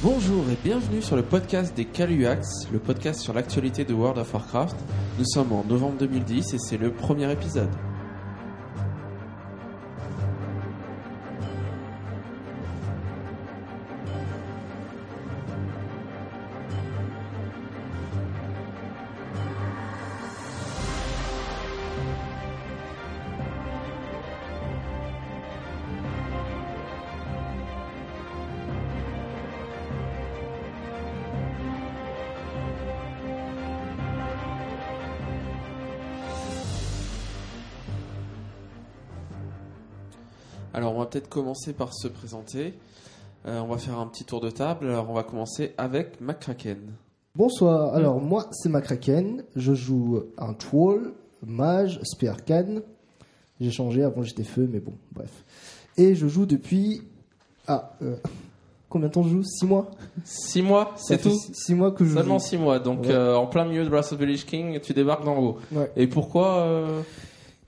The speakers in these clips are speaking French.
Bonjour et bienvenue sur le podcast des Caluax, le podcast sur l'actualité de World of Warcraft. Nous sommes en novembre 2010 et c'est le premier épisode. Peut-être commencer par se présenter. Euh, on va faire un petit tour de table. Alors on va commencer avec McCracken. Bonsoir, alors moi c'est Macraken, je joue un troll, mage, spé arcane. J'ai changé, avant j'étais feu, mais bon, bref. Et je joue depuis. Ah, euh, combien de temps je joue? 6 mois? 6 mois, c'est tout? six- six mois que je Seulement joue. 6 mois, donc Ouais. euh, en plein milieu de Wrath of the Lich King, tu débarques dans WoW. Ouais. Et pourquoi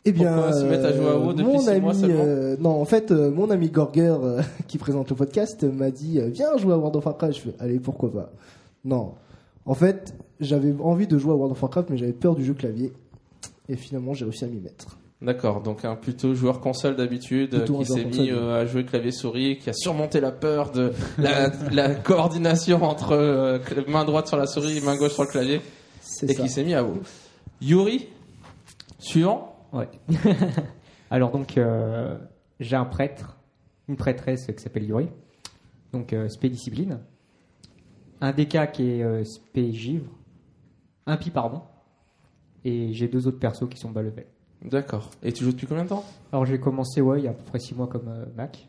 Eh bien, Pourquoi se mettre à jouer à WoW depuis mon six ami, mois seulement euh, non, en fait, euh, mon ami Gorger, euh, qui présente le podcast, m'a dit Viens jouer à World of Warcraft. Je fais Allez, pourquoi pas Non. En fait, j'avais envie de jouer à World of Warcraft, mais j'avais peur du jeu clavier. Et finalement, j'ai réussi à m'y mettre. D'accord, donc un plutôt joueur console d'habitude, qui s'est mis euh, à jouer clavier-souris, qui a surmonté la peur de la, la coordination entre euh, main droite sur la souris et main gauche sur le clavier, C'est et ça. qui s'est mis à WoW. Yuri, suivant Ouais. Alors donc, euh, j'ai un prêtre, une prêtresse qui s'appelle Yuri, donc euh, spé discipline, un DK qui est euh, spé givre, un pi pardon, et j'ai deux autres persos qui sont bas level. D'accord. Et tu joues depuis combien de temps? Alors j'ai commencé ouais il y a à peu près 6 mois comme euh, Mac.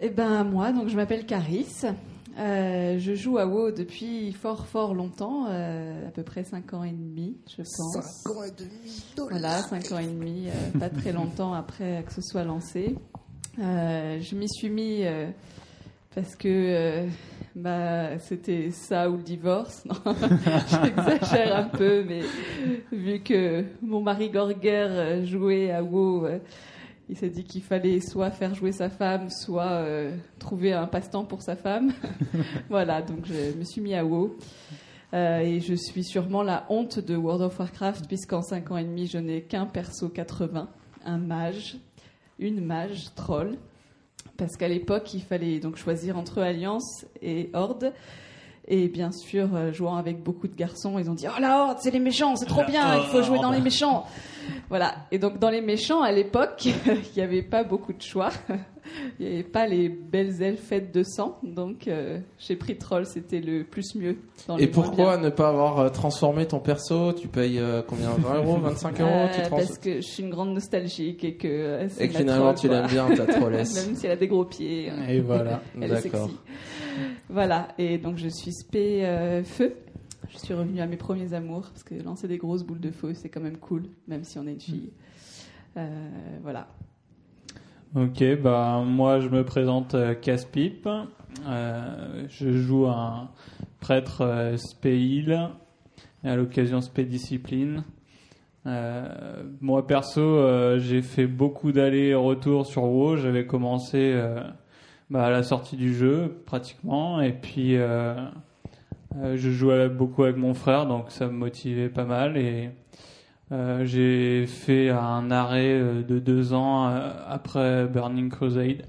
Eh ben moi, donc je m'appelle Caris. Euh, je joue à WoW depuis fort fort longtemps, euh, à peu près 5 ans et demi, je pense. 5 ans et demi, Voilà, 5 ans et demi, euh, pas très longtemps après que ce soit lancé. Je m'y suis mis parce que bah, c'était ça ou le divorce. J'exagère un peu, mais vu que mon mari Gorger jouait à WoW, il s'est dit qu'il fallait soit faire jouer sa femme, soit euh, trouver un passe-temps pour sa femme. voilà, donc je me suis mis à WoW. Euh, et je suis sûrement la honte de World of Warcraft, puisqu'en 5 ans et demi, je n'ai qu'un perso 80, un mage, une mage troll. Parce qu'à l'époque, il fallait donc choisir entre Alliance et Horde. Et bien sûr, euh, jouant avec beaucoup de garçons, ils ont dit Oh la Horde, c'est les méchants, c'est trop bien, il faut jouer dans les méchants. Voilà. Et donc, dans les méchants, à l'époque, il n'y avait pas beaucoup de choix. Il n'y avait pas les belles elfes faites de sang. Donc, euh, j'ai pris Troll, c'était le plus mieux. Dans Et pourquoi bien. ne pas avoir euh, transformé ton perso? Tu payes euh, combien? 20 euros 25 euros Euh, tu trans- Parce que je suis une grande nostalgique et que euh, Et que finalement troll, tu l'aimes bien, ta trollesse. Même si elle a des gros pieds. euh, Et voilà. D'accord. Voilà, et donc je suis spé euh, feu. Je suis revenue à mes premiers amours parce que lancer des grosses boules de feu, c'est quand même cool, même si on est une fille. Euh, voilà. Ok, bah moi je me présente euh, Casse-Pipe. Euh, je joue un prêtre euh, et à l'occasion spé-discipline. Euh, moi perso, j'ai fait beaucoup d'allers-retours sur WoW. J'avais commencé bah, à la sortie du jeu pratiquement et puis je jouais beaucoup avec mon frère donc ça me motivait pas mal et euh, j'ai fait un arrêt euh, de deux ans euh, après Burning Crusade.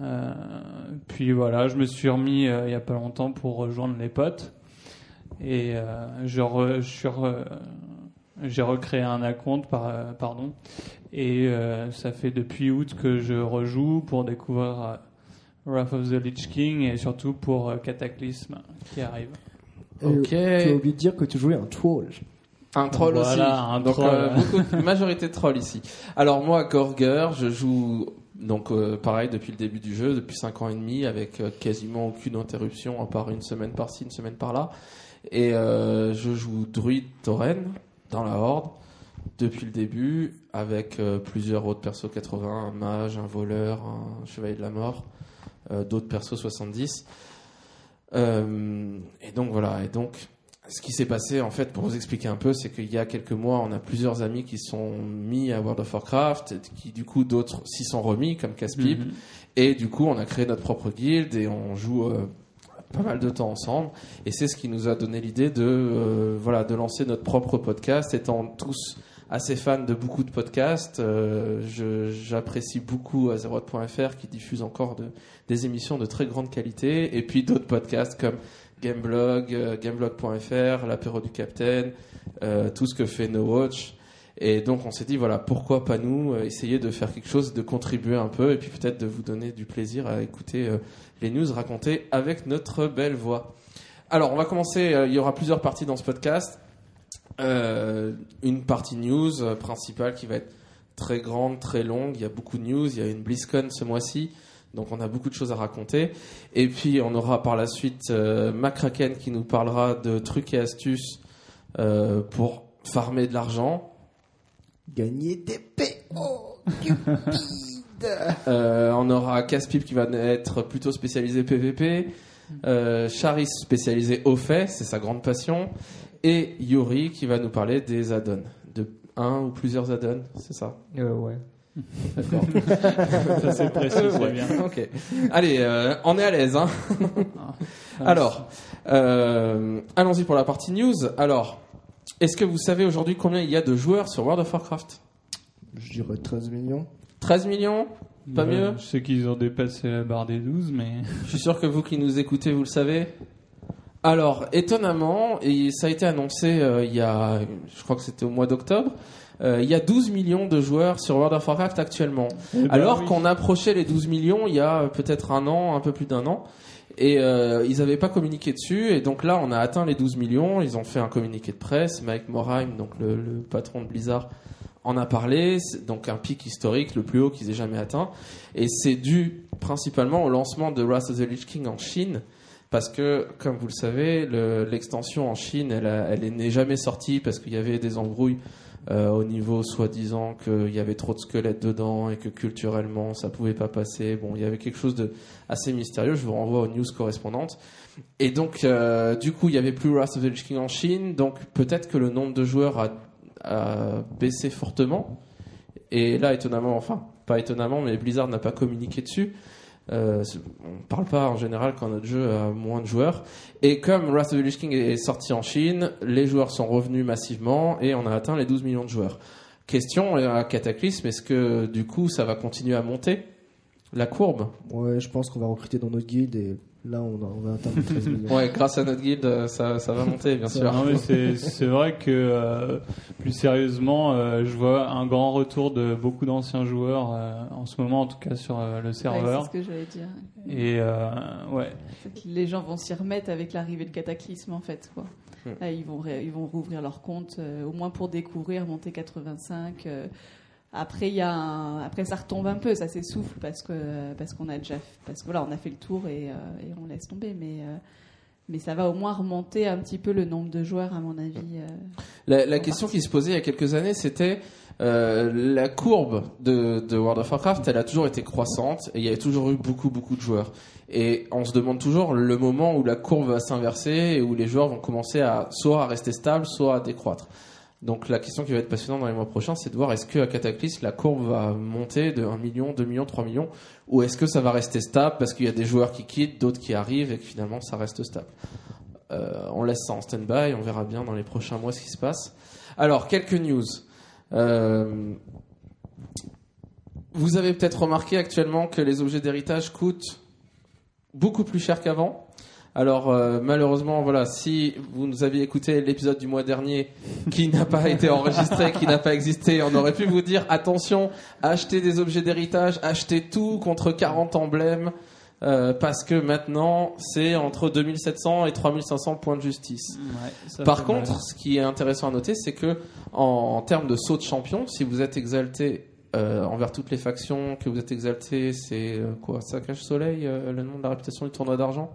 Euh, puis voilà, je me suis remis euh, il y a pas longtemps pour rejoindre les potes et euh, je, re- je suis re- j'ai recréé un account par, euh, pardon et euh, ça fait depuis août que je rejoue pour découvrir euh, Wrath of the Lich King et surtout pour euh, Cataclysme qui arrive. Ok. Tu as oublié de dire que tu jouais un troll. Un troll Voilà, aussi. un donc troll. euh, beaucoup majorité de trolls ici. Alors moi, Gorger, je joue donc euh, pareil depuis le début du jeu, depuis 5 ans et demi, avec euh, quasiment aucune interruption, à part une semaine par-ci, une semaine par-là. Et je joue druide tauren dans la horde depuis le début, avec plusieurs autres persos 80, un mage, un voleur, un chevalier de la mort, d'autres persos 70. Euh, et donc voilà, et donc ce qui s'est passé, en fait, pour vous expliquer un peu, c'est qu'il y a quelques mois, on a plusieurs amis qui sont mis à World of Warcraft, qui du coup d'autres s'y sont remis, comme Caspip, Mhm. et du coup on a créé notre propre guilde et on joue euh, pas mal de temps ensemble. Et c'est ce qui nous a donné l'idée de euh, voilà de lancer notre propre podcast, étant tous assez fans de beaucoup de podcasts. euh, J'apprécie beaucoup Azeroth.fr qui diffuse encore de, des émissions de très grande qualité, et puis d'autres podcasts comme Gameblog, euh, Gameblog.fr, l'apéro du Capitaine, euh, tout ce que fait No Watch. Et donc on s'est dit voilà pourquoi pas nous euh, essayer de faire quelque chose, de contribuer un peu et puis peut-être de vous donner du plaisir à écouter les news racontées avec notre belle voix. Alors on va commencer. il y aura plusieurs parties dans ce podcast. Une partie news principale qui va être très grande, très longue. Il y a beaucoup de news. Il y a une BlizzCon ce mois-ci. Donc on a beaucoup de choses à raconter. Et puis on aura par la suite euh, McCracken qui nous parlera de trucs et astuces euh, pour farmer de l'argent. Gagner des PO Cupid Euh, on aura Caspip qui va être plutôt spécialisé PVP. Euh, Charis spécialisé au fait, c'est sa grande passion. Et Yuri qui va nous parler des add-ons. De un ou plusieurs add-ons, c'est ça? Euh, ouais. D'accord. Ça c'est précis, Euh, c'est ouais. bien. Ok. Allez, euh, on est à l'aise. Hein Alors, euh, allons-y pour la partie news. Alors, est-ce que vous savez aujourd'hui combien il y a de joueurs sur World of Warcraft? Je dirais 13 millions. 13 millions? Pas Ouais, mieux? Je sais qu'ils ont dépassé la barre des 12, mais Je suis sûr que vous qui nous écoutez, vous le savez. Alors, étonnamment, et ça a été annoncé euh, il y a, je crois que c'était au mois d'octobre, euh, il y a 12 millions de joueurs sur World of Warcraft actuellement. Eh ben Alors oui. qu'on approchait les 12 millions il y a euh, peut-être un an, un peu plus d'un an. Et euh, ils n'avaient pas communiqué dessus. Et donc là, on a atteint les 12 millions. Ils ont fait un communiqué de presse. Mike Morheim, donc le, le patron de Blizzard, en a parlé. Donc un pic historique, le plus haut qu'ils aient jamais atteint. Et c'est dû principalement au lancement de Wrath of the Lich King en Chine. Parce que, comme vous le savez, le- l'extension en Chine, elle, a- elle n'est jamais sortie parce qu'il y avait des embrouilles euh, au niveau soi-disant qu'il y avait trop de squelettes dedans et que culturellement ça pouvait pas passer. Bon, il y avait quelque chose de assez mystérieux. Je vous renvoie aux news correspondantes. Et donc, euh, du coup, il y avait plus Wrath of the Lich King en Chine, donc peut-être que le nombre de joueurs a, a baissé fortement. Et là, étonnamment, enfin, pas étonnamment, mais Blizzard n'a pas communiqué dessus. Euh, on parle pas en général quand notre jeu a moins de joueurs. Et comme Wrath of the Lich King est sorti en Chine, les joueurs sont revenus massivement et on a atteint les 12 millions de joueurs. Question à Cataclysme, est-ce que du coup ça va continuer à monter la courbe? Ouais, je pense qu'on va recruter dans notre guilde et là on, a- on va atteindre les 13 millions. Ouais, grâce à notre guide, euh, ça, ça va monter, bien sûr. Non, mais c'est c'est vrai que euh, plus sérieusement, euh, je vois un grand retour de beaucoup d'anciens joueurs euh, en ce moment, en tout cas sur euh, le Ouais, c'est serveur. ce que j'allais dire. Et euh, ouais, les gens vont s'y remettre avec l'arrivée de Cataclysme en fait. Quoi. Là, ils vont ré- ils vont rouvrir leur compte euh, au moins pour découvrir monter 85. Après il après ça retombe un peu, ça s'essouffle parce que parce qu'on a déjà parce que voilà on a fait le tour et, euh, on laisse tomber mais euh, mais ça va au moins remonter un petit peu le nombre de joueurs à mon avis. euh. La, question qui se posait il y a quelques années, c'était la courbe de, de World of Warcraft, elle a toujours été croissante et il y avait toujours eu beaucoup beaucoup de joueurs. Et on se demande toujours le moment où la courbe va s'inverser et où les joueurs vont commencer à soit à rester stables, soit à décroître. Donc la question qui va être passionnante dans les mois prochains, c'est de voir est-ce que à Cataclysme la courbe va monter de 1 million, 2 millions, 3 millions, ou est-ce que ça va rester stable parce qu'il y a des joueurs qui quittent, d'autres qui arrivent et que finalement ça reste stable? Euh, on laisse ça en stand-by, on verra bien dans les prochains mois ce qui se passe. Alors quelques news. Euh, vous avez peut-être remarqué actuellement que les objets d'héritage coûtent beaucoup plus cher qu'avant. Alors euh, malheureusement, voilà, si vous nous aviez écouté l'épisode du mois dernier qui n'a pas été enregistré, qui n'a pas existé, on aurait pu vous dire attention, achetez des objets d'héritage, achetez tout contre 40 emblèmes, euh, parce que maintenant c'est entre 2700 et 3500 points de justice. Par mal. contre, ce qui est intéressant à noter, c'est que en, en termes de saut de champion, si vous êtes exalté euh, envers toutes les factions, que vous êtes exalté, c'est euh, quoi Saccage Soleil, euh, le nom de la réputation du tournoi d'argent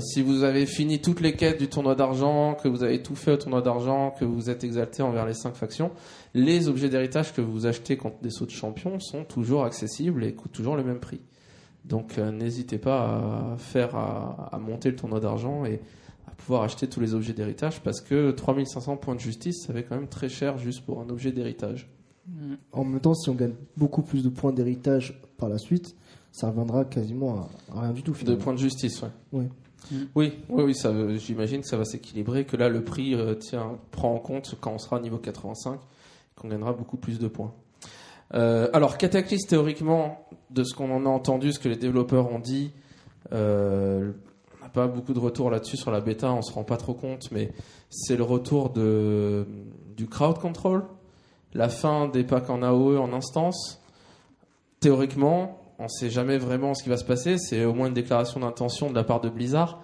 Si vous avez fini toutes les quêtes du tournoi d'argent, que vous avez tout fait au tournoi d'argent, que vous êtes exalté envers les cinq factions, les objets d'héritage que vous achetez contre des sauts de champion sont toujours accessibles et coûtent toujours le même prix. Donc n'hésitez pas à faire à, à monter le tournoi d'argent et à pouvoir acheter tous les objets d'héritage parce que 3500 points de justice, ça fait quand même très cher juste pour un objet d'héritage. En même temps, si on gagne beaucoup plus de points d'héritage par la suite, ça reviendra quasiment à, à rien du tout De finalement. points de justice, ouais. Oui. Oui, oui, oui, ça, j'imagine que ça va s'équilibrer, que là le prix euh, tiens, prend en compte quand on sera niveau 85, qu'on gagnera beaucoup plus de points. Euh, alors, Cataclysm, théoriquement, de ce qu'on en a entendu, ce que les développeurs ont dit, euh, on n'a pas beaucoup de retours là-dessus sur la bêta, on se rend pas trop compte, mais c'est le retour de, du crowd control, la fin des packs en AOE en instance. Théoriquement, on sait jamais vraiment ce qui va se passer, c'est au moins une déclaration d'intention de la part de Blizzard.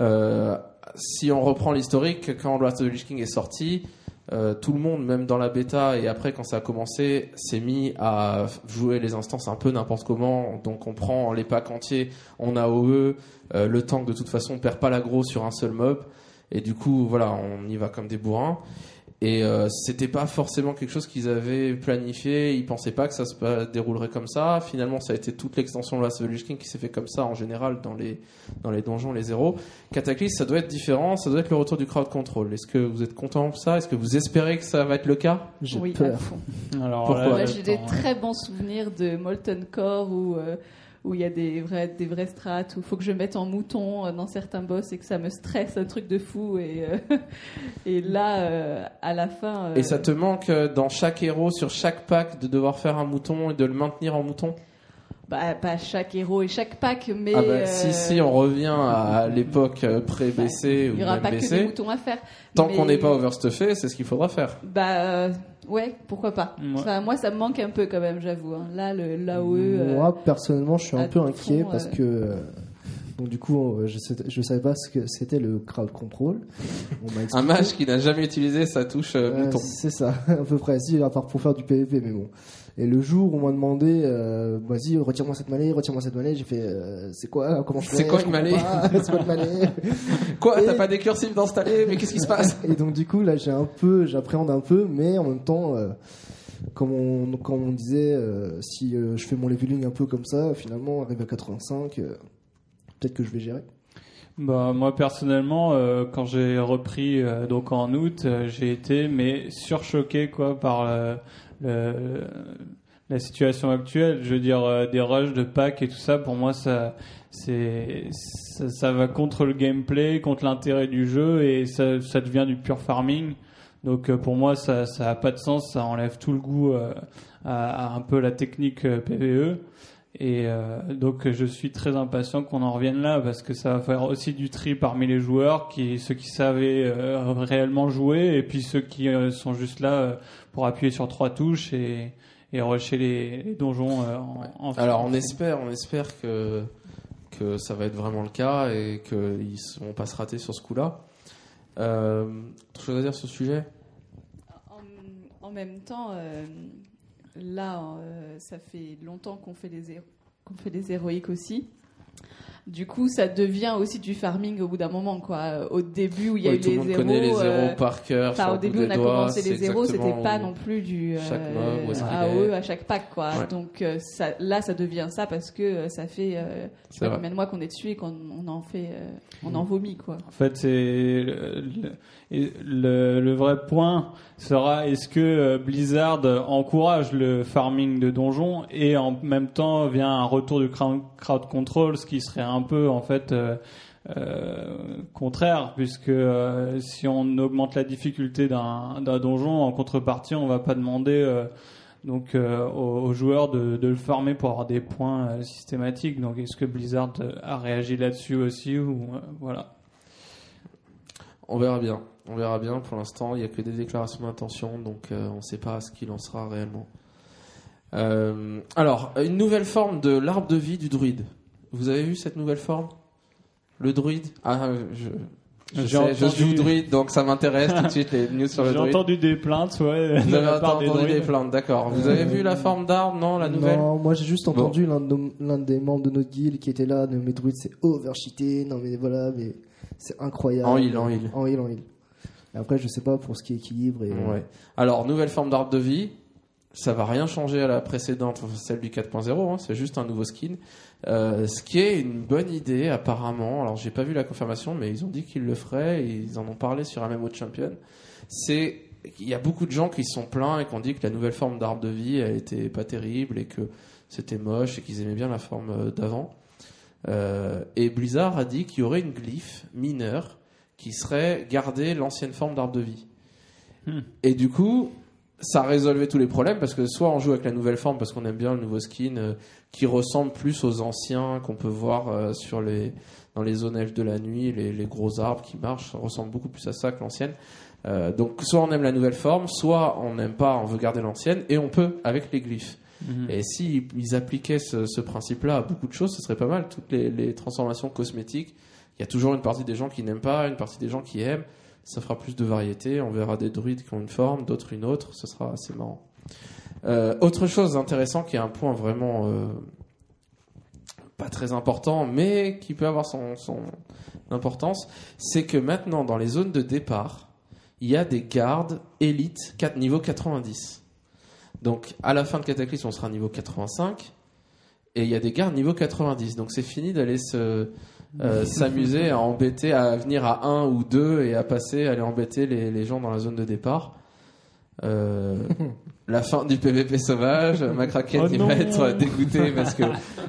Euh, si on reprend l'historique, quand Wrath of the Lich King est sorti, euh, tout le monde, même dans la bêta et après quand ça a commencé, s'est mis à jouer les instances un peu n'importe comment. Donc on prend les packs entiers en AOE, euh, le tank de toute façon perd pas l'aggro sur un seul mob. Et du coup, voilà, on y va comme des bourrins. Et euh, c'était pas forcément quelque chose qu'ils avaient planifié. Ils pensaient pas que ça se déroulerait comme ça. Finalement, ça a été toute l'extension de la of the Lich King qui s'est fait comme ça en général dans les dans les donjons, les zéros. Cataclysm, ça doit être différent. Ça doit être le retour du crowd control. Est-ce que vous êtes content de ça? Est-ce que vous espérez que ça va être le cas? J'ai Oui, à peur. fond. Alors Pourquoi? Moi, j'ai des très bons souvenirs de Molten Core où euh, où il y a des vrais des vrais strats où il faut que je mette en mouton euh, dans certains boss et que ça me stresse un truc de fou et euh, et là euh, à la fin euh, Et ça te manque dans chaque héros, sur chaque pack, de devoir faire un mouton et de le maintenir en mouton? Bah, pas chaque héros et chaque pack mais Ah bah si, si, on revient à l'époque pré-BC il ou y aura même pas que des BC. moutons à faire Tant Mais- qu'on n'est pas overstuffé, c'est ce qu'il faudra faire. bah ouais pourquoi pas Ouais. Enfin, moi ça me manque un peu quand même j'avoue hein. là le l'AOE euh, Moi, personnellement, je suis un peu fond, inquiet parce euh. que. Donc, du coup, euh, je, je savais pas ce que c'était le crowd control. On Un mage qui n'a jamais utilisé sa touche euh, c'est ça, à peu près. Si, à part pour faire du PVP, mais bon. Et le jour où on m'a demandé, euh, vas-y, retire-moi cette manée, retire-moi cette manée, j'ai fait, euh, c'est quoi, comment je fais? C'est quoi une pas. C'est quoi une manée? Quoi, t'as pas des cursifs d'installer Mais qu'est-ce qui se passe? Et donc du coup, là, j'ai un peu, j'appréhende un peu, mais en même temps, comme on, comme on disait, euh, si euh, je fais mon leveling un peu comme ça, finalement, arrivé à 85, euh, peut-être que je vais gérer. Bah, moi personnellement, euh, quand j'ai repris euh, donc en août, euh, j'ai été mais surchoqué quoi par la situation actuelle. Je veux dire des rushs de packs et tout ça. Pour moi, ça c'est ça, va contre le gameplay, contre l'intérêt du jeu et ça, devient du pur farming. Donc pour moi, ça ça a pas de sens. Ça enlève tout le goût à, un peu la technique PVE. Et euh, donc je suis très impatient qu'on en revienne là parce que ça va faire aussi du tri parmi les joueurs, qui ceux qui savaient euh, réellement jouer et puis ceux qui euh, sont juste là euh, pour appuyer sur trois touches et, et rusher les, les donjons euh, en, en- Alors on espère, on espère que que ça va être vraiment le cas et qu'ils vont pas se rater sur ce coup-là. Euh, autre chose à dire sur ce sujet? En, en même temps, euh, là, euh, ça fait longtemps qu'on fait qu'on fait les héroïques aussi. Du coup, ça devient aussi du farming au bout d'un moment, quoi. Au début où il y a Ouais, eu Tout le les monde zéros, connaît les zéros euh, par cœur. Enfin, au début, on a doigts, commencé les zéros, c'était pas non plus du chaque où est-ce qu'il AOE est. à chaque pack, quoi. Ouais. Donc euh, ça, là, ça devient ça parce que euh, ça fait euh, je sais pas combien de mois qu'on est dessus et qu'on on en fait, euh, on en vomit, quoi. En fait, c'est le, le, le- le vrai point sera est-ce que euh, Blizzard encourage le farming de donjons et en même temps vient un retour du crowd, crowd control, ce qui serait un peu en fait euh, euh, contraire, puisque euh, si on augmente la difficulté d'un donjon, en contrepartie, on va pas demander donc aux, joueurs de, le farmer pour avoir des points systématiques. Donc, est-ce que Blizzard a réagi là-dessus aussi ou voilà. On verra bien. On verra bien. Pour l'instant, il n'y a que des déclarations d'intention, donc on ne sait pas ce qu'il en sera réellement. Alors, une nouvelle forme de l'arbre de vie du druide. Vous avez vu cette nouvelle forme? Le druide? Ah, je, je, J'ai sais, je joue druide, donc ça m'intéresse tout de suite les news sur le J'ai druide. entendu des plaintes, ouais. Vous avez des entendu des plaintes, d'accord. Vous avez vu la forme d'arbre, non La nouvelle? Non, moi j'ai juste entendu l'un de nos- l'un des membres de notre guild qui était là, de mes druides, c'est overcheaté, non mais voilà, mais c'est incroyable. En heal, en heal. En heal, en heal. Et après, je sais pas pour ce qui est équilibre et. Ouais. Alors, nouvelle forme d'arbre de vie. Ça va rien changer à la précédente, celle du 4.0. hein, c'est juste un nouveau skin. Euh, ce qui est une bonne idée apparemment. Alors j'ai pas vu la confirmation, mais ils ont dit qu'ils le feraient. Et ils en ont parlé sur MMO Champion. C'est il y a beaucoup de gens qui se sont plaints et qui ont dit que la nouvelle forme d'arbre de vie elle était pas terrible et que c'était moche et qu'ils aimaient bien la forme euh, d'avant. Euh, et Blizzard a dit qu'il y aurait une glyphe mineure qui serait garder l'ancienne forme d'arbre de vie. Hmm. Et du coup, ça résolvait tous les problèmes parce que soit on joue avec la nouvelle forme parce qu'on aime bien le nouveau skin qui ressemble plus aux anciens qu'on peut voir euh, sur les dans les zones elfes de la nuit, les, les gros arbres qui marchent, ça ressemble beaucoup plus à ça que l'ancienne. Euh, donc soit on aime la nouvelle forme, soit on n'aime pas, on veut garder l'ancienne et on peut avec les glyphes. Mhm. Et si ils appliquaient ce, ce principe-là à beaucoup de choses, ce serait pas mal. Toutes les, les transformations cosmétiques, il y a toujours une partie des gens qui n'aiment pas, une partie des gens qui aiment. Ça fera plus de variété. On verra des druides qui ont une forme, d'autres une autre. Ce sera assez marrant. Euh, autre chose intéressant qui est un point vraiment euh, pas très important, mais qui peut avoir son, son importance, c'est que maintenant dans les zones de départ, il y a des gardes élites 4, niveau 90. Donc à la fin de Cataclysme, on sera niveau 85 et il y a des gardes niveau 90. Donc c'est fini d'aller se euh, s'amuser à embêter, à venir à 1 ou 2 et à passer, à aller embêter les, les gens dans la zone de départ. Euh, la fin du PVP sauvage, Macraken Oh il va être dégoûté parce que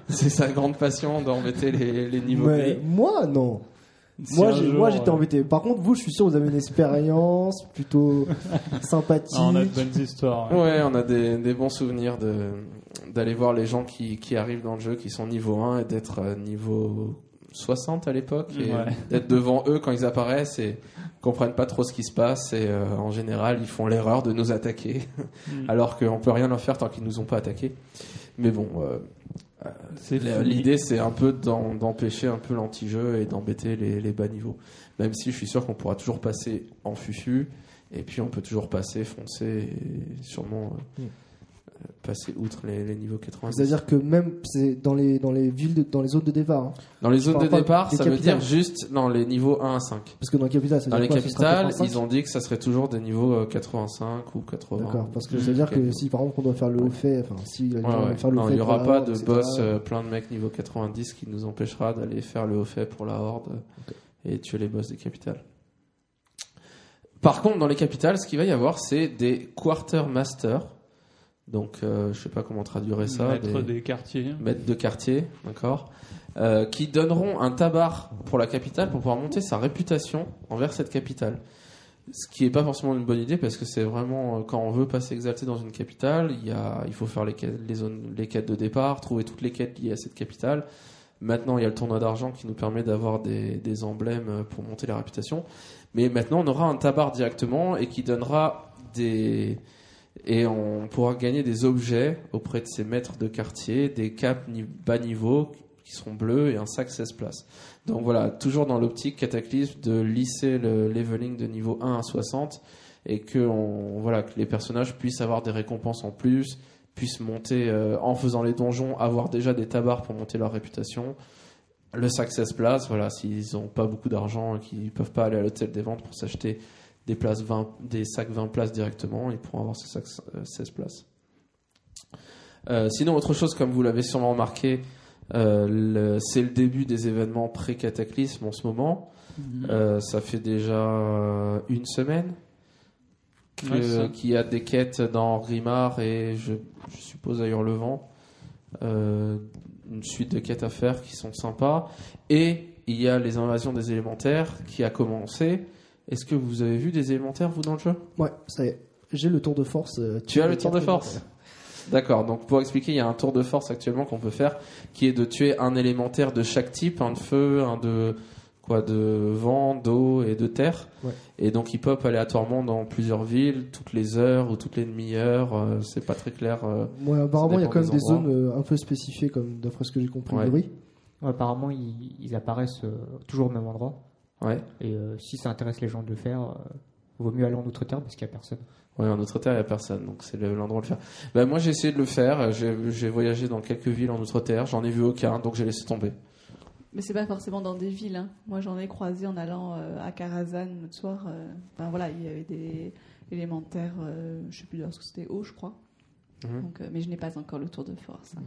c'est sa grande passion d'embêter les, les niveaux Mais moi, non. Moi, moi, j'étais euh, embêté. Par contre, vous, je suis sûr, vous avez une expérience plutôt sympathique. ah, on a de bonnes histoires. ouais. Ouais, on a des, des bons souvenirs de d'aller voir les gens qui, qui arrivent dans le jeu, qui sont niveau 1 et d'être euh, niveau 60 à l'époque et Ouais. d'être devant eux quand ils apparaissent et comprennent pas trop ce qui se passe et euh, en général ils font l'erreur de nous attaquer Mm. alors qu'on peut rien leur faire tant qu'ils nous ont pas attaqués. Mais bon, euh, l'idée c'est un peu d'empêcher un peu l'anti-jeu et d'embêter les, les bas niveaux. Même si je suis sûr qu'on pourra toujours passer en fufu et puis on peut toujours passer, foncer et sûrement euh, Mm. Euh, passer outre les, les niveaux 90. C'est-à-dire que même c'est dans les dans les villes, de- dans les zones de départ. hein. Dans les zones de départ, ça veut dire juste dans les niveaux 1 à 5. Parce que dans les capitales, ça veut Dans les quoi, capitales, 85? ils ont dit que ça serait toujours des niveaux euh, 85 ou 80. D'accord, parce que ça veut dire que si par exemple on doit faire le haut fait, enfin si Ouais, ouais. faire le Non, il n'y aura pas horde, de etc., boss, euh, plein de mecs niveau 90 qui nous empêchera d'aller faire le haut fait pour la horde et tuer les boss des capitales. Par contre, dans les capitales, ce qu'il va y avoir, c'est des quartermasters. Donc, euh, je sais pas comment traduire ça. Maître des- des quartiers. maîtres de quartier, d'accord, euh, qui donneront un tabar pour la capitale pour pouvoir monter sa réputation envers cette capitale. Ce qui est pas forcément une bonne idée parce que c'est vraiment euh, quand on veut passer exalté dans une capitale, il y a, il faut faire les quêtes, les zones, les quêtes de départ, trouver toutes les quêtes liées à cette capitale. Maintenant, il y a le tournoi d'argent qui nous permet d'avoir des, des emblèmes euh, pour monter la réputation. Mais maintenant, on aura un tabar directement et qui donnera des, et on pourra gagner des objets auprès de ces maîtres de quartier, des capes bas niveau qui seront bleus et un sac 16 places. Donc voilà, toujours dans l'optique cataclysme de lisser le leveling de niveau 1 à 60 et que, on, voilà, que les personnages puissent avoir des récompenses en plus, puissent monter euh, en faisant les donjons, avoir déjà des tabards pour monter leur réputation. Le sac 16 places, voilà, s'ils n'ont pas beaucoup d'argent et qu'ils peuvent pas aller à l'hôtel des ventes pour s'acheter des places 20, des sacs 20 places directement, ils pourront avoir ces sacs euh, 16 places. Euh, sinon, autre chose, comme vous l'avez sûrement remarqué, euh, le- c'est le début des événements pré-cataclysme en ce moment. Mhm. Euh, ça fait déjà euh, une semaine Ouais, qu'il y a des quêtes dans Grimard et je, je suppose à Hurlevent. Euh, une suite de quêtes à faire qui sont sympas. Et il y a les invasions des élémentaires qui a commencé. Est-ce que vous avez vu des élémentaires, vous, dans le jeu? Ouais, ça y est. J'ai le tour de force. euh, Tu as le tour de force D'accord, donc pour expliquer, il y a un tour de force actuellement qu'on peut faire qui est de tuer un élémentaire de chaque type, un de feu, un de quoi de vent, d'eau et de terre. Ouais. Et donc il pop aléatoirement dans plusieurs villes, toutes les heures ou toutes les demi-heures, euh, c'est pas très clair. euh. Ouais, apparemment, il y a quand même des endroits. zones euh, un peu spécifiées, comme d'après ce que j'ai compris. Ouais. Oui. Ouais, apparemment, ils, ils apparaissent euh, toujours au même endroit. Ouais. Et euh, si ça intéresse les gens de le faire, euh, vaut mieux aller en Outre-Terre parce qu'il n'y a personne. Ouais, en Outre-Terre, il n'y a personne, donc c'est le- l'endroit de le faire. Ben, moi, j'ai essayé de le faire, j'ai j'ai voyagé dans quelques villes en Outre-Terre, j'en ai vu aucun, donc j'ai laissé tomber. Mais c'est pas forcément dans des villes. hein. Moi, j'en ai croisé en allant euh, à Karazhan l'autre soir. euh, Enfin voilà, il y avait des élémentaires. euh, je sais plus d'ailleurs ce que c'était haut, je crois. Mhm. Donc, euh, mais je n'ai pas encore le tour de force. hein.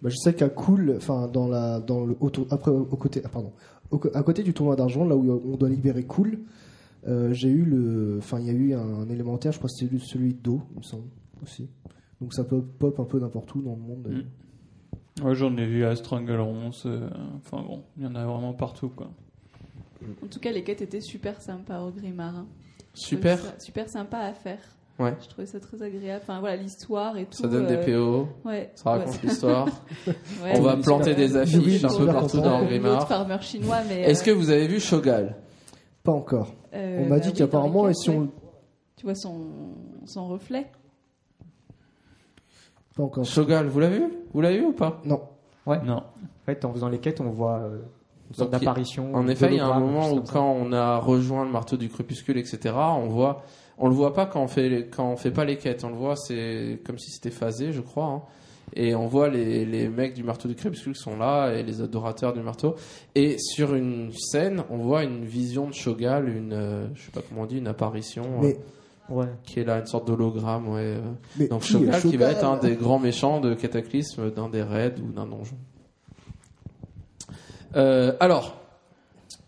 Bah, je sais qu'à Cool, enfin dans la dans le auto- après au côté ah, pardon au à côté du tournoi d'argent là où on doit libérer Cool, euh, j'ai eu le enfin il y a eu un, élémentaire, je crois que c'était celui d'eau, il me semble aussi. Donc ça pop, pop un peu n'importe où dans le monde. Mm. Ouais, j'en ai vu à Stranglerons. euh, Enfin bon, il y en a vraiment partout quoi. En tout cas, les quêtes étaient super sympas au Grimard. hein. Je Super. super sympa à faire. Ouais. Je trouvais ça très agréable. Enfin voilà, l'histoire et tout. Ça donne des euh, PO, Ouais. ça raconte l'histoire. ouais. On va planter des Oui, affiches un peu partout dans le Grimard. farmer chinois, mais. Est-ce euh, que vous avez vu Shogal? Pas encore. euh, on m'a bah dit oui, qu'apparemment et si on. Tu vois son, son reflet? Pas encore. Shogal, vous l'avez vu? Vous l'avez vu ou pas? Non. Ouais. Non. En fait, en faisant les quêtes, on voit euh, une sorte d'apparition. En effet, il y a un moment où ça. quand on a rejoint le marteau du crépuscule, etc., on voit, on le voit pas quand on fait les- quand on fait pas les quêtes. On le voit, c'est comme si c'était phasé, je crois. hein. Et on voit les, les mecs du marteau du crépuscule qui sont là et les adorateurs du marteau. Et sur une scène, on voit une vision de Shogal, une, euh, je sais pas comment on dit, une apparition euh, Mais Ouais. qui est là, une sorte d'hologramme. Ouais. euh. mais Donc qui Shogal qui va être un des grands méchants de Cataclysme, d'un des raids ou d'un donjon. Euh, alors,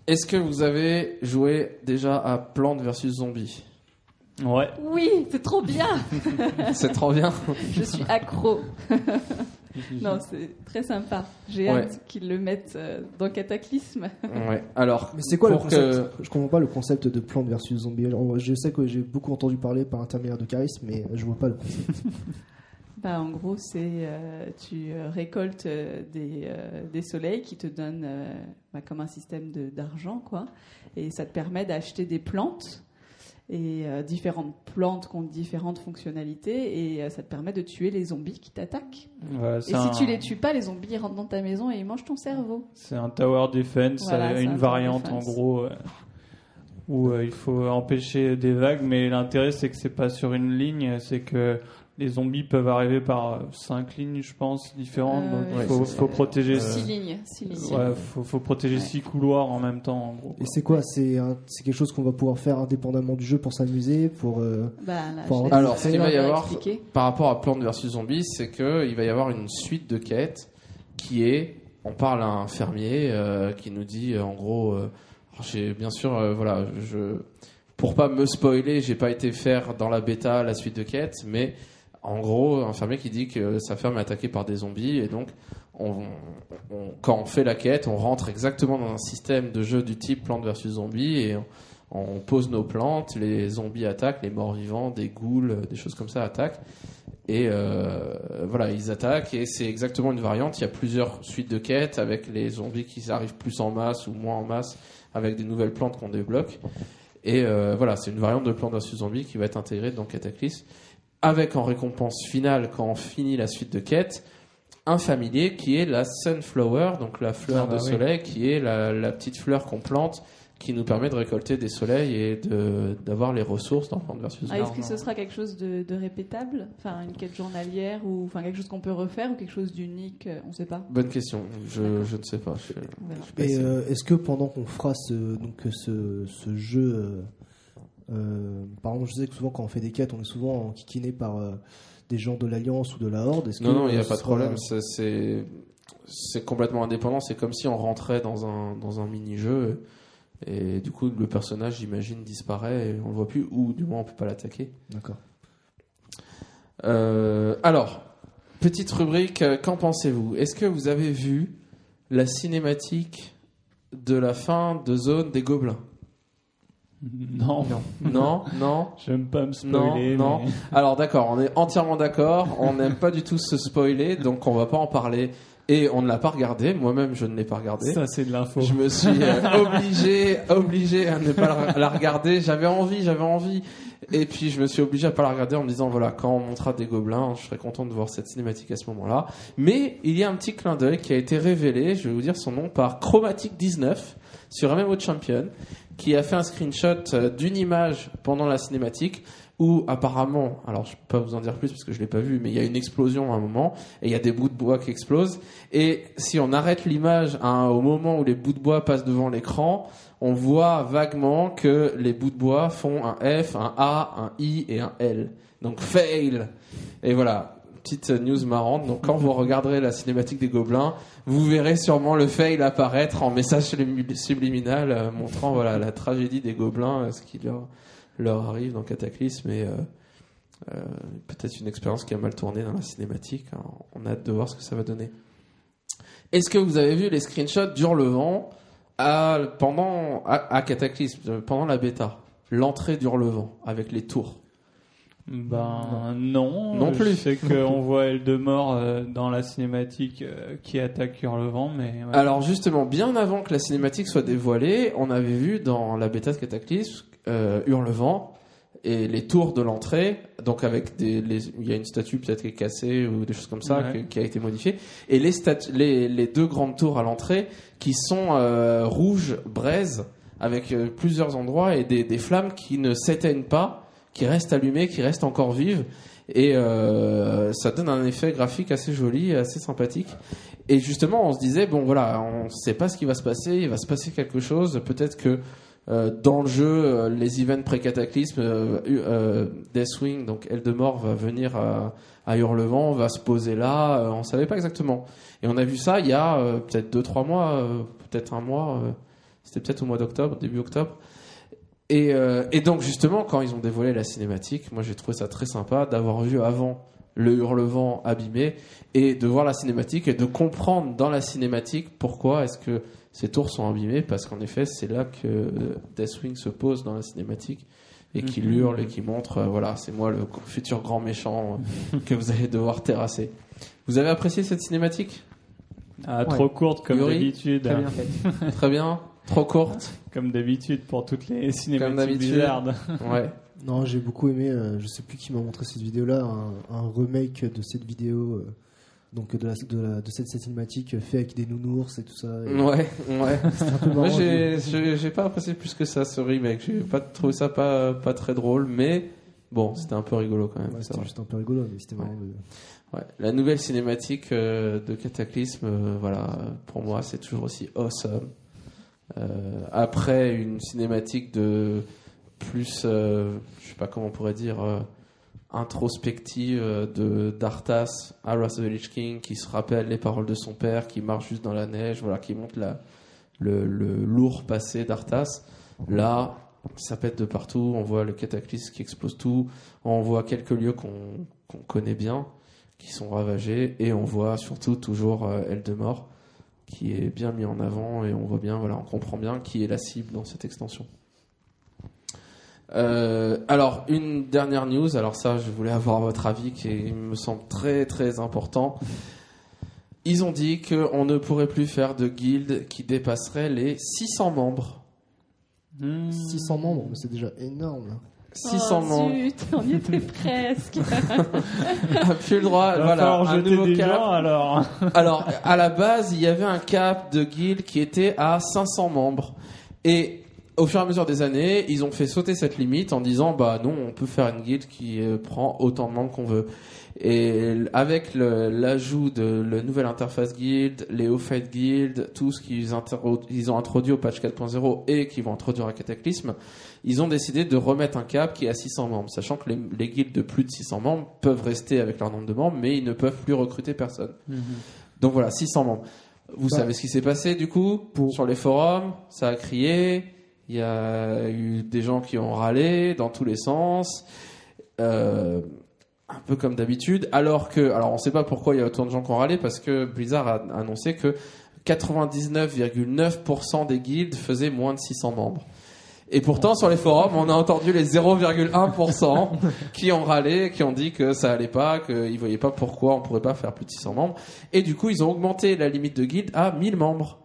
est-ce que vous avez joué déjà à Plante vs Zombie? Ouais. Oui, c'est trop bien C'est trop bien. Je suis accro. non, c'est très sympa. J'ai Ouais. hâte qu'ils le mettent euh, dans Cataclysme. Ouais. Alors, Mais c'est quoi le concept? Je comprends pas le concept de plante versus zombie. Alors, Je sais que j'ai beaucoup entendu parler par intermédiaire de charisme, mais je vois pas le concept. Bah, en gros, c'est euh, tu euh, récoltes des, euh, des soleils qui te donnent euh, bah, comme un système de- d'argent, quoi. Et ça te permet d'acheter des plantes et euh, différentes plantes qui ont différentes fonctionnalités et euh, ça te permet de tuer les zombies qui t'attaquent. Ouais, Et si un- tu les tues pas, les zombies ils rentrent dans ta maison et ils mangent ton cerveau. C'est un tower defense, Voilà, euh, un une variante en gros où euh, il faut empêcher des vagues, mais l'intérêt c'est que c'est pas sur une ligne, c'est que les zombies peuvent arriver par euh, cinq lignes, je pense, différentes. Euh, donc ouais, il faut, protéger. Six lignes, six lignes. Ouais, faut, faut protéger six couloirs en même temps, en gros. Et c'est quoi C'est quelque chose qu'on va pouvoir faire indépendamment du jeu pour s'amuser, pour. euh, Bah, là, Pour Alors, ce qu'il va y avoir par rapport à Plante vs Zombie, c'est que il va y avoir une suite de quêtes qui est, on parle à un fermier euh, qui nous dit, en gros, euh, alors j'ai bien sûr, euh, voilà, je, pour pas me spoiler, j'ai pas été faire dans la bêta la suite de quêtes, mais en gros, un fermier qui dit que sa ferme est attaquée par des zombies et donc on, on- quand on fait la quête, on rentre exactement dans un système de jeu du type Plante vs Zombie et on, pose nos plantes, les zombies attaquent, les morts vivants, des ghouls, des choses comme ça attaquent. Et euh, voilà, ils attaquent et c'est exactement une variante. Il y a plusieurs suites de quêtes avec les zombies qui arrivent plus en masse ou moins en masse avec des nouvelles plantes qu'on débloque. Et euh, voilà, c'est une variante de Plante vs Zombie qui va être intégrée dans Cataclysme avec en récompense finale, quand on finit la suite de quêtes, un familier qui est la Sunflower, donc la fleur Ah bah de oui. soleil, qui est la, la petite fleur qu'on plante, qui nous permet de récolter des soleils et de- d'avoir les ressources dans Plante versus Ah, Est-ce que ce sera quelque chose de, de répétable? Enfin, une quête journalière ou enfin quelque chose qu'on peut refaire ou quelque chose d'unique euh, On ne sait pas? Bonne question, je, je ne sais pas. Je- je Et euh, est-ce que pendant qu'on fera ce, donc, ce, ce jeu, euh, par exemple, je sais que souvent quand on fait des quêtes, on est souvent enquiquiné par euh, des gens de l'Alliance ou de la Horde. Non, non, il n'y a euh, pas de problème. C'est c'est complètement indépendant. C'est comme si on rentrait dans un, dans un mini-jeu. Et du coup, le personnage, j'imagine, disparaît et on le voit plus. Ou du moins, on peut pas l'attaquer. D'accord. Euh, alors, petite rubrique, euh, qu'en pensez-vous? Est-ce que vous avez vu la cinématique de la fin de Zone des Gobelins? Non, Non, non. j'aime pas me Non, spoiler. non. mais- Alors d'accord, on est entièrement d'accord. On n'aime pas du tout se spoiler, donc on va pas en parler. Et on ne l'a pas regardé. Moi-même, je ne l'ai pas regardé. Ça, c'est de l'info. Je me suis euh, obligé, obligé à ne pas la, regarder. J'avais envie, j'avais envie. Et puis je me suis obligé à pas la regarder en me disant voilà quand on montrera des gobelins, je serais content de voir cette cinématique à ce moment-là. Mais il y a un petit clin d'œil qui a été révélé, je vais vous dire son nom par Chromatic 19 sur MMO Champion, qui a fait un screenshot euh, d'une image pendant la cinématique où apparemment, alors je peux pas vous en dire plus parce que je l'ai pas vu, mais il y a une explosion à un moment et il y a des bouts de bois qui explosent. Et si on arrête l'image un- au moment où les bouts de bois passent devant l'écran, on voit vaguement que les bouts de bois font un F, un A, un I et un L. Donc fail. Et voilà. Petite news marrante. Donc, quand vous regarderez la cinématique des Gobelins, vous verrez sûrement le fail apparaître en message subliminal euh, montrant voilà la tragédie des Gobelins, euh, ce qui leur, leur arrive dans Cataclysme et euh, peut-être une expérience qui a mal tourné dans la cinématique. hein. On a hâte de voir ce que ça va donner. Est-ce que vous avez vu les screenshots d'Hurlevent à, pendant, à, à Cataclysme, pendant la bêta? L'entrée d'Hurlevent avec les tours. Ben non. Non plus. sais qu'on voit Eldemort euh, dans la cinématique euh, qui attaque Hurlevent, mais ouais. Alors justement, bien avant que la cinématique soit dévoilée, on avait vu dans la bêta de Cataclysme euh, Hurlevent et les tours de l'entrée, donc avec des, les- il y a une statue peut-être qui est cassée ou des choses comme ça Ouais. que- qui a été modifiée, et les, les deux grandes tours à l'entrée qui sont euh, rouges braise avec euh, plusieurs endroits et des, des flammes qui ne s'éteignent pas, qui restent allumées, qui restent encore vives. Et euh, ça donne un effet graphique assez joli, assez sympathique. Et justement, on se disait, bon voilà, on ne sait pas ce qui va se passer, il va se passer quelque chose. Peut-être que euh, dans le jeu, euh, les events pré-cataclysme, euh, euh, Deathwing, donc Eldemort, va venir à, à Hurlevent, va se poser là, euh, on savait pas exactement. Et on a vu ça il y a peut-être 2-3 mois, peut-être un mois, c'était peut-être au mois d'octobre, début octobre. Et, euh, et donc justement, quand ils ont dévoilé la cinématique, moi j'ai trouvé ça très sympa d'avoir vu avant le Hurlevent abîmé et de voir la cinématique et de comprendre dans la cinématique pourquoi est-ce que ces tours sont abîmées parce qu'en effet c'est là que euh, Deathwing se pose dans la cinématique et qu'il Mhm. hurle et qu'il montre euh, voilà c'est moi le futur grand méchant euh, que vous allez devoir terrasser. Vous avez apprécié cette cinématique? Ah, Ouais. trop courte comme d'habitude. Très bien fait. Très bien, trop courte. Comme d'habitude pour toutes les cinématiques d'habitude. Blizzard. Ouais. Non, j'ai beaucoup aimé. euh, je sais plus qui m'a montré cette vidéo-là, un, un remake de cette vidéo, euh, donc de, la, de, la- de cette cinématique euh, fait avec des nounours et tout ça. et Ouais, ouais. C'était un peu Moi, marrant. j'ai, pas apprécié plus que ça ce remake. J'ai pas trouvé ça pas, pas très drôle, mais bon, c'était un peu rigolo quand même. Ouais, c'était juste un peu rigolo, mais c'était marrant. de- Ouais. La nouvelle cinématique euh, de Cataclysme, euh, voilà, pour moi, c'est toujours aussi awesome. Euh, après une cinématique de plus, euh, je sais pas comment on pourrait dire, euh, introspective de d'Arthas à Wrath the Lich King, qui se rappelle les paroles de son père, qui marche juste dans la neige, voilà, qui montre le, lourd passé d'Arthas. Là, ça pète de partout, on voit le cataclysme qui explose tout, on voit quelques lieux qu'on connaît bien, qui sont ravagés, et on voit surtout toujours Eldemort, qui est bien mis en avant, et on voit bien, voilà, on comprend bien qui est la cible dans cette extension. Euh, alors, une dernière news, alors ça, je voulais avoir votre avis, qui me semble très très important. Ils ont dit qu'on ne pourrait plus faire de guilde qui dépasserait les 600 membres. Hmm. 600 membres, mais c'est déjà énorme. Là. 600 oh, membres. Zut, on y était presque. A plus le droit. Il va voilà, un nouveau des cap. gens alors. Alors, à la base, il y avait un cap de guild qui était à 500 membres. Et au fur et à mesure des années, ils ont fait sauter cette limite en disant, bah non, on peut faire une guild qui euh, prend autant de membres qu'on veut. Et avec l'ajout de la nouvelle interface guild, les Fight Guild, tout ce qu'ils ils ont introduit au patch 4.0 et qu'ils vont introduire à Cataclysme, ils ont décidé de remettre un cap qui est à 600 membres, sachant que les, les guildes de plus de 600 membres peuvent rester avec leur nombre de membres, mais ils ne peuvent plus recruter personne. Donc voilà, 600 membres. Vous Bah. savez ce qui s'est passé du coup Pour- sur les forums? Ça a crié. Il y a eu des gens qui ont râlé dans tous les sens. Euh, un peu comme d'habitude. Alors que, alors on sait pas pourquoi il y a autant de gens qui ont râlé parce que Blizzard a annoncé que 99,9% des guildes faisaient moins de 600 membres. Et pourtant, sur les forums, on a entendu les 0,1% qui ont râlé, qui ont dit que ça allait pas, qu'ils voyaient pas pourquoi on pourrait pas faire plus de 600 membres. Et du coup, ils ont augmenté la limite de guilde à 1000 membres.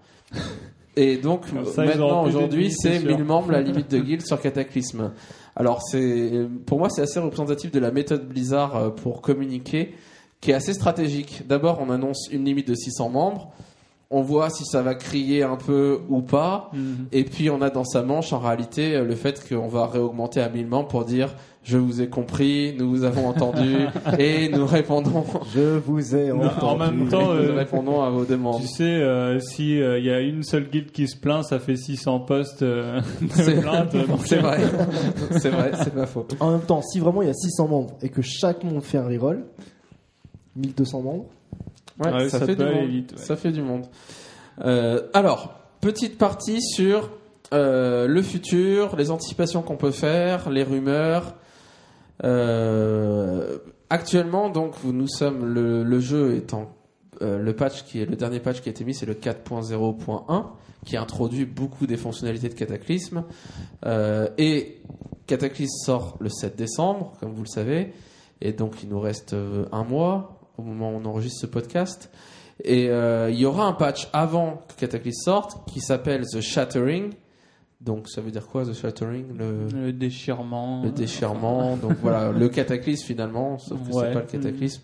Et donc, ça, maintenant, aujourd'hui, c'est c'est sûr. 1000 membres la limite de guild sur Cataclysme. Alors, c'est, pour moi, c'est assez représentatif de la méthode Blizzard euh, pour communiquer, qui est assez stratégique. D'abord, on annonce une limite de 600 membres. On voit si ça va crier un peu ou pas. Mhm. Et puis on a dans sa manche en réalité euh, le fait qu'on va réaugmenter à 1000 membres pour dire je vous ai compris, nous vous avons entendu et nous répondons, Je vous ai Non, entendu. en même temps, nous euh, répondons à vos demandes. Tu sais, euh, si euh, il y a une seule guilde qui se plaint, ça fait 600 postes euh, C'est- de plainte. donc, C'est vrai, c'est vrai, c'est pas faux. En même temps, si vraiment il y a 600 membres et que chaque membre fait un reroll, 1200 membres. Ouais, Ouais, ça, ça fait du monde. vite, ouais. Ça fait du monde. Euh, alors, petite partie sur euh, le futur, les anticipations qu'on peut faire, les rumeurs. Euh, actuellement, donc, nous sommes le, le jeu étant le patch qui est le dernier patch qui a été mis, c'est le 4.0.1 qui introduit beaucoup des fonctionnalités de Cataclysme. Et Cataclysme sort le 7 décembre, comme vous le savez, et donc il nous reste un mois au moment où on enregistre ce podcast. Et euh, il y aura un patch avant que Cataclysme sorte qui s'appelle The Shattering. Donc ça veut dire quoi The Shattering? Le, Le déchirement. le déchirement. donc voilà, le Cataclysme finalement, sauf que c'est Ouais. pas le Cataclysme.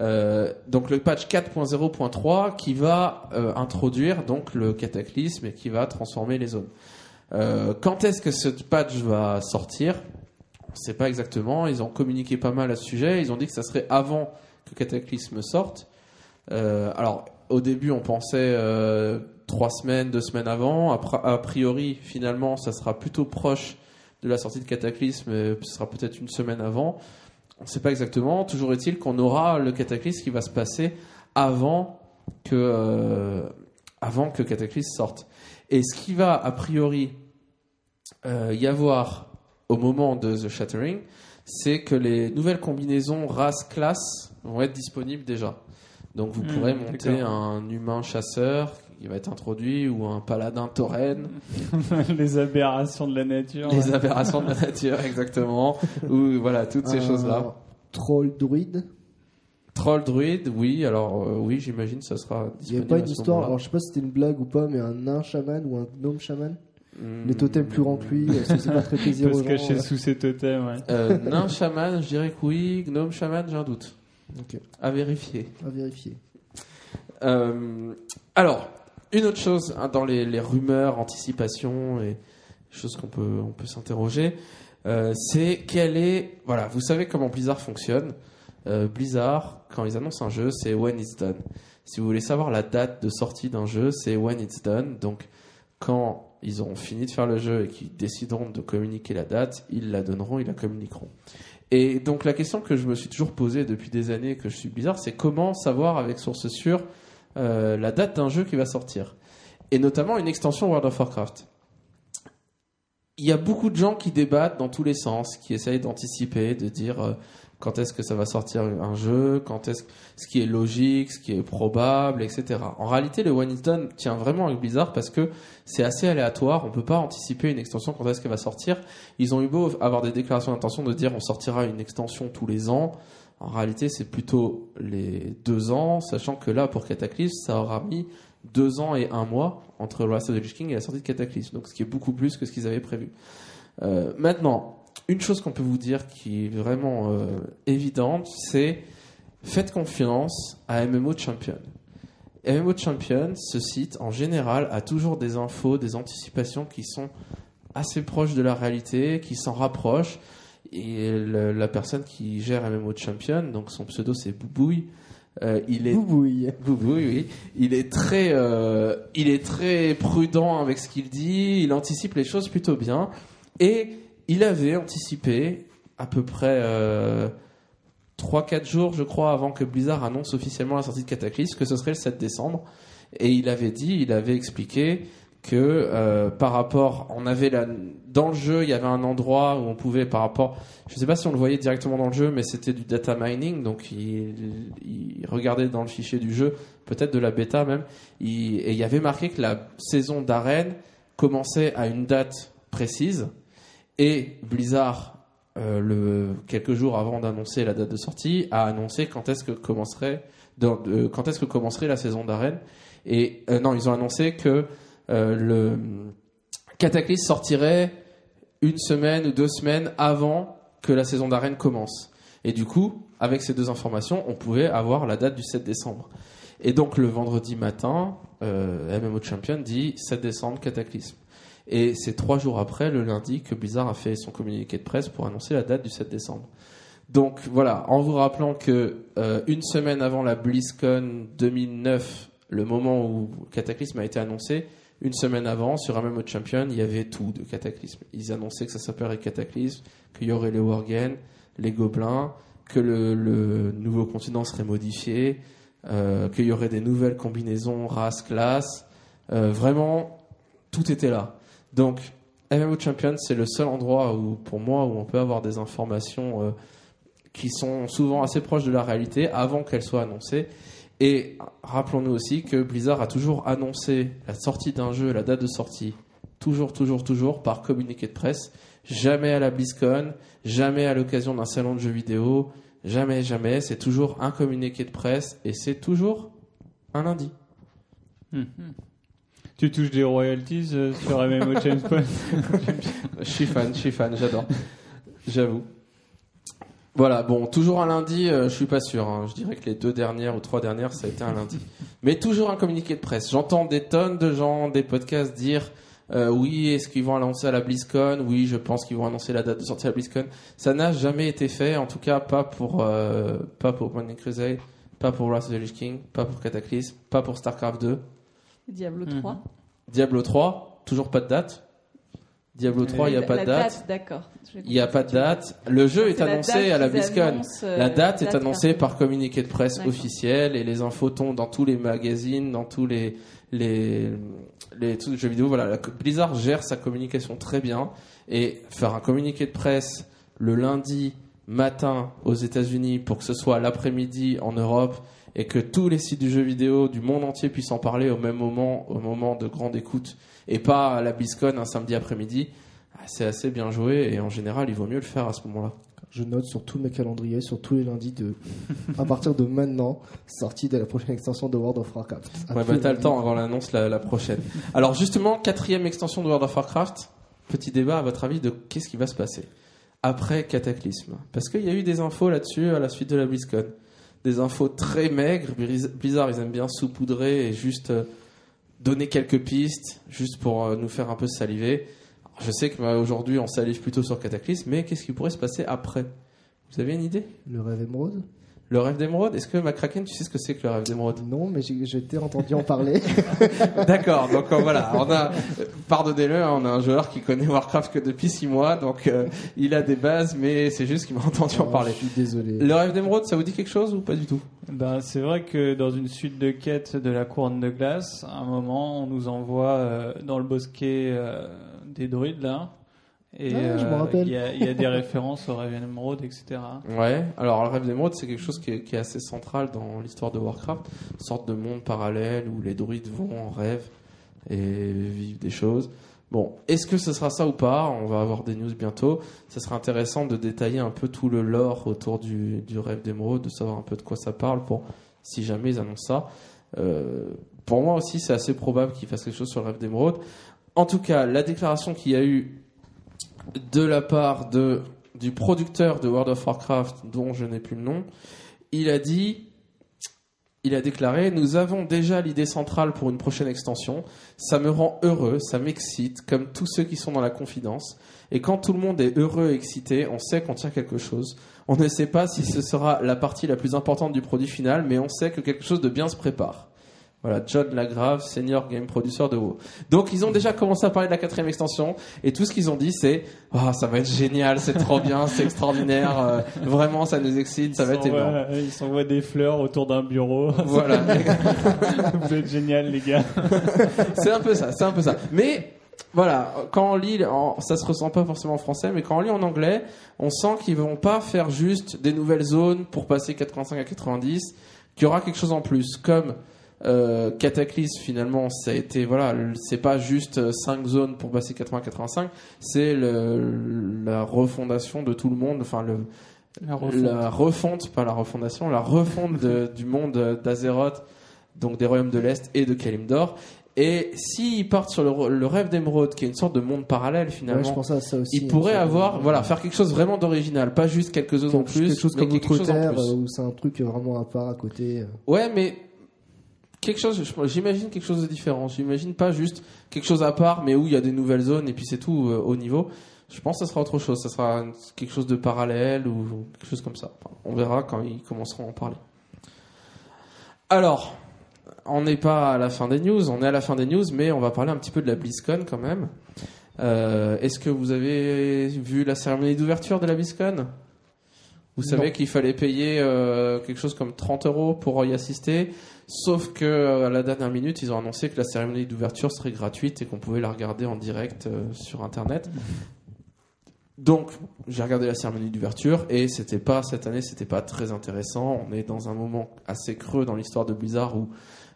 Euh, donc le patch 4.0.3 qui va euh, introduire donc le Cataclysme et qui va transformer les zones. Euh, quand est-ce que ce patch va sortir? On ne sait pas exactement. Ils ont communiqué pas mal à ce sujet. Ils ont dit que ça serait avant que Cataclysme sorte. Euh, alors, au début, on pensait euh, trois semaines, deux semaines avant. A priori, finalement, ça sera plutôt proche de la sortie de Cataclysme. Ce sera peut-être une semaine avant. On ne sait pas exactement. Toujours est-il qu'on aura le Cataclysme qui va se passer avant que, euh, avant que Cataclysme sorte. Et ce qui va, a priori, y avoir au moment de The Shattering, c'est que les nouvelles combinaisons race-classe vont être disponibles déjà. Donc vous Hmm, pourrez monter un humain chasseur qui va être introduit ou un paladin tauren, les aberrations de la nature. les ouais. aberrations de la nature exactement, ou voilà toutes ces choses-là. Troll druide. Troll druide, oui, alors euh, oui, j'imagine ça sera Il n'y avait disponible. pas une histoire, alors je sais pas si c'était une blague ou pas, mais un nain chaman ou un gnome chaman. Hmm. Les totems plus grands que lui, est-ce que c'est pas très Il plaisir peut aux se cacher euh, sous ses totems, ouais. Euh, nain chaman, je dirais que oui. Gnome chaman, j'ai un doute. Ok. À vérifier. À vérifier. Euh, alors, une autre chose hein, dans les, les rumeurs, anticipations et choses qu'on peut, on peut s'interroger, euh, c'est quelle est. Voilà, vous savez comment Blizzard fonctionne. Euh, Blizzard, quand ils annoncent un jeu, c'est when it's done. Si vous voulez savoir la date de sortie d'un jeu, c'est when it's done. Donc, quand ils auront fini de faire le jeu et qu'ils décideront de communiquer la date, ils la donneront, ils la communiqueront. Et donc la question que je me suis toujours posée depuis des années que je suis Blizzard, c'est comment savoir avec source sûre euh, la date d'un jeu qui va sortir. Et notamment une extension World of Warcraft. Il y a beaucoup de gens qui débattent dans tous les sens, qui essayent d'anticiper, de dire euh, quand est-ce que ça va sortir un jeu, quand est-ce ce qui est logique, ce qui est probable, etc. En réalité, le One Is Done tient vraiment avec Blizzard parce que c'est assez aléatoire. On peut pas anticiper une extension quand est-ce qu'elle va sortir. Ils ont eu beau avoir des déclarations d'intention de dire on sortira une extension tous les ans. En réalité, c'est plutôt les deux ans, sachant que là, pour Cataclysme, ça aura mis deux ans et un mois entre le Wrath of the Lich King et la sortie de Cataclysme, donc ce qui est beaucoup plus que ce qu'ils avaient prévu. Euh, maintenant, une chose qu'on peut vous dire qui est vraiment euh, évidente, c'est faites confiance à MMO Champion. MMO Champion, ce site, en général, a toujours des infos, des anticipations qui sont assez proches de la réalité, qui s'en rapprochent. Et le- la personne qui gère MMO Champion, donc son pseudo c'est Boubouille, euh, il est Boubouille. Boubouille, oui. Il est très, euh, il est très prudent avec ce qu'il dit. Il anticipe les choses plutôt bien. Et il avait anticipé à peu près euh, 3-4 jours, je crois, avant que Blizzard annonce officiellement la sortie de Cataclysme, que ce serait le 7 décembre. Et il avait dit, il avait expliqué que euh, par rapport, on avait dans le jeu, il y avait un endroit où on pouvait, par rapport, je sais pas si on le voyait directement dans le jeu, mais c'était du data mining, donc il, regardait dans le fichier du jeu, peut-être de la bêta même, et il y avait marqué que la saison d'arène commençait à une date précise, et Blizzard, euh, quelques jours avant d'annoncer la date de sortie, a annoncé quand est-ce que commencerait, commencerait la saison d'arène, et euh, non, ils ont annoncé que euh, le Cataclysme sortirait une semaine ou deux semaines avant que la saison d'arène commence. Et du coup, avec ces deux informations, on pouvait avoir la date du 7 décembre. Et donc le vendredi matin, euh, MMO Champion dit 7 décembre Cataclysme. Et c'est trois jours après, le lundi, que Blizzard a fait son communiqué de presse pour annoncer la date du 7 décembre. Donc voilà, en vous rappelant que euh, une semaine avant la BlizzCon 2009, le moment où Cataclysme a été annoncé, une semaine avant, sur MMO Champion, il y avait tout de Cataclysme. Ils annonçaient que ça s'appellerait Cataclysme, qu'il y aurait les Worgen, les Gobelins, que le, le nouveau continent serait modifié, euh, qu'il y aurait des nouvelles combinaisons, races, classes. Euh, vraiment, tout était là. Donc, MMO Champions, c'est le seul endroit où, pour moi, où on peut avoir des informations euh, qui sont souvent assez proches de la réalité avant qu'elles soient annoncées. Et rappelons-nous aussi que Blizzard a toujours annoncé la sortie d'un jeu, la date de sortie, toujours, toujours, toujours par communiqué de presse. Jamais à la BlizzCon, jamais à l'occasion d'un salon de jeux vidéo, jamais, jamais. C'est toujours un communiqué de presse et c'est toujours un lundi. Mhm. Tu touches des royalties euh, sur MMO James Bond Je suis fan, je suis fan, j'adore. J'avoue. Voilà, bon, toujours un lundi, euh, je suis pas sûr. hein. Je dirais que les deux dernières ou trois dernières, ça a été un lundi. Mais toujours un communiqué de presse. J'entends des tonnes de gens, des podcasts dire euh, oui, est-ce qu'ils vont annoncer à la BlizzCon? Oui, je pense qu'ils vont annoncer la date de sortie à la BlizzCon. Ça n'a jamais été fait, en tout cas pas pour euh, pas pour Burning Crusade, pas pour Wrath of the Lich King, pas pour Cataclysm, pas pour Starcraft 2. Diablo Mhm. 3. Diablo 3, toujours pas de date. Diablo 3, il n'y a pas de date. D'accord. Il n'y a pas de date. Le jeu est annoncé à la BlizzCon. euh, La date est date annoncée par- communiqué de presse officiel et les infos tombent dans tous les magazines, dans tous les les les trucs de jeux vidéo. Voilà, la- Blizzard gère sa communication très bien et faire un communiqué de presse le lundi matin aux États-Unis pour que ce soit l'après-midi en Europe et que tous les sites du jeu vidéo du monde entier puissent en parler au même moment, au moment de grande écoute et pas à la BlizzCon un samedi après-midi. ah, C'est assez bien joué et en général, il vaut mieux le faire à ce moment-là. Je note sur tous mes calendriers, sur tous les lundis de, à partir de maintenant, sortie de la prochaine extension de World of Warcraft. À Ouais, bah t'as le temps avant l'annonce la, la prochaine. Alors justement, quatrième extension de World of Warcraft. Petit débat à votre avis de qu'est-ce qui va se passer après Cataclysme? Parce qu'il y a eu des infos là-dessus à la suite de la BlizzCon. Des infos très maigres. Blizz- Blizzard, ils aiment bien saupoudrer et juste euh, donner quelques pistes, juste pour euh, nous faire un peu saliver. Je sais que bah, aujourd'hui on salive plutôt sur Cataclysme, mais qu'est-ce qui pourrait se passer après? Vous avez une idée? Le rêve émeraude? Le rêve d'émeraude Est-ce que Macraken, tu sais ce que c'est que le rêve d'émeraude? Non, mais été entendu en parler. D'accord, donc euh, voilà, on a, euh, pardonnez-le, hein, on a un joueur qui connaît Warcraft que depuis 6 mois, donc euh, il a des bases, mais c'est juste qu'il m'a entendu en Oh, parler. Je suis désolé. Le rêve d'émeraude, ça vous dit quelque chose ou pas du tout? Ben, c'est vrai que dans une suite de quêtes de la couronne de glace, à un moment, on nous envoie euh, dans le bosquet euh, des druides, là. Et Ah, je me euh, rappelle. il y, a- il y a des références au Raven Emerald, etc. Ouais, alors le rêve d'émeraude, c'est quelque chose qui est, qui est assez central dans l'histoire de Warcraft, une sorte de monde parallèle où les druides vont en rêve et vivent des choses. Bon, est-ce que ce sera ça ou pas? On va avoir des news bientôt. Ça sera intéressant de détailler un peu tout le lore autour du, du rêve d'émeraude, de savoir un peu de quoi ça parle pour si jamais ils annoncent ça. Euh, pour moi aussi, c'est assez probable qu'ils fassent quelque chose sur le rêve d'émeraude. En tout cas, la déclaration qu'il y a eu de la part du producteur de World of Warcraft, dont je n'ai plus le nom, il a dit, il a déclaré, nous avons déjà l'idée centrale pour une prochaine extension. Ça me rend heureux, ça m'excite, comme tous ceux qui sont dans la confidence. Et quand tout le monde est heureux et excité, on sait qu'on tient quelque chose. On ne sait pas si ce sera la partie la plus importante du produit final, mais on sait que quelque chose de bien se prépare. Voilà, John Lagrave, senior game producer de WoW. Donc ils ont déjà commencé à parler de la quatrième extension et tout ce qu'ils ont dit c'est ah ça va être génial, c'est trop bien, c'est extraordinaire, euh, vraiment ça nous excite, ça va être énorme. s'envoient- Ils s'envoient des fleurs autour d'un bureau. Voilà, Vous êtes génial, les gars. c'est un peu ça, c'est un peu ça. Mais voilà, quand on lit, ça se ressent pas forcément en français, mais quand on lit en anglais, on sent qu'ils vont pas faire juste des nouvelles zones pour passer 85 à 90, qu'il y aura quelque chose en plus, comme euh, Cataclysme finalement, ça a été voilà, c'est pas juste 5 zones pour passer 80 à 85, c'est la refondation de tout le monde, enfin le La refonte. la refonte, pas la refondation, la refonte de- du monde d'Azeroth, donc des royaumes de l'Est et de Kalimdor. Et s'ils partent sur le, le rêve d'émeraude, qui est une sorte de monde parallèle Ouais, finalement, je pensais à ça aussi. ils pourraient de- avoir, voilà, faire quelque chose vraiment d'original, pas juste quelques zones en quelque, plus, quelque chose mais comme quelque chose en plus. euh, où c'est un truc vraiment à part à côté. euh. Ouais, mais quelque chose, j'imagine quelque chose de différent. J'imagine pas juste quelque chose à part, mais où il y a des nouvelles zones et puis c'est tout euh, au niveau. Je pense que ça sera autre chose. Ça sera quelque chose de parallèle ou quelque chose comme ça. Enfin, on verra quand ils commenceront à en parler. Alors, on n'est pas à la fin des news. On est à la fin des news, mais on va parler un petit peu de la BlizzCon quand même. Euh, Est-ce que vous avez vu la cérémonie d'ouverture de la BlizzCon? Vous savez qu'il fallait payer euh, quelque chose comme 30 euros pour y assister. Sauf que euh, à la dernière minute, ils ont annoncé que la cérémonie d'ouverture serait gratuite et qu'on pouvait la regarder en direct euh, sur Internet. Donc, j'ai regardé la cérémonie d'ouverture et c'était pas cette année, c'était pas très intéressant. On est dans un moment assez creux dans l'histoire de Blizzard où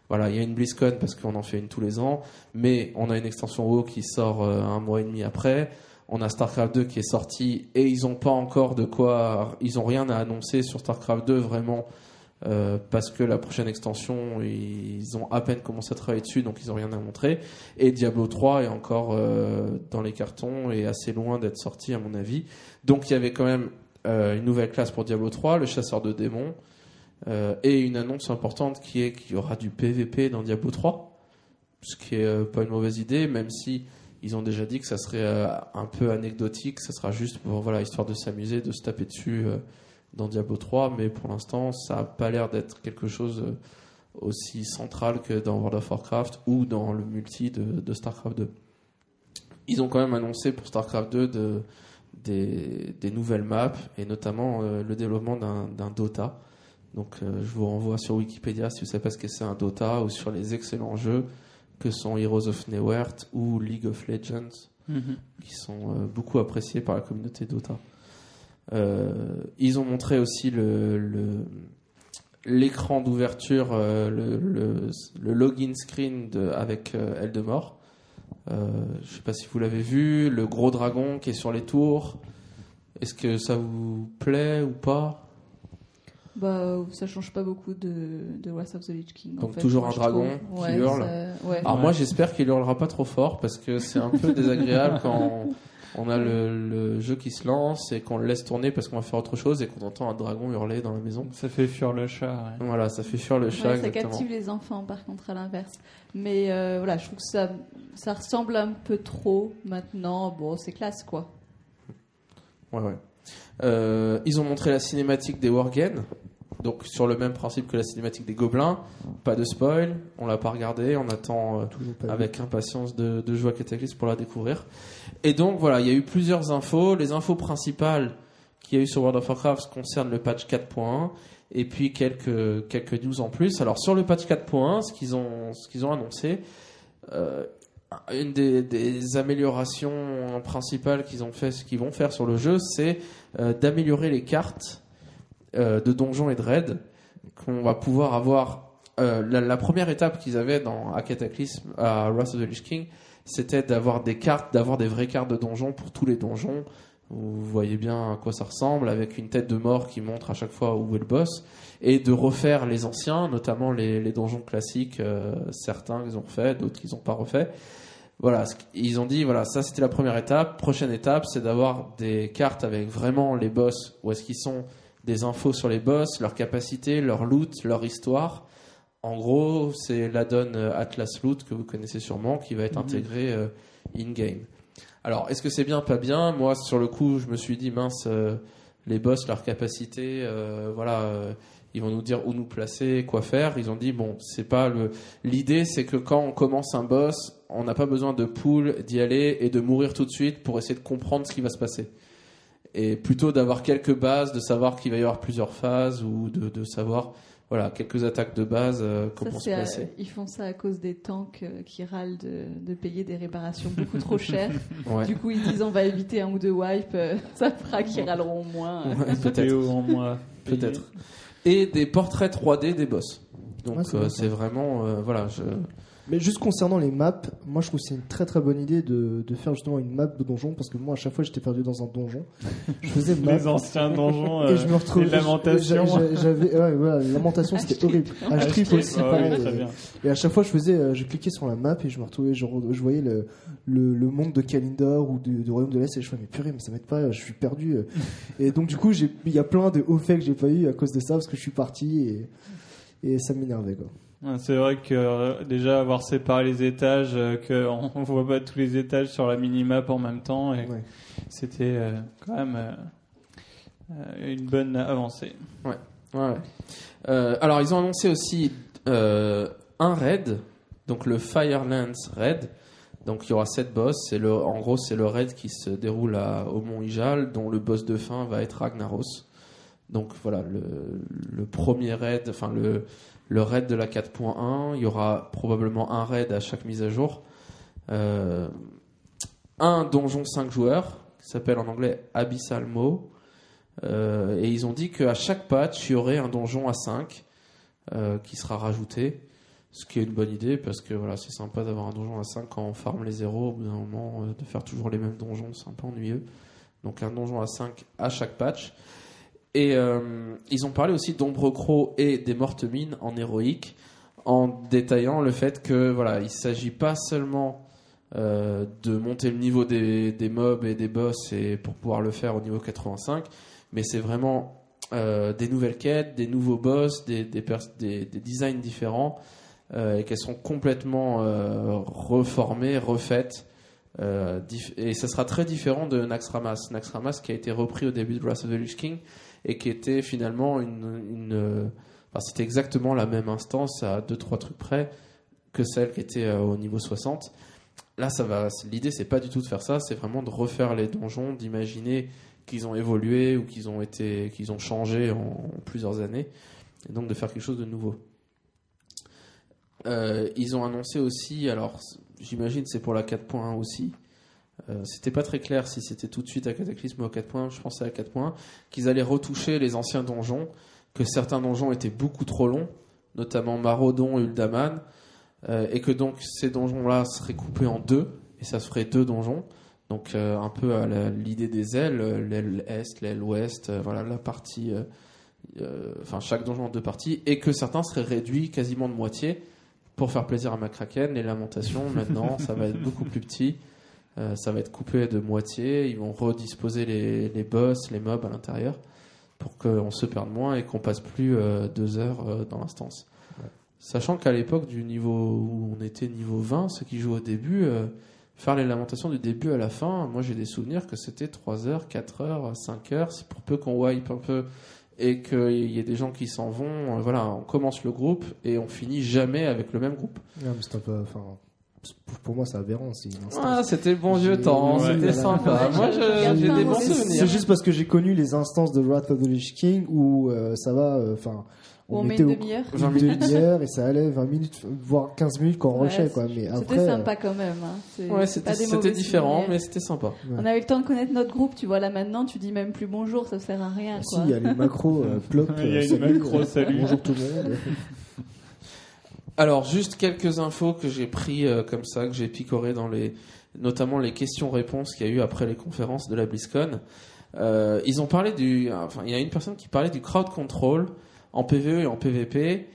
voilà, il y a une BlizzCon parce qu'on en fait une tous les ans, mais on a une extension WoW qui sort euh, un mois et demi après. On a StarCraft 2 qui est sorti et ils ont pas encore de quoi, ils ont rien à annoncer sur StarCraft 2 vraiment euh, parce que la prochaine extension ils ont à peine commencé à travailler dessus donc ils ont rien à montrer et Diablo 3 est encore euh, dans les cartons et assez loin d'être sorti à mon avis. Donc il y avait quand même euh, une nouvelle classe pour Diablo 3, le chasseur de démons et une annonce importante qui est qu'il y aura du PVP dans Diablo 3, ce qui est pas une mauvaise idée, même si ils ont déjà dit que ça serait un peu anecdotique, ça sera juste pour voilà histoire de s'amuser, de se taper dessus dans Diablo 3, mais pour l'instant ça a pas l'air d'être quelque chose euh, aussi central que dans World of Warcraft ou dans le multi de, de Starcraft 2. Ils ont quand même annoncé pour Starcraft 2 de, des, des nouvelles maps et notamment euh, le développement d'un Dota. Donc euh, je vous renvoie sur Wikipédia si vous savez pas ce que c'est un Dota ou sur les excellents jeux que sont Heroes of Newerth ou League of Legends Mhm. qui sont euh, beaucoup appréciés par la communauté Dota. Euh, ils ont montré aussi le l'écran d'ouverture, euh, le, le, le login screen de, avec euh, Eldemort. Je sais pas si vous l'avez vu, le gros dragon qui est sur les tours. Est-ce que ça vous plaît ou pas? Bah, ça change pas beaucoup de, de Wrath of the Lich King. en Donc fait, toujours un dragon trouve. qui Ouais, hurle. ça- ouais. Alors Ouais. moi j'espère qu'il hurlera pas trop fort parce que c'est un peu désagréable quand on a le, le jeu qui se lance et qu'on le laisse tourner parce qu'on va faire autre chose et qu'on entend un dragon hurler dans la maison. Ça fait fuir le chat. ouais. Voilà, ça fait fuir le chat Ouais, ça exactement. captive les enfants, par contre, à l'inverse. Mais euh, voilà, je trouve que ça, ça ressemble un peu trop maintenant. Bon, c'est classe, quoi. Ouais, ouais. Euh, ils ont montré la cinématique des Worgen, donc sur le même principe que la cinématique des Gobelins. Pas de spoil, on l'a pas regardé, on attend euh, avec impatience de, de jouer à Cataclysme pour la découvrir. Et donc voilà, il y a eu plusieurs infos. Les infos principales qu'il y a eu sur World of Warcraft concernent le patch 4.1 et puis quelques quelques news en plus. Alors sur le patch 4.1, ce qu'ils ont ce qu'ils ont annoncé, euh, une des, des améliorations principales qu'ils ont fait, ce qu'ils vont faire sur le jeu, c'est euh, d'améliorer les cartes euh, de donjons et de raids qu'on va pouvoir avoir. euh, la, première étape qu'ils avaient dans à Cataclysme, à Wrath of the Lich King, c'était d'avoir des cartes, d'avoir des vraies cartes de donjons pour tous les donjons. Vous voyez bien à quoi ça ressemble, avec une tête de mort qui montre à chaque fois où est le boss, et de refaire les anciens, notamment les, les donjons classiques, euh, certains ils ont refait, d'autres ils n'ont pas refait. Voilà, ils ont dit, voilà, ça c'était la première étape. Prochaine étape, c'est d'avoir des cartes avec vraiment les boss, où est-ce qu'ils sont, des infos sur les boss, leur capacité, leur loot, leur histoire. En gros, c'est l'add-on euh, Atlas Loot que vous connaissez sûrement, qui va être intégré euh, in-game. Alors, est-ce que c'est bien, pas bien? Moi, sur le coup, je me suis dit, mince, euh, les boss, leur capacité, euh, voilà, ils vont nous dire où nous placer, quoi faire. Ils ont dit, bon, c'est pas le. L'idée, c'est que quand on commence un boss, on n'a pas besoin de pool, d'y aller et de mourir tout de suite pour essayer de comprendre ce qui va se passer. Et plutôt d'avoir quelques bases, de savoir qu'il va y avoir plusieurs phases ou de, de savoir, voilà, quelques attaques de base, euh, Ça, se placer. ils font ça à cause des tanks euh, qui râlent de, de payer des réparations beaucoup trop chères. Ouais. Du coup, ils disent on va éviter un ou deux wipes, euh, ça fera qu'ils râleront moins. Ouais, peut-être. Et des portraits 3D des boss. Donc Ouais, c'est euh, vraiment euh, voilà, je Mais juste concernant les maps, moi je trouve que c'est une très très bonne idée de, de faire justement une map de donjon parce que moi à chaque fois j'étais perdu dans un donjon. Je faisais map. Les anciens donjons. Et euh, je me retrouve. les lamentations. j'a- j'a- J'avais, ouais, voilà, les lamentations c'était horrible. H-trip aussi, pareil. bien. Et à chaque fois, je faisais, euh, je cliquais sur la map et je me retrouvais, je, je voyais le, le, le monde de Kalindor ou du, Royaume de l'Est et je fais, mais purée, mais ça m'aide pas, je suis perdu. euh. Et donc, du coup, il y a plein de hauts faits que j'ai pas eu à cause de ça parce que je suis parti et, et ça m'énervait, quoi. C'est vrai que euh, déjà avoir séparé les étages, euh, qu'on on voit pas tous les étages sur la minimap en même temps, et Ouais. c'était euh, quand même une bonne avancée. Ouais. Euh, alors, ils ont annoncé aussi euh, un raid, donc le Firelands raid. Donc, il y aura sept boss. C'est le, en gros, c'est le raid qui se déroule à- au Mont Ijal, dont le boss de fin va être Ragnaros. Donc voilà, le, le premier raid, enfin le, le raid de la 4.1, il y aura probablement un raid à chaque mise à jour. Euh, un donjon 5 joueurs, qui s'appelle en anglais Abyssal Mo. Euh, et ils ont dit qu'à chaque patch, il y aurait un donjon à 5 euh, qui sera rajouté. Ce qui est une bonne idée parce que voilà, c'est sympa d'avoir un donjon à 5 quand on farme les zéros. Au bout d'un moment, de faire toujours les mêmes donjons, c'est un peu ennuyeux. Donc un donjon à 5 à chaque patch. Et euh, ils ont parlé aussi d'Ombre Croc et des Mortes Mines en héroïque, en détaillant le fait que voilà, il s'agit pas seulement euh, de monter le niveau des, mobs et des boss et pour pouvoir le faire au niveau 85, mais c'est vraiment euh, des nouvelles quêtes, des nouveaux boss, des, des, designs différents et qu'elles sont complètement reformées, refaites. et ça sera très différent de Naxxramas. Naxxramas qui a été repris au début de Wrath of the Lich King et qui était finalement une, une euh, c'était exactement la même instance à deux trois trucs près que celle qui était euh, au niveau 60. Là, ça va. L'idée, c'est pas du tout de faire ça. C'est vraiment de refaire les donjons, d'imaginer qu'ils ont évolué ou qu'ils ont été, qu'ils ont changé en, en plusieurs années, et donc de faire quelque chose de nouveau. Euh, ils ont annoncé aussi, alors j'imagine c'est pour la 4.1 aussi. Euh, c'était pas très clair si c'était tout de suite à Cataclysme ou à 4.1. Je pensais à 4.1 qu'ils allaient retoucher les anciens donjons, que certains donjons étaient beaucoup trop longs, notamment Marodon et Uldaman, euh, et que donc ces donjons-là seraient coupés en deux, et ça se ferait deux donjons. Donc euh, un peu à l'idée des ailes, l'aile est, l'aile ouest, voilà la partie, enfin chaque donjon en deux parties, et que certains seraient réduits quasiment de moitié pour faire plaisir à Macraken. Les lamentations maintenant, ça va être beaucoup plus petit, Euh, ça va être coupé de moitié. Ils vont redisposer les, les boss, les mobs à l'intérieur pour qu'on se perde moins et qu'on passe plus euh, deux heures euh, dans l'instance. Sachant qu'à l'époque du niveau où on était niveau 20, ceux qui jouent au début, faire les lamentations du début à la fin, moi j'ai des souvenirs que c'était 3 heures, 4 heures, 5 heures, c'est pour peu qu'on wipe un peu et qu'il y ait des gens qui s'en vont, voilà, on commence le groupe et on finit jamais avec le même groupe. Non, mais c'est un peu. Enfin, pour- moi, c'est aberrant. C'est une instance. Ah, c'était le bon vieux temps, Ouais. c'était sympa. Ouais, moi j'ai des bons souvenirs. C'est juste parce que j'ai connu les instances de Wrath of the Lich King où euh, ça va. euh, Enfin, Où on met était une au- demi-heure. 20 une minutes. demi-heure et ça allait 20 minutes, voire 15 minutes quand on Ouais, rushait, C'était après. euh, sympa quand même. hein. Ouais, c'était différent, mais c'était sympa. On a eu le temps de connaître notre groupe, tu vois. Là maintenant, tu dis même plus bonjour, ça sert à rien. Ah, Si, Quoi. il y a les macros, euh, plop. Il y a euh, une salut, macro, euh, salut. Bonjour tout le monde. Alors, juste quelques infos que j'ai pris euh, comme ça, que j'ai picoré dans les, notamment les questions-réponses qu'il y a eu après les conférences de la BlizzCon. Euh, ils ont parlé du, enfin, il y a une personne qui parlait du crowd control en PVE et en PVP.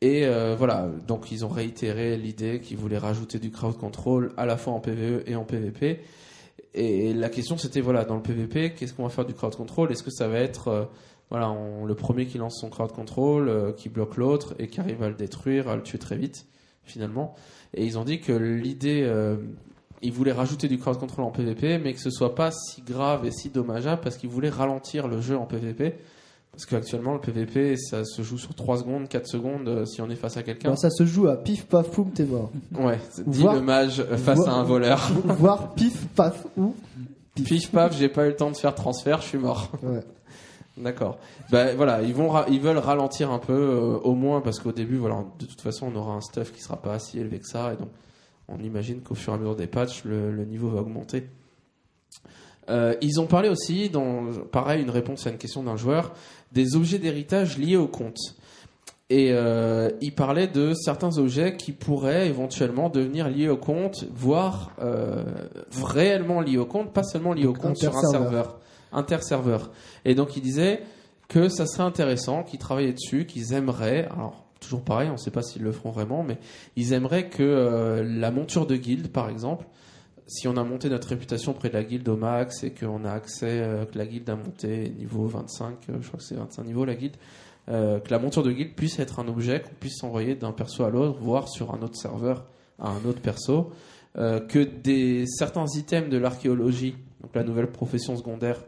Et euh, voilà, donc ils ont réitéré l'idée qu'ils voulaient rajouter du crowd control à la fois en PVE et en PVP. Et la question c'était voilà, dans le PVP, qu'est-ce qu'on va faire du crowd control? Est-ce que ça va être euh, voilà, on- le premier qui lance son crowd control, euh, qui bloque l'autre et qui arrive à le détruire, à le tuer très vite, finalement. Et ils ont dit que l'idée, euh, ils voulaient rajouter du crowd control en PvP, mais que ce soit pas si grave et si dommageable parce qu'ils voulaient ralentir le jeu en PvP. Parce qu'actuellement, le PvP, ça se joue sur 3 secondes, 4 secondes euh, si on est face à quelqu'un. Non, ça se joue à pif paf poum, t'es mort. Ouais, dit Voir- le mage face voir- à un voleur. Voire pif paf ou. Pif paf, j'ai pas eu le temps de faire transfert, je suis mort. Ouais. D'accord. Ben voilà, ils vont, ils veulent ralentir un peu, euh, au moins parce qu'au début, voilà, de toute façon, on aura un stuff qui sera pas si élevé que ça, et donc on imagine qu'au fur et à mesure des patchs, le, le niveau va augmenter. Euh, ils ont parlé aussi, dans, pareil, une réponse à une question d'un joueur, des objets d'héritage liés au compte. Et euh, il parlait de certains objets qui pourraient éventuellement devenir liés au compte, voire réellement liés au compte, pas seulement liés au compte sur un serveur, interserveur. Et donc il disait que ça serait intéressant, qu'ils travaillaient dessus, qu'ils aimeraient, alors toujours pareil, on ne sait pas s'ils le feront vraiment, mais ils aimeraient que euh, la monture de guilde, par exemple, si on a monté notre réputation près de la guilde au max et qu'on a accès, euh, que la guilde a monté niveau 25, euh, je crois que c'est 25 niveaux la guilde, que la monture de guilde puisse être un objet qu'on puisse envoyer d'un perso à l'autre, voire sur un autre serveur à un autre perso, que des certains items de l'archéologie, donc la nouvelle profession secondaire,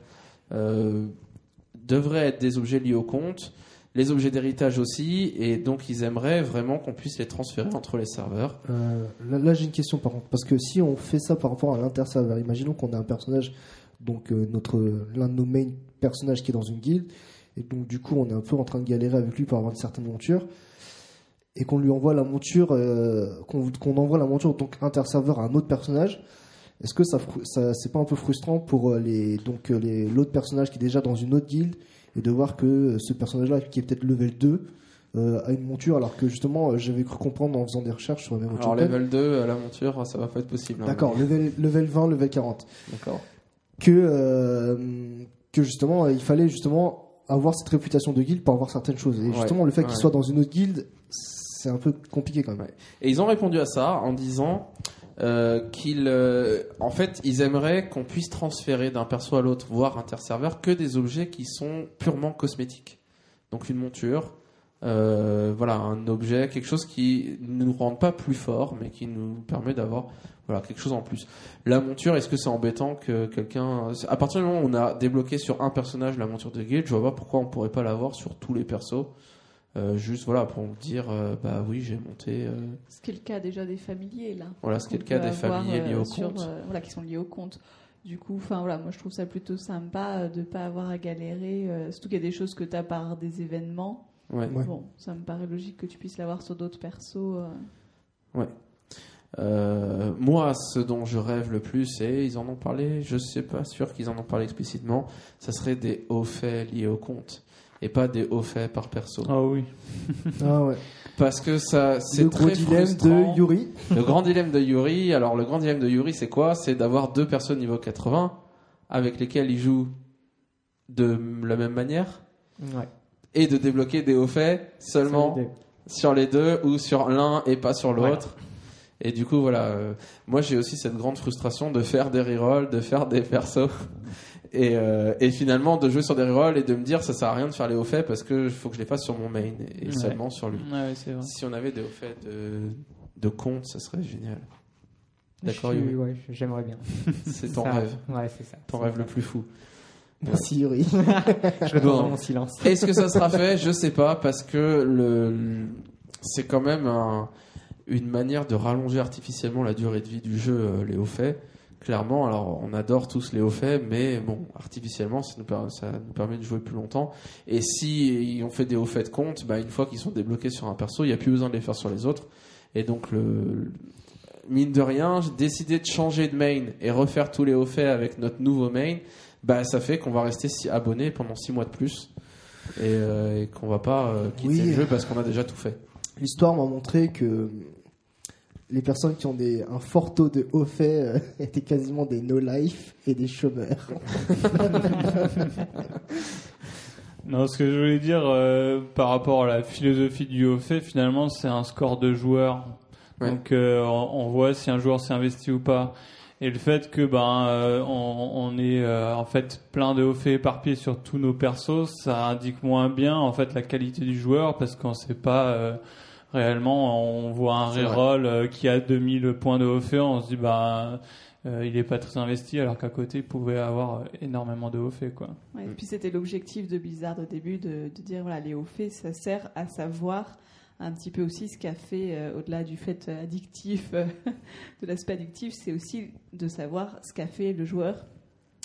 devraient être des objets liés au compte, les objets d'héritage aussi, et donc ils aimeraient vraiment qu'on puisse les transférer entre les serveurs. Euh, là, j'ai une question par contre, parce que si on fait ça par rapport à l'interserveur, imaginons qu'on a un personnage, donc euh, notre l'un de nos main personnages qui est dans une guilde, Et donc, du coup, on est un peu en train de galérer avec lui pour avoir une certaine monture. Et qu'on lui envoie la monture, euh, qu'on qu'on envoie la monture donc interserveur à un autre personnage. Est-ce que ça, ça c'est pas un peu frustrant pour euh, les donc euh, les l'autre personnage qui est déjà dans une autre guilde et de voir que euh, ce personnage-là qui est peut-être level 2 euh, a une monture alors que justement j'avais cru comprendre en faisant des recherches sur le même Alors, level 2, à la monture, ça va pas être possible. hein. D'accord, level, level 20, level 40. D'accord. Que, euh, que justement, il fallait justement avoir cette réputation de guilde pour avoir certaines choses. Et Ouais, justement, le fait qu'il soit dans une autre guilde, c'est un peu compliqué quand même. Ouais. Et ils ont répondu à ça en disant euh, qu'ils, euh, en fait, ils aimeraient qu'on puisse transférer d'un perso à l'autre, voire interserveur, que des objets qui sont purement cosmétiques. Donc une monture, euh, voilà, un objet, quelque chose qui ne nous rend pas plus fort, mais qui nous permet d'avoir voilà quelque chose en plus. La monture, est-ce que c'est embêtant que quelqu'un, à partir du moment où on a débloqué sur un personnage la monture de guild, je vois pas pourquoi on pourrait pas l'avoir sur tous les persos. Euh, juste voilà pour me dire euh, bah oui j'ai monté euh, Ce qui est le cas déjà des familiers là. voilà ce qui est le cas des familiers liés euh, au sur, compte euh, voilà, qui sont liés au compte. Du coup, enfin voilà, moi je trouve ça plutôt sympa de pas avoir à galérer, euh, surtout qu'il y a des choses que tu as par des événements. ouais. Ouais. Bon, ça me paraît logique que tu puisses l'avoir sur d'autres persos. euh. Euh, moi ce dont je rêve le plus et ils en ont parlé je sais pas sûr qu'ils en ont parlé explicitement ça serait des hauts faits liés au compte et pas des hauts faits par perso Ah oui. Ah ouais. parce que ça c'est Le très dilemme frustrant. de Yuri. le grand dilemme de Yuri alors le grand dilemme de Yuri c'est quoi? C'est d'avoir deux personnes niveau 80 avec lesquelles il joue de la même manière Ouais. et de débloquer des hauts faits seulement sur les deux ou sur l'un et pas sur l'autre. Et du coup, voilà, euh, moi j'ai aussi cette grande frustration de faire des rerolls, de faire des persos. Et, euh, et finalement de jouer sur des rerolls et de me dire ça sert à rien de faire les hauts faits parce que faut que je les fasse sur mon main et Ouais. seulement sur lui. Ouais, vrai. Si on avait des hauts faits de, de compte, ça serait génial. D'accord, Yuri ouais, j'aimerais bien. C'est ton Ça- rêve, Ouais, c'est ça. ton rêve vrai. le plus fou. Merci Yuri. Je Bon. mon silence. Est-ce que ça sera fait? Je sais pas parce que le, le- c'est quand même un- une manière de rallonger artificiellement la durée de vie du jeu, euh, les hauts faits. Clairement, alors on adore tous les hauts faits, mais bon, artificiellement, ça nous, per- ça nous permet de jouer plus longtemps. Et si on fait des hauts faits de compte, bah, une fois qu'ils sont débloqués sur un perso, il n'y a plus besoin de les faire sur les autres. Et donc, le, mine de rien, décidé de changer de main et refaire tous les hauts faits avec notre nouveau main. Bah, ça fait qu'on va rester abonné pendant 6 mois de plus et, euh, et qu'on va pas euh, quitter Oui. le jeu parce qu'on a déjà tout fait. L'histoire m'a montré que les personnes qui ont des, un fort taux de haut fait euh, étaient quasiment des no-life et des chômeurs. Non, ce que je voulais dire euh, par rapport à la philosophie du haut fait, finalement, c'est un score de joueurs. Ouais. Donc, euh, on, on voit si un joueur s'est investi ou pas. Et le fait que ben euh, on, on est euh, en fait plein de hauts faits éparpillés sur tous nos persos, ça indique moins bien en fait la qualité du joueur parce qu'on sait pas euh, réellement. On voit un reroll euh, qui a 2000 points de haut fait, on se dit bah euh, il est pas très investi alors qu'à côté il pouvait avoir énormément de hauts faits quoi. Ouais, et puis c'était l'objectif de Blizzard au début de, de dire voilà les hauts faits ça sert à savoir un petit peu aussi ce qu'a fait euh, au-delà du fait euh, addictif euh, de l'aspect addictif c'est aussi de savoir ce qu'a fait le joueur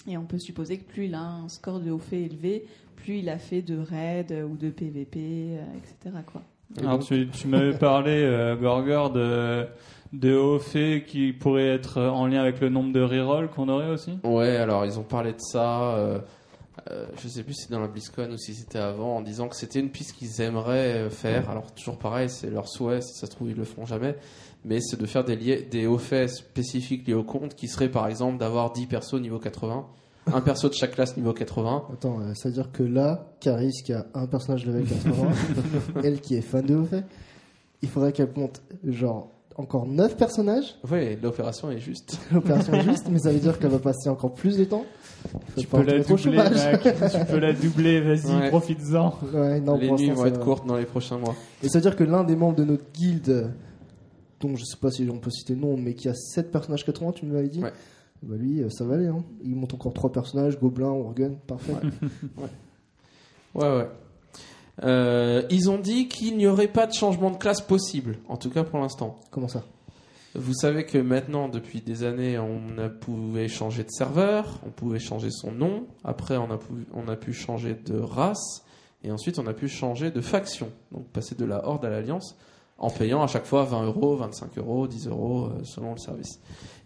et on peut supposer que plus il a un score de hauts faits élevé plus il a fait de raids ou de PVP euh, etc quoi Alors donc- tu, tu m'avais parlé, euh, Gorgor, de, de hauts faits qui pourraient être en lien avec le nombre de rerolls qu'on aurait aussi? Ouais, alors ils ont parlé de ça. euh, euh, je sais plus si c'est dans la BlizzCon ou si c'était avant, en disant que c'était une piste qu'ils aimeraient euh, faire. Alors toujours pareil, c'est leur souhait. Si ça se trouve, ils le feront jamais. Mais c'est de faire des, liés, des hauts faits spécifiques liés au compte, qui serait par exemple d'avoir 10 persos niveau 80, un perso de chaque classe niveau 80. Attends, euh, ça veut dire que là, Caris qui a un personnage level 80, elle qui est fan de haut fait, il faudrait qu'elle monte genre encore 9 personnages. Ouais, l'opération est juste. L'opération est juste, mais ça veut dire qu'elle va passer encore plus de temps. Tu peux la doubler, tu peux la doubler, vas-y, Ouais. profites-en. Ouais, non, les nuits vont être va. courtes dans les prochains mois. Et ça veut dire que l'un des membres de notre guilde, dont je sais pas si on peut citer le nom, mais qui a 7 personnages 80, tu m'avais dit Ouais. Bah lui, euh, ça va aller. Hein. Il monte encore 3 personnages, Gobelin, Orgun, parfait. Ouais, ouais. Euh, ils ont dit qu'il n'y aurait pas de changement de classe possible, en tout cas pour l'instant. Comment ça? Vous savez que maintenant, depuis des années, on a pouvait changer de serveur, on pouvait changer son nom. Après, on a pu, on a pu changer de race Et ensuite, on a pu changer de faction, donc passer de la Horde à l'Alliance, en payant à chaque fois 20 euros, 25 euros, 10 euros, euh, selon le service.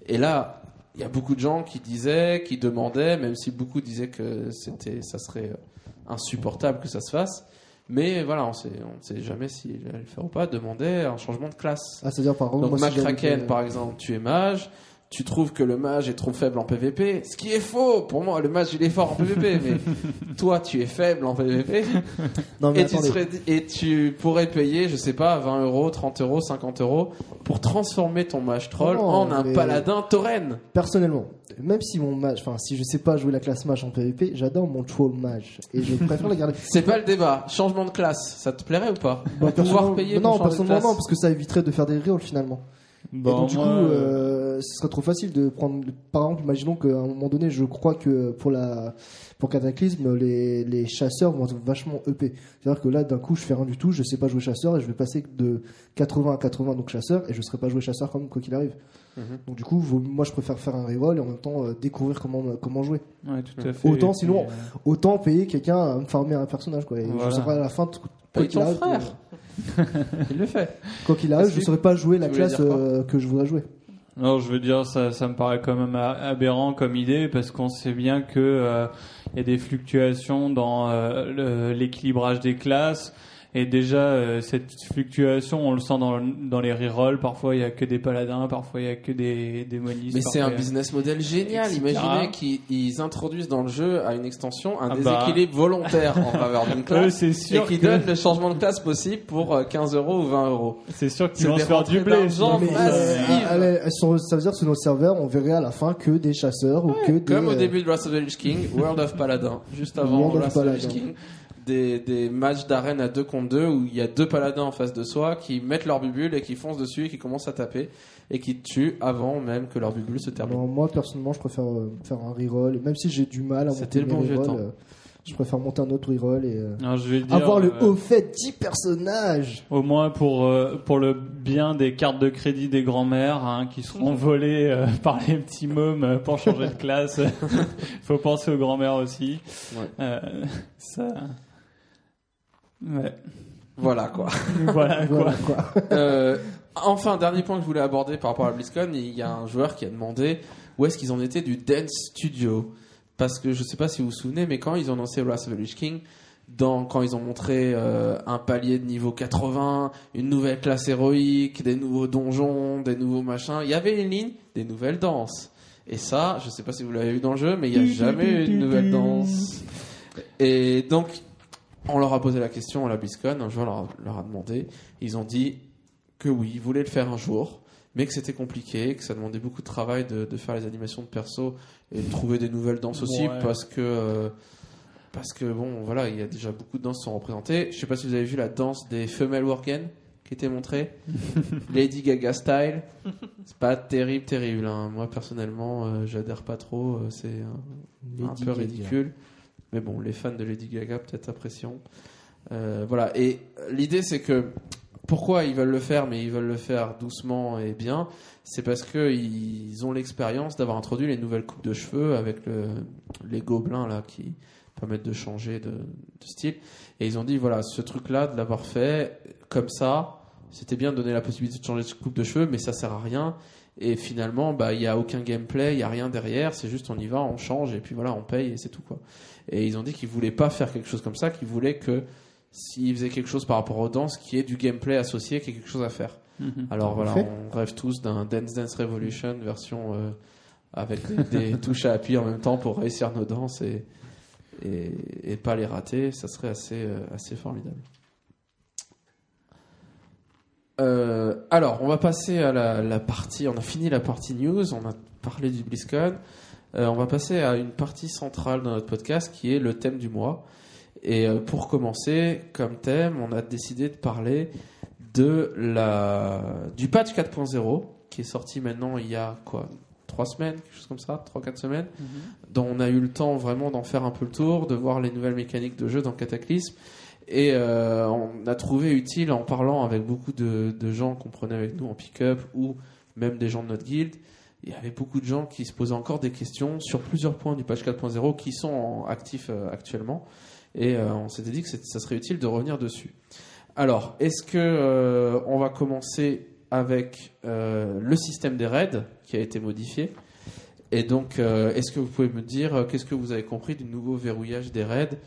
Et là, il y a beaucoup de gens qui disaient, qui demandaient, même si beaucoup disaient que c'était, ça serait euh, insupportable que ça se fasse. Mais voilà, on sait, on ne sait jamais s'il allait le faire ou pas, demandaient un changement de classe. Ah, c'est-à-dire, par exemple, Donc moi, si été- par exemple, tu es mage, tu trouves que le mage est trop faible en PvP, ce qui est faux. Pour moi, le mage il est fort en PvP, mais toi tu es faible en PvP Non, mais et tu, attendez. serais- et tu pourrais payer, je sais pas, 20 euros, 30 euros, 50 euros pour transformer ton mage troll Non, en un paladin tauren. Personnellement, même si mon mage, enfin, si je sais pas jouer la classe mage en PvP, j'adore mon troll mage. Et je préfère la garder. C'est pas le débat. Changement de classe, ça te plairait ou pas? Bah, Pouvoir payer non, pour personnellement, non, parce que ça éviterait de faire des rerolls finalement. et Bon, donc, du moi, coup, euh, ce serait trop facile de prendre. Par exemple, imaginons qu'à un moment donné, je crois que pour la pour Cataclysme, les, les chasseurs vont être vachement EP. C'est-à-dire que là, d'un coup, je fais rien du tout, je sais pas jouer chasseur et je vais passer de 80 à 80 donc chasseur et je serai pas jouer chasseur comme quoi qu'il arrive. Mhm. Donc du coup, moi, je préfère faire un reroll et en même temps euh, découvrir comment comment jouer. ouais, tout à fait. Autant puis, sinon- euh, Autant payer quelqu'un à me farmer un personnage quoi. Et Voilà. je saurais à la fin de- quoi qu'il ton arrive, frère. euh, Il le fait. quoi qu'il arrive, Parce je que- saurais pas jouer la classe euh, que je voudrais jouer. Non, je veux dire, ça, ça me paraît quand même aberrant comme idée parce qu'on sait bien que euh, y a des fluctuations dans euh, l'équilibrage des classes. Et déjà, euh, cette fluctuation, on le sent dans, dans les rerolls. Parfois, il y a que des paladins, parfois, il y a que des démonistes. Mais c'est un business model génial. etc. Imaginez qu'ils ils introduisent dans le jeu à une extension un Ah bah. déséquilibre volontaire en faveur d'une Eux, classe c'est et sûr qui que, donne le changement de classe possible pour euh, 15 euros ou 20 euros. c'est sûr qu'ils c'est vont des se faire du blé. massive. euh, sont- ça veut dire que sur notre serveur, on verrait à la fin que des chasseurs ou que des. Comme au euh, début de Wrath of the Lich King, World of Paladin, juste avant World of Wrath of Paladin. King, des, des matchs d'arène à 2 contre 2 où il y a deux paladins en face de soi qui mettent leur bubule et qui foncent dessus et qui commencent à taper et qui tuent avant même que leur bubule se termine. Non, moi personnellement, je préfère euh, faire un reroll. Et même si j'ai du mal à C'était monter le bon vieux temps. euh, je préfère monter un autre reroll et euh, Alors, je vais dire, avoir le euh, haut fait 10 personnages. Au moins pour, euh, pour le bien des cartes de crédit des grands-mères hein, qui seront volées euh, par les petits mômes pour changer de classe. faut penser aux grands-mères aussi. Ouais. Euh, ça... Ouais. Voilà quoi. Voilà quoi. Voilà quoi. Euh, enfin, dernier point que je voulais aborder par rapport à BlizzCon, il y a un joueur qui a demandé où est-ce qu'ils en étaient du Dance Studio. Parce que je sais pas si vous vous souvenez, mais quand ils ont lancé Wrath of the Lich King, dans, quand ils ont montré euh, un palier de niveau 80, une nouvelle classe héroïque, des nouveaux donjons, des nouveaux machins, il y avait une ligne des nouvelles danses. Et ça, je sais pas si vous l'avez vu dans le jeu, mais il n'y a jamais eu une nouvelle danse. Et donc, on leur a posé la question à la BlizzCon, un joueur leur, a- leur a demandé, ils ont dit que oui, ils voulaient le faire un jour, mais que c'était compliqué, que ça demandait beaucoup de travail de, de faire les animations de perso et de trouver des nouvelles danses aussi, Ouais. parce que euh, parce que bon, voilà, il y a déjà beaucoup de danses qui sont représentées. Je sais pas si vous avez vu la danse des femelles worgen qui était montrée, Lady Gaga style. C'est pas terrible, terrible. hein. Moi personnellement, euh, j'adhère pas trop. euh, C'est un, peu ridicule. Mais bon, les fans de Lady Gaga peut-être apprécieront. Euh, voilà. Et l'idée, c'est que pourquoi ils veulent le faire, mais ils veulent le faire doucement et bien, c'est parce que ils ont l'expérience d'avoir introduit les nouvelles coupes de cheveux avec le, les gobelins là qui permettent de changer de, de style. Et ils ont dit voilà, ce truc-là, de l'avoir fait comme ça, c'était bien de donner la possibilité de changer de coupe de cheveux, mais ça sert à rien. Et finalement, bah, il n'y a aucun gameplay, il n'y a rien derrière, c'est juste on y va, on change, et puis voilà, on paye, et c'est tout, quoi. Et ils ont dit qu'ils voulaient pas faire quelque chose comme ça, qu'ils voulaient que s'ils faisaient quelque chose par rapport aux danses, qu'il y ait du gameplay associé, qu'il y ait quelque chose à faire. Mhm. Alors voilà, on rêve tous d'un Dance Dance Revolution version euh, avec des, des touches à appui en même temps pour réussir nos danses et, et, et pas les rater, ça serait assez, euh, assez formidable. Euh, alors, on va passer à la, la partie. On a fini la partie news, on a parlé du BlizzCon. Euh, on va passer à une partie centrale dans notre podcast qui est le thème du mois. Et euh, pour commencer, comme thème, on a décidé de parler de la du patch 4.0 qui est sorti maintenant il y a quoi trois semaines, quelque chose comme ça, trois quatre semaines, dont on a eu le temps vraiment d'en faire un peu le tour, de voir les nouvelles mécaniques de jeu dans Cataclysme. Et euh, on a trouvé utile en parlant avec beaucoup de, de gens qu'on prenait avec nous en pick-up ou même des gens de notre guilde. Il y avait beaucoup de gens qui se posaient encore des questions sur plusieurs points du patch 4.0 qui sont actifs euh, actuellement. Et euh, on s'était dit que ça serait utile de revenir dessus. Alors, est-ce que euh, on va commencer avec le système des raids qui a été modifié? Et donc, est-ce que vous pouvez me dire qu'est-ce que vous avez compris du nouveau verrouillage des raids?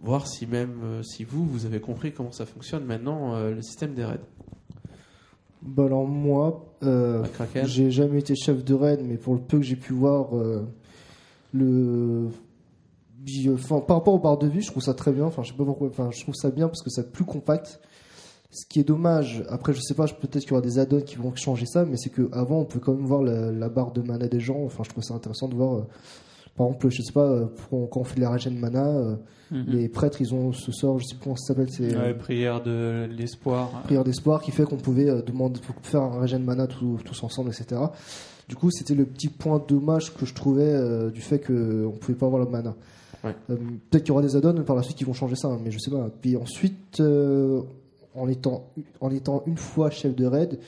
Voir si même si vous, vous avez compris comment ça fonctionne maintenant le système des raids. Bah alors moi, euh, j'ai jamais été chef de raid, mais pour le peu que j'ai pu voir, euh, le, enfin, par rapport aux barres de vie, je trouve ça très bien. Enfin, je sais pas pourquoi. Enfin, je trouve ça bien parce que c'est plus compact. Ce qui est dommage, après je sais pas, peut-être qu'il y aura des add-ons qui vont changer ça, mais c'est que avant on peut quand même voir la, la barre de mana des gens. Enfin, je trouve ça intéressant de voir. Par exemple, je sais pas, euh, pour- quand on fait de la régène mana, euh, Mhm. les prêtres ils ont ce sort, je sais pas comment ça s'appelle, c'est euh, Ouais, prière de l'espoir. prière d'espoir qui fait qu'on pouvait euh, demander faire un régène mana tout- tous ensemble, etc. Du coup, c'était le petit point dommage que je trouvais euh, du fait qu'on pouvait pas avoir le mana. Ouais. Euh, Peut-être qu'il y aura des add-ons par la suite qui vont changer ça, hein, mais je sais pas. Puis ensuite, euh, en, étant, en étant une fois chef de raid,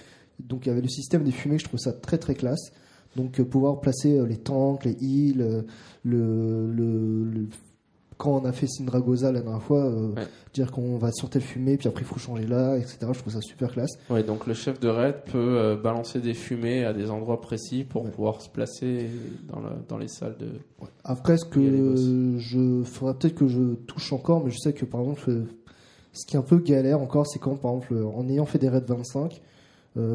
donc il y avait le système des fumées, je trouve ça très très classe. Donc euh, pouvoir placer euh, les tanks, les heals, euh, le, le, le- quand on a fait Syndragosa la dernière fois, euh, Ouais. dire qu'on va sur telle fumée, puis après il faut changer là, etc. Je trouve ça super classe. Ouais, donc le chef de raid peut euh, balancer des fumées à des endroits précis pour Ouais. pouvoir se placer dans, la- dans les salles de. Après, ce que je faudra peut-être que je touche encore, mais je sais que par exemple, ce qui est un peu galère encore, c'est quand par exemple, en ayant fait des raids 25, euh,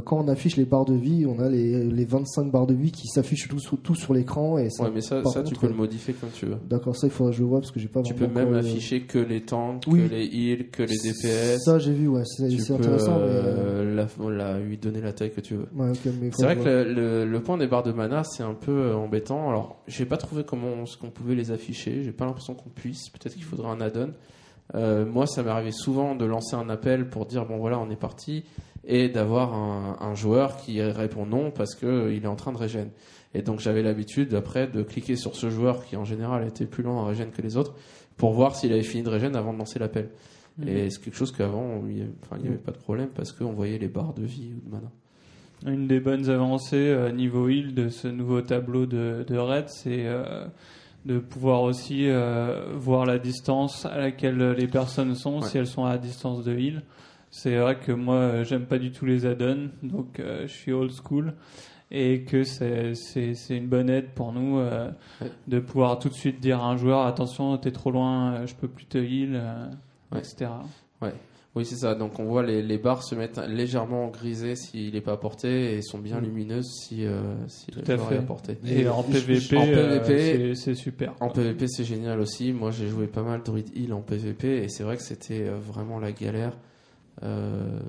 quand on affiche les barres de vie, on a les, les 25 barres de vie qui s'affichent tout, sur- tout sur l'écran et ça- Ouais, mais ça, tu peux le euh, modifier comme tu veux. D'accord, ça il faudra que je le vois parce que j'ai pas. Tu peux même euh, afficher que les tanks, oui. que les heals, que les DPS. Ça j'ai vu, ouais, c'est intéressant. mais, euh, la- la- lui donner la taille que tu veux. ouais, mais C'est vrai que le, le- le point des barres de mana, c'est un peu euh, embêtant. Alors, j'ai pas trouvé comment ce qu'on pouvait les afficher. J'ai pas l'impression qu'on puisse. Peut-être qu'il faudra un add-on. Euh, moi, ça m'est arrivé souvent de lancer un appel pour dire bon voilà, on est parti, et d'avoir un, un joueur qui répond non parce que euh, il est en train de régène. Et donc j'avais l'habitude après de cliquer sur ce joueur qui en général était plus lent à régène que les autres pour voir s'il avait fini de régène avant de lancer l'appel. Mhm. Et c'est quelque chose qu'avant il n'y avait, enfin, pas de problème parce qu'on voyait les barres de vie ou de mana. Une des bonnes avancées euh, niveau heal de ce nouveau tableau de, de raid, c'est euh, de pouvoir aussi euh, voir la distance à laquelle les personnes sont, Ouais. si elles sont à distance de heal. C'est vrai que moi, euh, j'aime pas du tout les add-ons, donc euh, je suis old school. Et que c'est c'est- c'est une bonne aide pour nous euh, Ouais. de pouvoir tout de suite dire à un joueur attention, t'es trop loin, je peux plus te heal, euh, Ouais. etc. Oui, c'est ça. Donc on voit les, les barres se mettre légèrement grisées s'il n'est pas apporté et sont bien Mm. lumineuses si, euh, si le joueur est apporté. Et en PVP, euh, PVP, c'est- super. En PVP, c'est génial aussi. Moi, j'ai joué pas mal Druid Heal en PVP et c'est vrai que c'était vraiment la galère. Euh,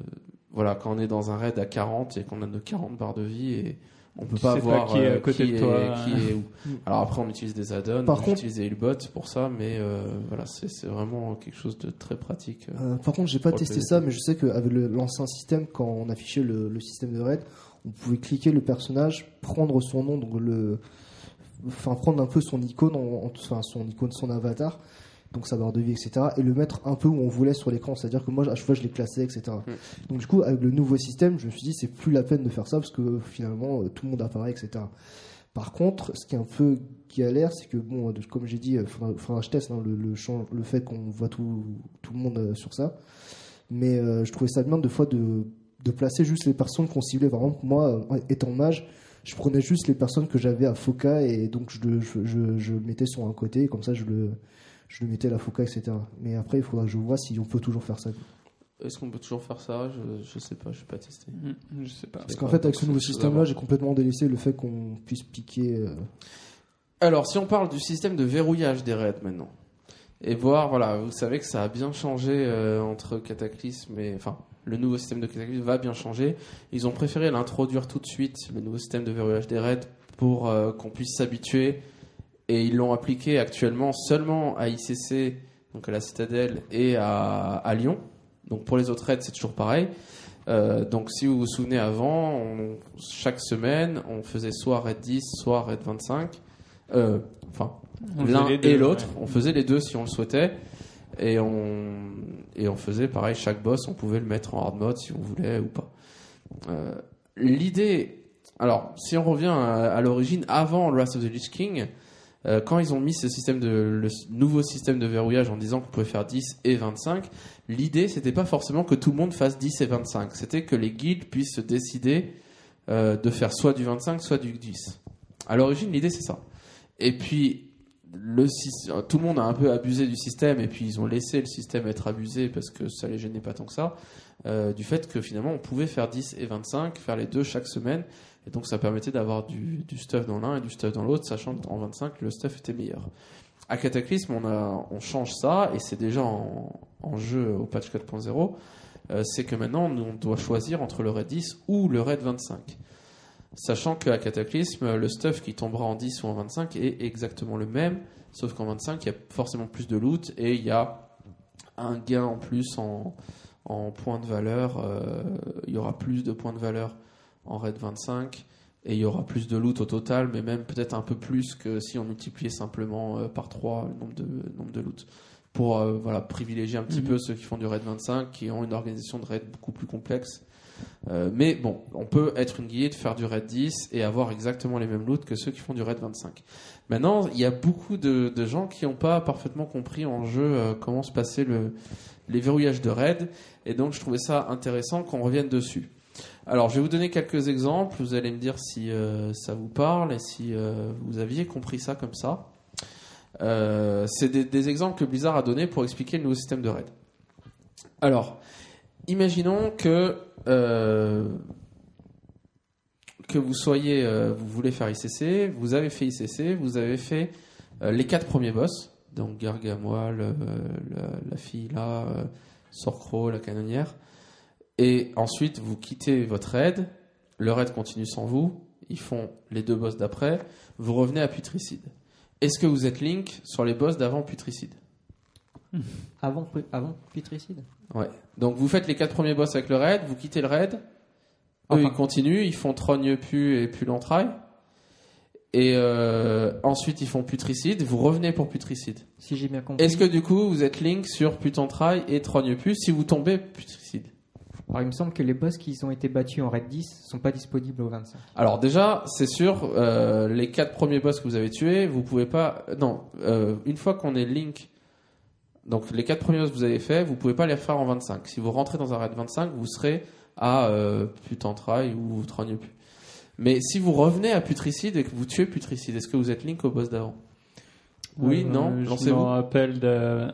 voilà, quand on est dans un raid à 40 et qu'on a nos 40 barres de vie et on peut Tu pas voir qui est à euh, côté qui de est- toi. qui est où. Alors après, on utilise des add-ons, on contre- utilise des healbots pour ça, mais euh, voilà, c'est vraiment quelque chose de très pratique. Euh, par contre, j'ai pas testé ça, mais je sais qu'avec le- l'ancien système, quand on affichait le, le système de raid, on pouvait cliquer le personnage, prendre son nom, donc le, enfin prendre un peu son icône, en- en- enfin son icône, son avatar, donc sa barre de vie, etc., et le mettre un peu où on voulait sur l'écran. C'est-à-dire que moi, à chaque fois, je les classais, etc. Mm. Donc du coup, avec le nouveau système, je me suis dit, c'est plus la peine de faire ça parce que finalement, euh, tout le monde apparaît, etc. Par contre, ce qui est un peu galère, c'est que bon, comme j'ai dit, il faudra, faudra que je teste hein, le, le, change- le fait qu'on voit tout, tout le monde euh, sur ça. Mais euh, je trouvais ça bien de fois de, de placer juste les personnes qu'on ciblait. Par exemple, moi, euh, étant mage, je prenais juste les personnes que j'avais à Foca et donc je, je, je, mettais sur un côté, et comme ça je le, je le mettais à la Foca, etc. Mais après, il faudra que je vois si on peut toujours faire ça. Est-ce qu'on peut toujours faire ça? Je, je sais pas, je n'ai pas testé. Mm, Je sais pas. Parce qu'en fait, avec ce nouveau système-là, j'ai complètement délaissé le fait qu'on puisse piquer. euh, Alors, si on parle du système de verrouillage des raids maintenant, et voir, voilà, vous savez que ça a bien changé euh, entre Cataclysme et. Enfin, le nouveau système de Cataclysme va bien changer. Ils ont préféré l'introduire tout de suite, le nouveau système de verrouillage des raids, pour euh, qu'on puisse s'habituer. Et ils l'ont appliqué actuellement seulement à ICC, donc à la Citadelle, et à, à Lyon. Donc pour les autres raids, c'est toujours pareil. Euh, donc si vous vous souvenez avant, on- chaque semaine, on faisait soit raid 10, soit raid 25. Euh, Enfin, l'un et l'autre. ouais. On faisait les deux si on le souhaitait. Et on, et on faisait pareil, chaque boss, on pouvait le mettre en hard mode si on voulait ou pas. Euh, L'idée, alors si on revient à, à l'origine, avant Wrath of the Lich King, euh, quand ils ont mis ce de, le nouveau système de verrouillage en disant qu'on pouvait faire 10 et 25, l'idée c'était pas forcément que tout le monde fasse 10 et 25, c'était que les guildes puissent se décider euh, de faire soit du 25, soit du 10. À l'origine, l'idée c'est ça. Et puis, euh, tout le monde a un peu abusé du système et puis ils ont laissé le système être abusé parce que ça les gênait pas tant que ça, du fait que finalement on pouvait faire 10 et 25, faire les deux chaque semaine. Et donc ça permettait d'avoir du, stuff dans l'un et du stuff dans l'autre, sachant qu'en 25 le stuff était meilleur. À Cataclysme, on, change ça et c'est déjà en, jeu au patch 4.0. Euh, c'est que maintenant on doit choisir entre le raid 10 ou le raid 25. Sachant qu'à Cataclysme, le stuff qui tombera en 10 ou en 25 est exactement le même, sauf qu'en 25 il y a forcément plus de loot et il y a un gain en plus en, en points de valeur. euh, il y aura plus de points de valeur en raid 25 et il y aura plus de loot au total, mais même peut-être un peu plus que si on multipliait simplement euh, par 3 le nombre de, nombre de loot. Pour euh, voilà, privilégier un petit Mhm. peu ceux qui font du raid 25, qui ont une organisation de raid beaucoup plus complexe. Euh, mais bon, on peut être une guilde, faire du raid 10 et avoir exactement les mêmes loots que ceux qui font du raid 25. Maintenant, il y a beaucoup de, de gens qui n'ont pas parfaitement compris en jeu euh, comment se passait le, les verrouillages de raid, et donc je trouvais ça intéressant qu'on revienne dessus. Alors, je vais vous donner quelques exemples, vous allez me dire si euh, ça vous parle et si euh, vous aviez compris ça comme ça. Euh, C'est des, exemples que Blizzard a donnés pour expliquer le nouveau système de raid. Alors, imaginons que vous soyez, vous voulez faire ICC, vous avez fait ICC, vous avez fait les quatre premiers boss, donc Gargamoil, euh, la, la fille là, Sorcro, la canonnière, et ensuite vous quittez votre raid, le raid continue sans vous, ils font les deux boss d'après, vous revenez à Putricide. Est-ce que vous êtes Link sur les boss d'avant Putricide Avant, avant Putricide Ouais. Donc vous faites les quatre premiers boss avec le raid, vous quittez le raid. Eux, Enfin. ils continuent, ils font Trogne Pu et Pu l'entraille. Et euh, ensuite, ils font Putricide. Vous revenez pour Putricide. Si j'ai bien compris. Est-ce que du coup, vous êtes Link sur Putentraille et Trogne Pu si vous tombez Putricide Alors, il me semble que les boss qui ont été battus en raid 10 sont pas disponibles au 25. Alors déjà, c'est sûr, euh, les quatre premiers boss que vous avez tués, vous pouvez pas. Non, euh, une fois qu'on est Link, donc les quatre premiers boss que vous avez fait, vous pouvez pas les refaire en 25. Si vous rentrez dans un raid 25, vous serez à euh, Putentraille ou Trogne Pu. Mais si vous revenez à Putricide et que vous tuez Putricide, est-ce que vous êtes Link au boss d'avant? Oui, Euh, non, Je me rappelle de-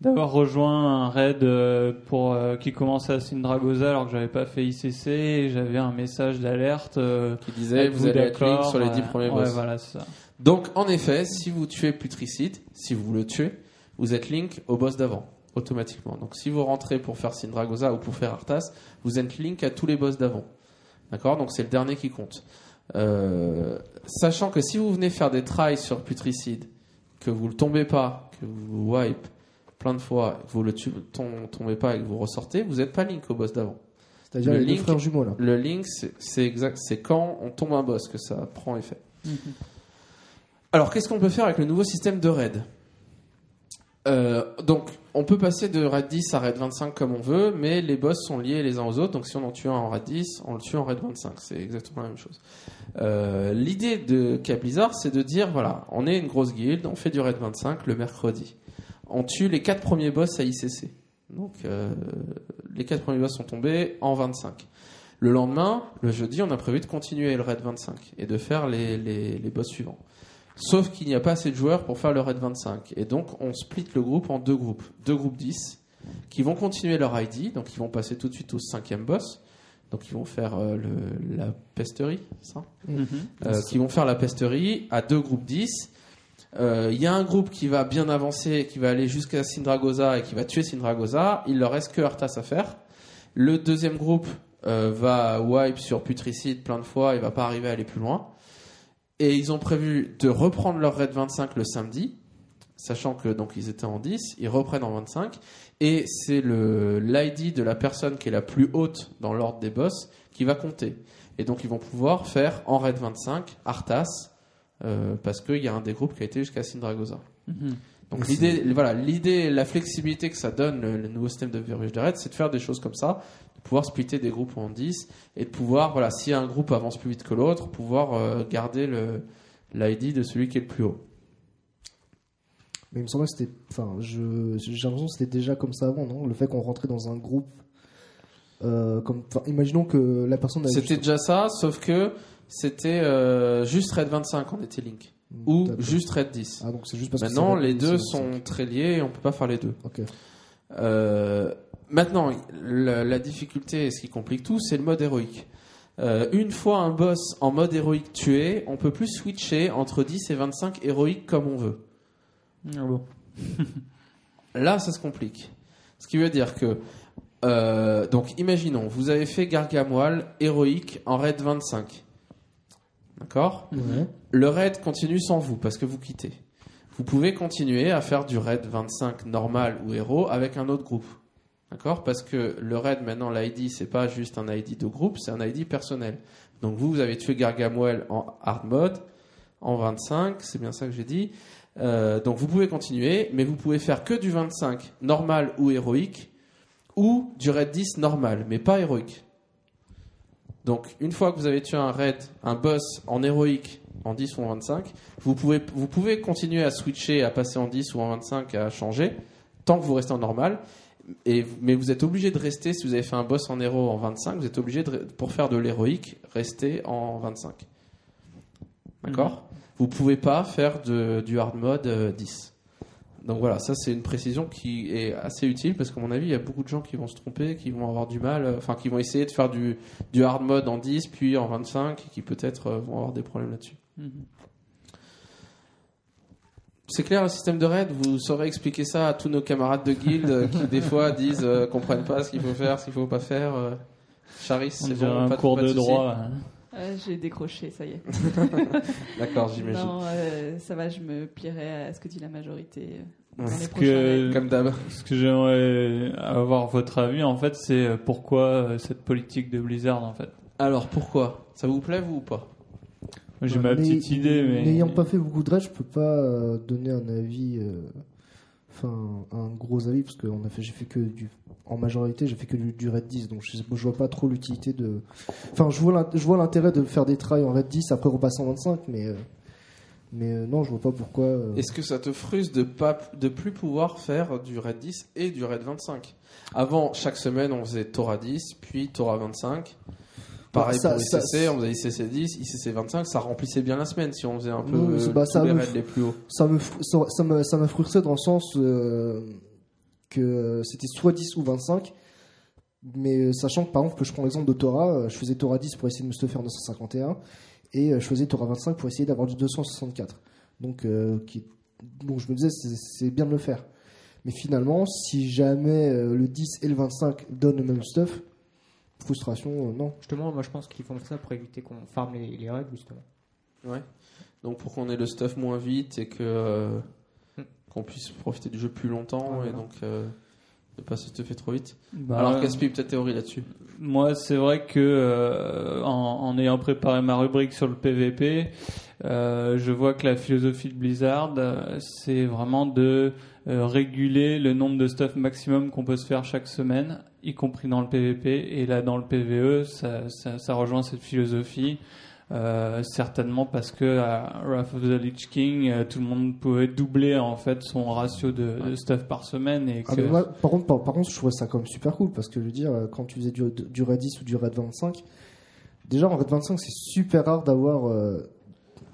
d'avoir rejoint un raid euh, pour euh, qui commençait à Sindragosa alors que j'avais pas fait ICC et j'avais un message d'alerte. euh, Qui disait êtes-vous vous allez être Link sur les dix Ouais, premiers ouais, boss. voilà, c'est ça. Donc, en effet, si vous tuez Putricide, si vous le tuez, vous êtes Link au boss d'avant, automatiquement. Donc, si vous rentrez pour faire Sindragosa ou pour faire Arthas, vous êtes Link à tous les boss d'avant. D'accord? Donc, c'est le dernier qui compte. Euh, sachant que si vous venez faire des tries sur Putricide, que vous le tombez pas, que vous wipe plein de fois, que vous le tom- tombez pas et que vous ressortez, vous n'êtes pas Link au boss d'avant. C'est-à-dire Le les deux link- frères jumeaux là. Le Link, c'est- exact, c'est quand on tombe un boss que ça prend effet. Alors, qu'est-ce qu'on peut faire avec le nouveau système de raid? Euh, Donc, on peut passer de raid 10 à raid 25 comme on veut, mais les boss sont liés les uns aux autres. Donc, si on en tue un en raid 10, on le tue en raid 25. C'est exactement la même chose. Euh, L'idée de Cap Blizzard, c'est de dire voilà, on est une grosse guilde, on fait du raid 25 le mercredi. On tue les quatre premiers boss à ICC. Donc, euh, les quatre premiers boss sont tombés en 25. Le lendemain, le jeudi, on a prévu de continuer le raid 25 et de faire les, les, les boss suivants. Sauf qu'il n'y a pas assez de joueurs pour faire le raid 25. Et donc, on split le groupe en deux groupes. Deux groupes 10 qui vont continuer leur ID. Donc, ils vont passer tout de suite au cinquième boss. Donc, ils vont faire euh, le, la pesterie, ça? Euh, qui vont faire la pesterie à deux groupes 10. Euh, Il y a un groupe qui va bien avancer, qui va aller jusqu'à Sindragosa et qui va tuer Sindragosa. Il leur reste que Arthas à faire. Le deuxième groupe euh, va wipe sur Putricide plein de fois et va pas arriver à aller plus loin. Et ils ont prévu de reprendre leur raid 25 le samedi, sachant que donc ils étaient en 10, ils reprennent en 25 et c'est le l'ID de la personne qui est la plus haute dans l'ordre des boss qui va compter. Et donc ils vont pouvoir faire en raid 25 Arthas euh, parce qu'il y a un des groupes qui a été jusqu'à Sindragosa. Mhm. Donc l'idée, voilà, l'idée, la flexibilité que ça donne le, le nouveau système de verrouillage de raid, c'est de faire des choses comme ça, de pouvoir splitter des groupes en 10 et de pouvoir, voilà, si un groupe avance plus vite que l'autre, pouvoir euh, garder le l'ID de celui qui est le plus haut. Mais il me semblait que c'était. Enfin, j'ai l'impression que c'était déjà comme ça avant, non? Le fait qu'on rentrait dans un groupe. euh, comme, imaginons que la personne C'était juste- déjà ça, sauf que c'était euh, juste Red 25 on était Link. Ou D'accord. juste Red 10. Ah, donc c'est juste parce que Maintenant, les deux 10, c'est sont très liés et on peut pas faire les deux. Ok. Euh, maintenant, la, la difficulté et ce qui complique tout, c'est le mode héroïque. Euh, une fois un boss en mode héroïque tué, on peut plus switcher entre 10 et 25 héroïques comme on veut. Ah bon. Là, ça se complique. Ce qui veut dire que, euh, donc, imaginons, vous avez fait Gargamoil héroïque en raid 25. D'accord? Ouais. Le raid continue sans vous parce que vous quittez. Vous pouvez continuer à faire du raid 25 normal ou héros avec un autre groupe. D'accord? Parce que le raid, maintenant, l'ID, c'est pas juste un ID de groupe, c'est un ID personnel. Donc vous, vous avez tué Gargamoil en hard mode, en 25, c'est bien ça que j'ai dit. Euh, donc vous pouvez continuer, mais vous pouvez faire que du 25 normal ou héroïque, ou du raid 10 normal, mais pas héroïque. Donc une fois que vous avez tué un raid, un boss en héroïque, en 10 ou en 25, vous pouvez, vous pouvez continuer à switcher, à passer en 10 ou en 25, à changer, tant que vous restez en normal. Et, mais vous êtes obligé de rester, si vous avez fait un boss en héros en 25, vous êtes obligé, de, pour faire de l'héroïque, rester en 25. D'accord? Vous pouvez pas faire de, du hard mode euh, 10. Donc voilà, ça c'est une précision qui est assez utile parce qu'à mon avis, il y a beaucoup de gens qui vont se tromper, qui vont avoir du mal, euh, enfin qui vont essayer de faire du, du hard mode en 10 puis en 25 et qui peut-être euh, vont avoir des problèmes là-dessus. Mhm. C'est clair le système de raid, vous saurez expliquer ça à tous nos camarades de guild euh, qui des fois disent euh, comprennent pas ce qu'il faut faire, ce qu'il faut pas faire. Charis, c'est bon, un pas cours pas de soucis droit. hein. Euh, J'ai décroché, ça y est. D'accord, j'imagine. Non, euh, ça va, je me plierai à ce que dit la majorité euh, dans Ouais. les Parce prochains que-. Comme d'hab. Ce que j'aimerais avoir votre avis, en fait, c'est euh, pourquoi euh, cette politique de Blizzard, en fait? Alors pourquoi? Ça vous plaît vous ou pas? J'ai Euh, ma petite idée, mais. N'ayant pas fait beaucoup de raids, je peux pas euh, donner un avis, euh, un gros avis parce que j'ai fait que du, en majorité, j'ai fait que du, du raid 10, donc je, vois pas trop l'utilité de, enfin je vois l'intérêt de faire des trails en raid 10 après repasser en 25, mais euh, mais euh, non, je vois pas pourquoi. euh, Est-ce que ça te frustre de pas de plus pouvoir faire du raid 10 et du raid 25 Avant, chaque semaine, on faisait Torah 10, puis Torah 25. Pareil ça- pour ça- ICC, on faisait ICC 10, ICC 25, ça remplissait bien la semaine si on faisait un peu Non, bah, ça les me les plus hauts. ça me ça, me dans le sens euh, que c'était soit 10 ou 25 mais euh, sachant que par exemple je prends l'exemple de Torah euh, je faisais Torah 10 pour essayer de me stuffer en 251 et je faisais Torah 25 pour essayer d'avoir du 264 donc euh, qui donc je me disais c'est- bien de le faire mais finalement si jamais le 10 et le 25 donnent le même stuff frustration euh, non Justement, moi je pense qu'ils font ça pour éviter qu'on farme les, les raids, justement. Ouais. Donc pour qu'on ait le stuff moins vite et que euh, Hmm. qu'on puisse profiter du jeu plus longtemps Ouais, et voilà. donc euh, de pas se stuffer trop vite. Bah, Alors Caspi, peut-être théorie là-dessus. Moi, c'est vrai que euh, en, en ayant préparé ma rubrique sur le PVP, euh, je vois que la philosophie de Blizzard, euh, c'est vraiment de euh, réguler le nombre de stuff maximum qu'on peut se faire chaque semaine, y compris dans le PVP. Et là, dans le PVE, ça, ça, ça rejoint cette philosophie. Euh, certainement parce que à Wrath of the Lich King, euh, tout le monde pouvait doubler en fait son ratio de, de stuff par semaine et Ah, que mais moi, par, contre, par, par contre, je trouvais ça quand même super cool parce que je veux dire, euh, quand tu faisais du, du raid 10 ou du raid 25, déjà en raid 25, c'est super rare d'avoir euh,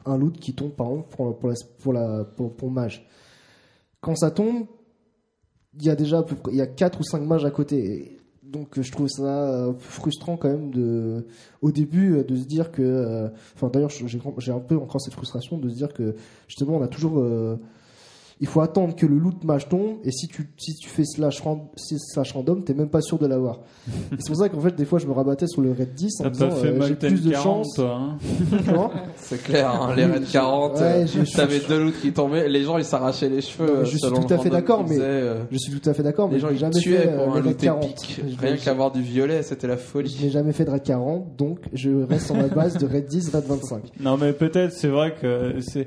un loot qui tombe par exemple pour, la- pour, la, pour, la, pour, pour mage. Quand ça tombe, il y a déjà il y a 4 ou 5 mages à côté. Et donc je trouve ça euh, frustrant quand même de, au début euh, de se dire que, euh, enfin d'ailleurs j'ai un peu encore cette frustration de se dire que justement on a toujours il faut attendre que le loot mage tombe et si tu si tu fais slash, ran- si slash random t'es même pas sûr de l'avoir Et c'est pour ça qu'en fait des fois je me rabattais sur le raid 10 en disant euh, j'ai plus de 40 chance toi. Hein C'est clair, hein, les je- 40, ouais, euh, t'avais deux loots qui tombaient, les gens ils s'arrachaient les cheveux. Mais je suis tout à fait random d'accord, mais- euh, je suis tout à fait d'accord mais les gens je n'ai ils jamais tuaient fait pour euh, un loot 40 épique. Je Rien qu'avoir du violet, c'était la je folie. n'ai jamais fait de raid 40 donc je reste sur ma base de raid 10 raid 25 Non, mais peut-être, c'est vrai que c'est,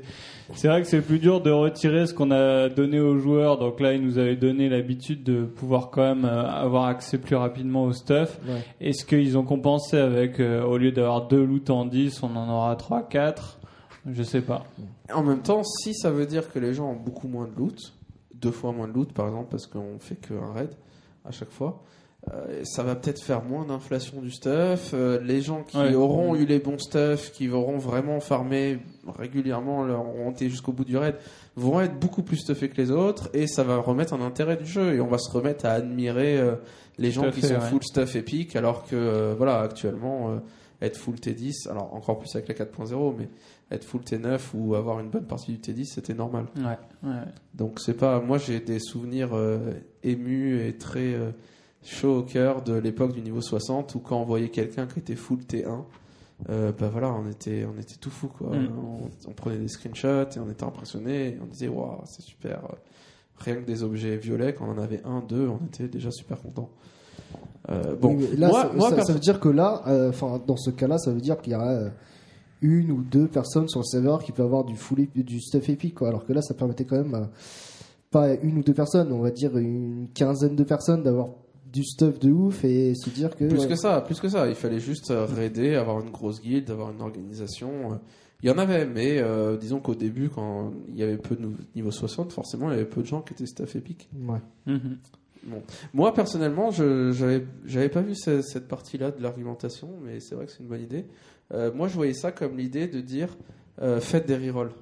c'est vrai que c'est plus dur de retirer ce qu'on a donné aux joueurs. Donc là, ils nous avaient donné l'habitude de pouvoir quand même euh, avoir accès plus rapidement au stuff. Ouais. Est-ce qu'ils ont compensé avec, euh, au lieu d'avoir deux loots en 10, on en aura 3, 4 Je sais pas. En même temps, si ça veut dire que les gens ont beaucoup moins de loot, deux fois moins de loot, par exemple, parce qu'on fait qu'un raid à chaque fois. Euh, ça va peut-être faire moins d'inflation du stuff. Euh, les gens qui Ouais. auront eu les bons stuff, qui auront vraiment farmé régulièrement, leur été jusqu'au bout du raid, vont être beaucoup plus stuffés que les autres, et ça va remettre un intérêt du jeu, et on va se remettre à admirer euh, les gens qui fait, sont ouais. full stuff épique, alors que voilà, actuellement, être full T10, alors encore plus avec la 4.0, mais être full T9 ou avoir une bonne partie du T10, c'était normal. Ouais, ouais. Donc c'est pas, moi j'ai des souvenirs euh, émus et très euh, chauds au cœur de l'époque du niveau 60 où quand on voyait quelqu'un qui était full T1, euh, bah voilà, on était, on était tout fou quoi. Mm. On, on prenait des screenshots et on était impressionné. On disait waouh, c'est super. Rien que des objets violets, quand on en avait un, deux, on était déjà super content. Euh, bon, Oui, là, moi, ça, moi, ça- perso- ça veut dire que là, euh, enfin, dans ce cas-là, ça veut dire qu'il y aura euh, une ou deux personnes sur le serveur qui peuvent avoir du full ép- du stuff épique, quoi. Alors que là, ça permettait quand même euh, pas une ou deux personnes, on va dire une quinzaine de personnes d'avoir du stuff de ouf et se dire que Plus ouais, que ça, plus que ça. Il fallait juste euh, raider, avoir une grosse guilde, avoir une organisation. euh. Il y en avait, mais euh, disons qu'au début, quand il y avait peu de niveau 60, forcément, il y avait peu de gens qui étaient staff épique. ouais. Mhm. Moi, personnellement, je j'avais j'avais pas vu ce- cette partie-là de l'argumentation, mais c'est vrai que c'est une bonne idée. Euh, moi, je voyais ça comme l'idée de dire euh, faites des rerolls.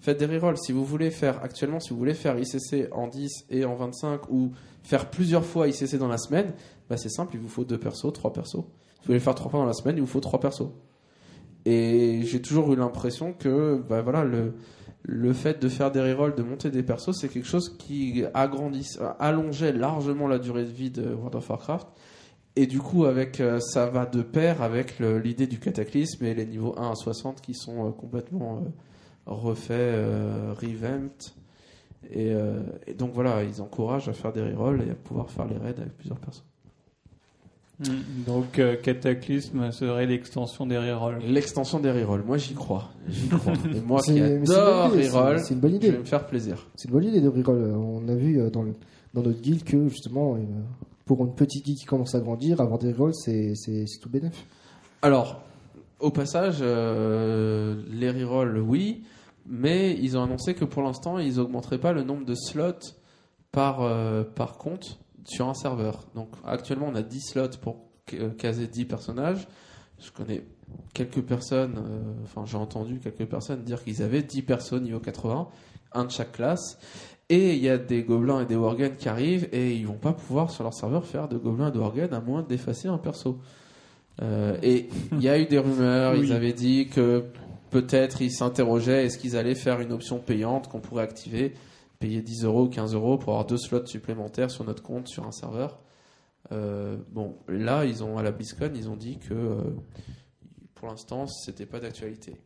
Faites des rerolls. Si vous voulez faire, actuellement, si vous voulez faire ICC en 10 et en 25 ou faire plusieurs fois ICC dans la semaine, bah, c'est simple, il vous faut deux persos, trois persos. Si vous voulez le faire trois fois dans la semaine, il vous faut trois persos. Et j'ai toujours eu l'impression que bah, voilà, le, le fait de faire des rerolls, de monter des persos, c'est quelque chose qui allongeait largement la durée de vie de World of Warcraft. Et du coup, avec, euh, ça va de pair avec l'idée du cataclysme et les niveaux 1 à 60 qui sont euh, complètement euh, refaits, revamped. Et, euh, et donc voilà, ils encouragent à faire des rerolls et à pouvoir faire les raids avec plusieurs personnes. Mhm. Donc, euh, Cataclysme serait l'extension des rerolls. L'extension des rerolls, moi j'y crois. J'y crois. Et moi C'est- qui mais c'est une adore bonne idée, c'est- reroll, c'est une bonne je idée. vais me faire plaisir. C'est une bonne idée de reroll. On a vu euh, dans, le- dans notre guild que justement, euh, pour une petite guild qui commence à grandir, avoir des rerolls, c'est c'est- c'est tout bénéf. Alors, au passage, euh, les rerolls, oui, mais ils ont annoncé que pour l'instant, ils augmenteraient pas le nombre de slots par, euh, par compte sur un serveur. Donc, actuellement, on a 10 slots pour caser 10 personnages. Je connais quelques personnes, euh, enfin, j'ai entendu quelques personnes dire qu'ils avaient 10 persos niveau 80, un de chaque classe. Et il y a des gobelins et des worgen qui arrivent et ils vont pas pouvoir sur leur serveur faire de gobelins et de worgen à moins d'effacer un perso. Euh, et il y a eu des rumeurs, Oui. ils avaient dit que peut-être ils s'interrogeaient est-ce qu'ils allaient faire une option payante qu'on pourrait activer, payer 10 euros ou 15 euros pour avoir deux slots supplémentaires sur notre compte sur un serveur. Euh, bon, là, ils ont à la BlizzCon, ils ont dit que euh, pour l'instant, c'était pas d'actualité.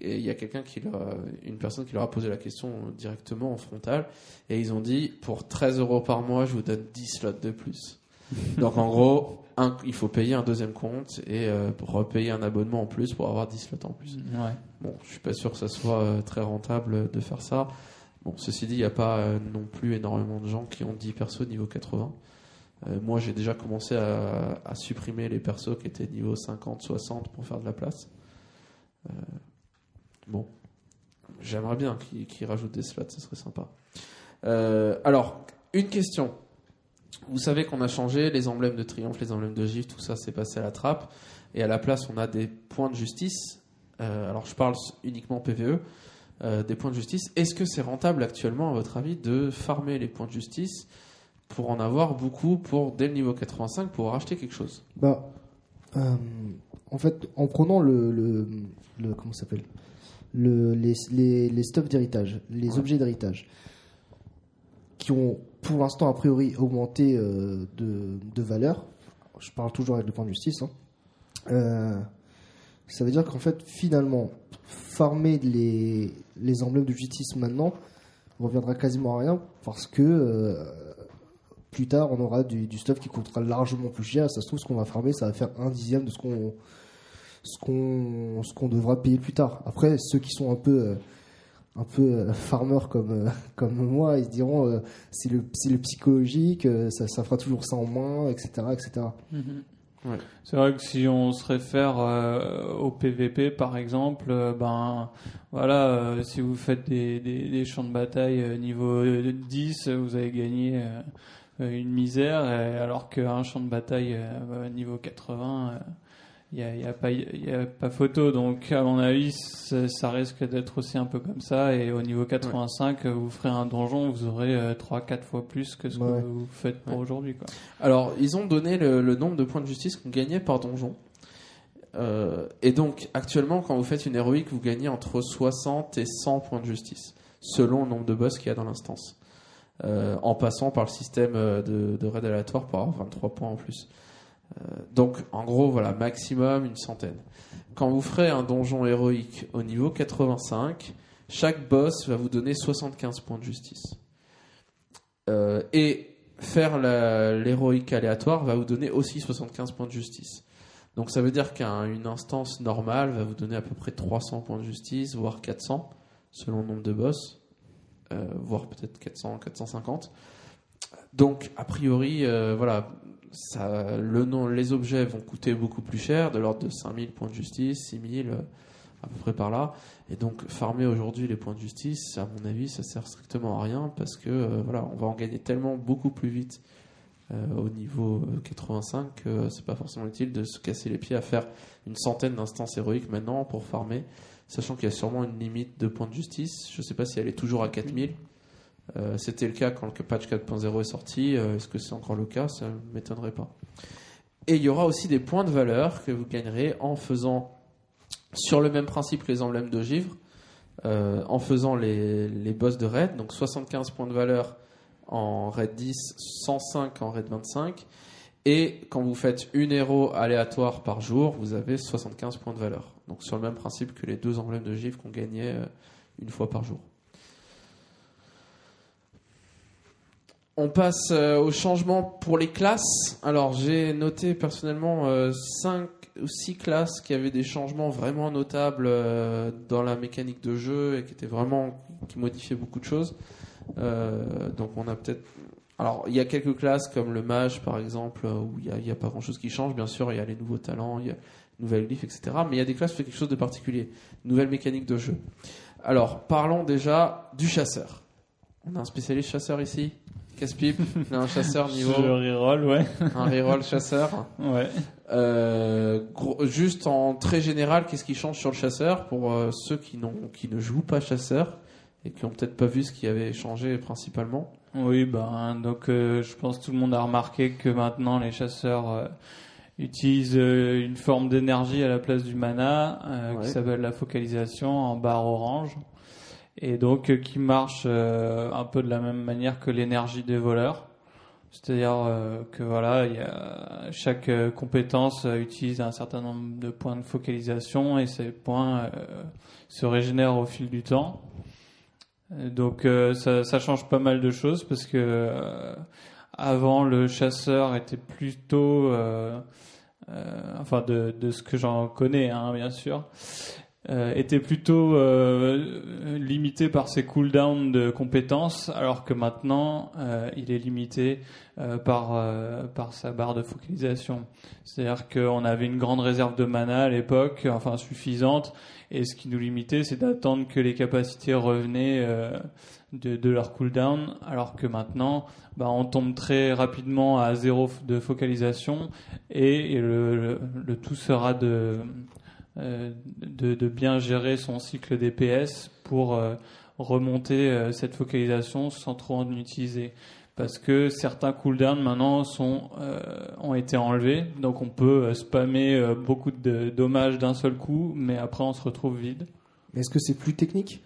Et il y a quelqu'un qui leur a- une personne qui leur a posé la question directement en frontal, et ils ont dit pour 13 euros par mois, je vous donne 10 slots de plus. Donc en gros, un- il faut payer un deuxième compte et euh, repayer un abonnement en plus pour avoir 10 slots en plus. Ouais. Bon, je suis pas sûr que ça soit euh, très rentable de faire ça. Bon, ceci dit, il n'y a pas euh, non plus énormément de gens qui ont 10 persos niveau 80. Euh, moi, j'ai déjà commencé à, à supprimer les persos qui étaient niveau 50, 60 pour faire de la place. Bon, j'aimerais bien qu'ils rajoutent des slots, ce serait sympa. Alors, une question. Vous savez qu'on a changé les emblèmes de triomphe, les emblèmes de gifle, tout ça s'est passé à la trappe. Et à la place, on a des points de justice. Euh, alors, je parle uniquement PVE. euh, des points de justice. Est-ce que c'est rentable actuellement, à votre avis, de farmer les points de justice pour en avoir beaucoup pour, dès le niveau 85, pour racheter quelque chose? Bah, euh, en fait, en prenant le, le, le- comment s'appelle, le, les, les, les stuffs d'héritage, les Ouais. objets d'héritage, qui ont pour l'instant a priori augmenté euh, de, de valeur. Je parle toujours avec le point de justice. hein. Euh, ça veut dire qu'en fait, finalement, farmer les, les emblèmes de justice maintenant reviendra quasiment à rien parce que euh, plus tard, on aura du, du stuff qui coûtera largement plus cher. Ça se trouve, ce qu'on va farmer, ça va faire un dixième de ce qu'on ce qu'on ce qu'on devra payer plus tard. Après, ceux qui sont un peu un peu euh, farmers comme euh, comme moi, ils se diront euh, c'est le c'est le psychologique, euh, ça ça fera toujours ça en moins, etc., etc. Mhm. Ouais. C'est vrai que si on se réfère euh, au PVP par exemple, euh, ben voilà, euh, si vous faites des, des, des champs de bataille euh, niveau 10, vous avez gagné euh, une misère, et alors qu'un champ de bataille euh, niveau 80, il n'y a, y a, pas- y a pas photo. Donc à mon avis, ça, risque d'être aussi un peu comme ça. Et au niveau 85, euh, vous ferez un donjon, vous aurez 3-4 fois plus que ce Ouais. que vous faites pour Ouais. aujourd'hui. Quoi. Alors, ils ont donné le, le nombre de points de justice qu'on gagnait par donjon. Euh, et donc, actuellement, quand vous faites une héroïque, vous gagnez entre 60 et 100 points de justice, selon le nombre de boss qu'il y a dans l'instance. Euh, en passant par le système euh, de, de raid aléatoire pour avoir 23 points en plus. Euh, donc, en gros, voilà, maximum une centaine. Quand vous ferez un donjon héroïque au niveau 85, chaque boss va vous donner 75 points de justice. Euh, et faire l'héroïque aléatoire va vous donner aussi 75 points de justice. Donc ça veut dire qu'une instance normale va vous donner à peu près 300 points de justice, voire 400, selon le nombre de boss, euh, voire peut-être 400, 450. Donc a priori, voilà, le nom, les objets vont coûter beaucoup plus cher, de l'ordre de 5000 points de justice, 6000, euh, à peu près par là. Et donc farmer aujourd'hui les points de justice, à mon avis, ça sert strictement à rien parce que euh, voilà, on va en gagner tellement beaucoup plus vite euh, au niveau euh, 85 que c'est pas forcément utile de se casser les pieds à faire une centaine d'instances héroïques maintenant pour farmer, sachant qu'il y a sûrement une limite de points de justice. Je sais pas si elle est toujours à 4000. Euh, C'était le cas quand le patch 4.0 est sorti. Euh, Est-ce que c'est encore le cas? Ça ne m'étonnerait pas. Et il y aura aussi des points de valeur que vous gagnerez en faisant sur le même principe que les emblèmes de givre, euh, en faisant les, les boss de raid, donc 75 points de valeur en raid 10, 105 en raid 25, et quand vous faites une héros aléatoire par jour, vous avez 75 points de valeur. Donc sur le même principe que les deux emblèmes de givre qu'on gagnait une fois par jour. On passe euh, au changement pour les classes. Alors j'ai noté personnellement 5 ou 6 classes qui avaient des changements vraiment notables euh, dans la mécanique de jeu et qui étaient vraiment qui modifiaient beaucoup de choses. Euh, donc on a peut-être alors il y a quelques classes comme le mage par exemple euh, où il n'y a pas grand chose qui change. Bien sûr il y a les nouveaux talents, il y a nouvelles glyphes, etc. Mais il y a des classes qui font quelque chose de particulier, nouvelle mécanique de jeu. Alors parlons déjà du chasseur. On a un spécialiste chasseur ici? Casse-pipe, un chasseur niveau Je reroll, ouais. un reroll chasseur. ouais. Euh, gros- juste en très général, qu'est-ce qui change sur le chasseur pour euh, ceux qui, qui ne jouent pas chasseur et qui ont peut-être pas vu ce qui avait changé principalement? Oui, ben, donc euh, je pense que tout le monde a remarqué que maintenant les chasseurs utilisent une forme d'énergie à la place du mana Ouais. qui s'appelle la focalisation en barre orange et donc euh, qui marche euh, un peu de la même manière que l'énergie des voleurs. C'est-à-dire euh, que voilà, chaque compétence utilise un certain nombre de points de focalisation et ces points se régénèrent au fil du temps. Donc ça, change pas mal de choses parce que avant le chasseur était plutôt, enfin de, de ce que j'en connais hein, bien sûr, euh, était plutôt euh, limité par ses cooldowns de compétences alors que maintenant euh, il est limité euh, par, euh, par sa barre de focalisation. C'est-à-dire qu'on avait une grande réserve de mana à l'époque, enfin suffisante, et ce qui nous limitait, c'est d'attendre que les capacités revenaient euh, de, de leur cooldown, alors que maintenant, bah, on tombe très rapidement à zéro de focalisation, et, et le, le, le tout sera de, de, de bien gérer son cycle DPS pour euh, remonter euh, cette focalisation sans trop en utiliser. Parce que certains cooldowns maintenant sont, euh, ont été enlevés, donc on peut euh, spammer euh, beaucoup de dommages d'un seul coup, mais après on se retrouve vide. Est-ce que c'est plus technique?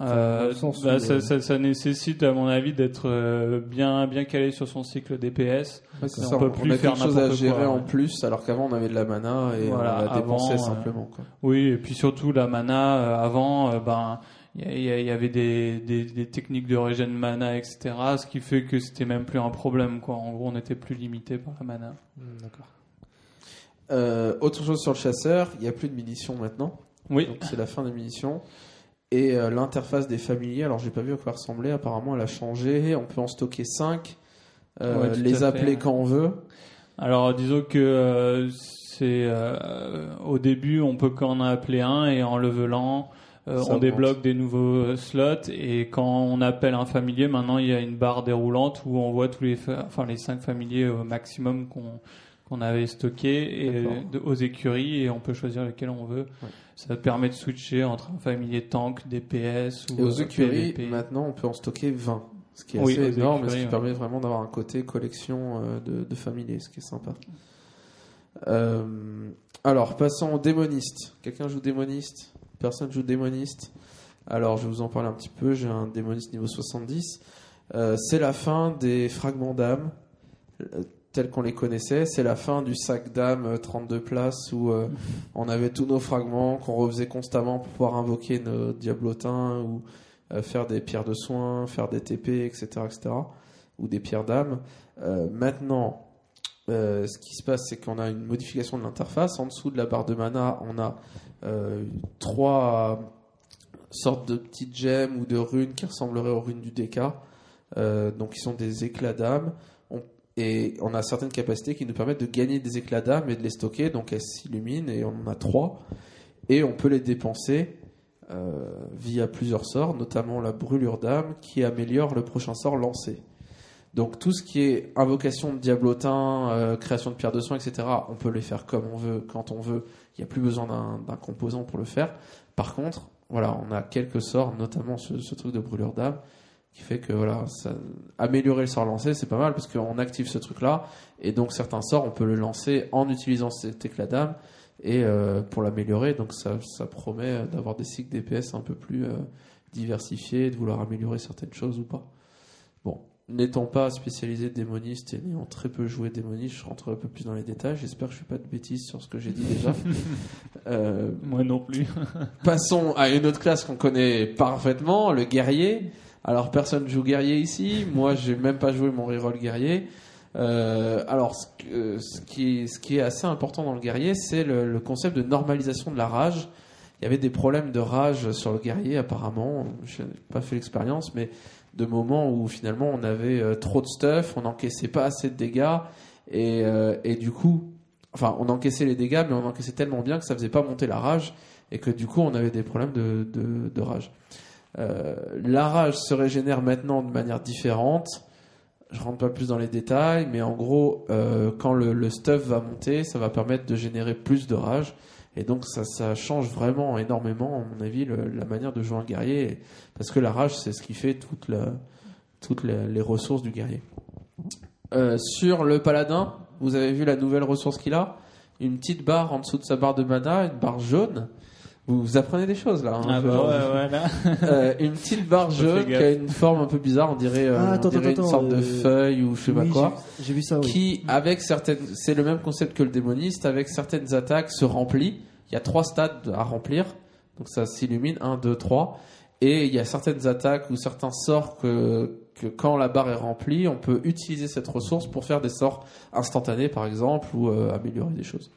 Euh, sens bah, ça, ça, ça nécessite, à mon avis, d'être euh, bien, bien calé sur son cycle DPS. C'est on ça, peut on plus a faire quelque chose à gérer quoi, en ouais. plus, alors qu'avant on avait de la mana et Voilà, on la dépensait avant, euh, simplement. Quoi. Oui, et puis surtout la mana, euh, avant, euh, ben, il y, avait des, des, des techniques de régène mana, etc. Ce qui fait que c'était même plus un problème, quoi. En gros, on était plus limité par la mana. D'accord. Euh, autre chose sur le chasseur, il n'y a plus de munitions maintenant. Oui. Donc c'est la fin des munitions. Et euh, l'interface des familiers, alors j'ai pas vu à quoi ressemblait, apparemment elle a changé, on peut en stocker 5, Ouais, tout les appeler fait, quand on veut. Alors, disons que euh, c'est euh, au début, on peut qu'en appeler un et en levelant, euh, Ça on débloque des nouveaux euh, slots. Et quand on appelle un familier, maintenant il y a une barre déroulante où on voit tous les, enfin les cinq familiers au maximum qu'on qu'on avait stockés et D'accord. de- aux écuries et on peut choisir lequel on veut. Ouais. Ça permet de switcher entre un familier tank, DPS ou Et aux écuries, PVP. maintenant, on peut en stocker 20. Ce qui est Oui, assez énorme et ce écuries, qui ouais. permet vraiment d'avoir un côté collection euh, de, de familiers, ce qui est sympa. Euh, alors, passons au démoniste. Quelqu'un joue démoniste? Personne joue démoniste? Alors, je vais vous en parler un petit peu. J'ai un démoniste niveau 70. Euh, c'est la fin des fragments d'âme tels qu'on les connaissait. C'est la fin du sac d'âme euh, 32 places où euh, on avait tous nos fragments qu'on refaisait constamment pour pouvoir invoquer nos diablotins ou euh, faire des pierres de soins, faire des TP, etc., etc., ou des pierres d'âme. Euh, maintenant, euh, ce qui se passe, c'est qu'on a une modification de l'interface. En dessous de la barre de mana, on a euh, trois sortes de petites gemmes ou de runes qui ressembleraient aux runes du DK. Euh, donc, qui sont des éclats d'âme. Et on a certaines capacités qui nous permettent de gagner des éclats d'âme et de les stocker. Donc, elles s'illuminent et on en a trois. Et on peut les dépenser euh, via plusieurs sorts, notamment la brûlure d'âme qui améliore le prochain sort lancé. Donc tout ce qui est invocation de diablotin, euh, création de pierres de soins, etc., on peut les faire comme on veut, quand on veut. Il n'y a plus besoin d'un composant pour le faire. Par contre, voilà, on a quelques sorts, notamment ce truc de brûlure d'âme, qui fait que voilà, ça, améliorer le sort lancé, c'est pas mal parce qu'on active ce truc-là, et donc certains sorts, on peut le lancer en utilisant cet éclat d'âme et euh, pour l'améliorer. Donc ça, ça promet d'avoir des cycles DPS un peu plus euh, diversifiés, de vouloir améliorer certaines choses ou pas. Bon, n'étant pas spécialisé démoniste et n'ayant très peu joué démoniste, je rentrerai un peu plus dans les détails. J'espère que je fais pas de bêtises sur ce que j'ai dit déjà. Euh, Moi non plus. Passons à une autre classe qu'on connaît parfaitement, le guerrier. Alors personne joue guerrier ici. Moi, j'ai même pas joué mon reroll guerrier. Euh, alors, ce, qui est, assez important dans le guerrier, c'est le, concept de normalisation de la rage. Il y avait des problèmes de rage sur le guerrier, apparemment. Je n'ai pas fait l'expérience, mais de moments où finalement on avait euh, trop de stuff, on n'encaissait pas assez de dégâts, et, euh, et du coup, enfin, on encaissait les dégâts, mais on encaissait tellement bien que ça faisait pas monter la rage, et que du coup, on avait des problèmes de rage. Euh, la rage se régénère maintenant de manière différente. Je rentre pas plus dans les détails, mais en gros, euh, quand le, stuff va monter, ça va permettre de générer plus de rage. Et donc ça, change vraiment énormément, à mon avis, la manière de jouer un guerrier. Parce que la rage, c'est ce qui fait toutes les, les ressources du guerrier. Euh, sur le paladin, vous avez vu la nouvelle ressource qu'il a? Une petite barre en dessous de sa barre de mana, une barre jaune. Vous, vous apprenez des choses là. hein, Ah bah ouais. Euh, une petite barre Je jaune fais qui a une forme un peu bizarre, on dirait, euh, Ah, on attends, dirait attends, une sorte de euh, feuille ou je sais pas quoi j'ai- vu ça, oui. qui, avec certaines, c'est le même concept que le démoniste, avec certaines attaques se remplit. Il y a trois stades à remplir, donc ça s'illumine, 1, 2, 3. Et il y a certaines attaques ou certains sorts que, que quand la barre est remplie, on peut utiliser cette ressource pour faire des sorts instantanés, par exemple, ou euh, améliorer des choses.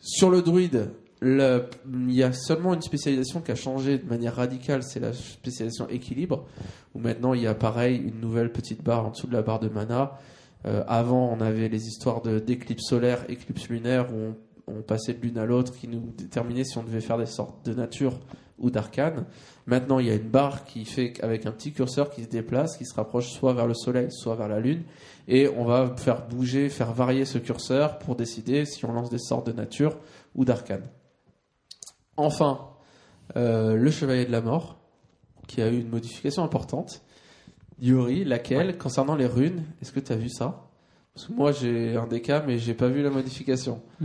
Sur le druide, il y a seulement une spécialisation qui a changé de manière radicale, c'est la spécialisation équilibre, où maintenant il y a pareil une nouvelle petite barre en dessous de la barre de mana. Euh, avant, on avait les histoires d'éclipse solaire, éclipse lunaire, où on, on passait de l'une à l'autre, qui nous déterminait si on devait faire des sortes de nature ou d'arcane. Maintenant, il y a une barre qui fait qu'avec un petit curseur qui se déplace, qui se rapproche soit vers le soleil, soit vers la lune, et on va faire bouger, faire varier ce curseur pour décider si on lance des sorts de nature ou d'arcane. Enfin, euh, le chevalier de la mort, qui a eu une modification importante. Yuri, laquelle, concernant les runes, est-ce que tu as vu ça? Parce que moi j'ai un DK, mais j'ai pas vu la modification.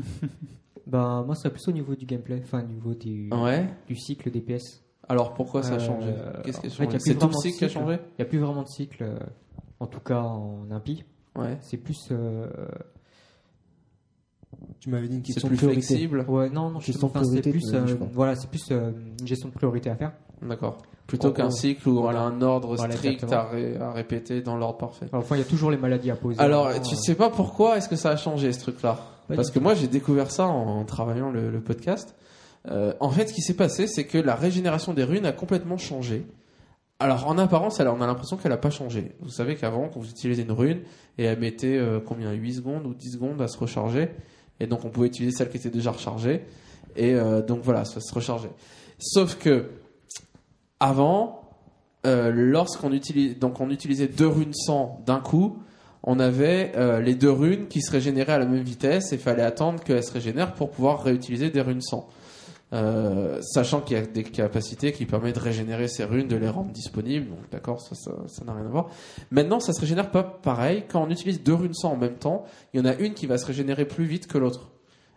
Ben, moi, c'est plus au niveau du gameplay, enfin, au niveau du, Ouais. du cycle DPS. Alors pourquoi ça a Euh, changé? Qu'est-ce qui a changé? C'est tout le cycle qui a changé? Il n'y a plus vraiment de cycle, euh, en tout cas en impie. Ouais. C'est plus. euh, Tu m'avais dit une C'est question de plus priorité. flexible. ouais, non, non, enfin, de c'est plus. euh, voilà, c'est plus euh, une gestion de priorité à faire. D'accord. Plutôt qu'un cycle où on Voilà. a un ordre Voilà, strict à, ré- à répéter dans l'ordre parfait. Alors, enfin, il y a toujours les maladies à poser. Alors, Vraiment, tu euh, sais pas pourquoi est-ce que ça a changé ce truc-là? Parce que moi, j'ai découvert ça en travaillant le, le podcast. Euh, en fait, ce qui s'est passé, c'est que la régénération des runes a complètement changé Alors en apparence, elle, on a l'impression qu'elle n'a pas changé. Vous savez qu'avant, quand vous utilisez une rune, et elle mettait euh, combien 8 secondes ou 10 secondes à se recharger. Et donc on pouvait utiliser celle qui était déjà rechargée. Et euh, donc voilà, ça se rechargeait. Sauf que avant, euh, lorsqu'on utilisait deux runes 100 d'un coup, on avait euh, les deux runes qui se régénéraient à la même vitesse et il fallait attendre qu'elles se régénèrent pour pouvoir réutiliser des runes 100. Euh, sachant qu'il y a des capacités qui permettent de régénérer ces runes, de les rendre disponibles, donc d'accord, ça ça ça n'a rien à voir. Maintenant, ça se régénère pas pareil. Quand on utilise deux runes 100 en même temps, il y en a une qui va se régénérer plus vite que l'autre,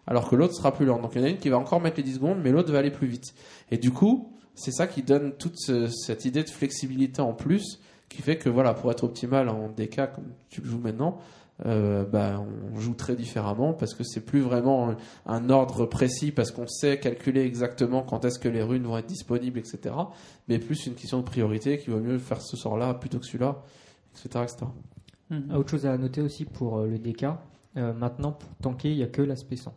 alors que l'autre sera plus lente. Donc il y en a une qui va encore mettre les 10 secondes, mais l'autre va aller plus vite. Et du coup, c'est ça qui donne toute ce- cette idée de flexibilité en plus, qui fait que voilà, pour être optimal en DK comme tu le joues maintenant, euh, bah, on joue très différemment parce que c'est plus vraiment un, un ordre précis parce qu'on sait calculer exactement quand est-ce que les runes vont être disponibles, etc. Mais plus une question de priorité qui vaut mieux faire ce sort-là plutôt que celui-là, etc., etc. Mhm. Ah, Autre chose à noter aussi pour euh, le DK, euh, maintenant pour tanker, il n'y a que l'aspect 100.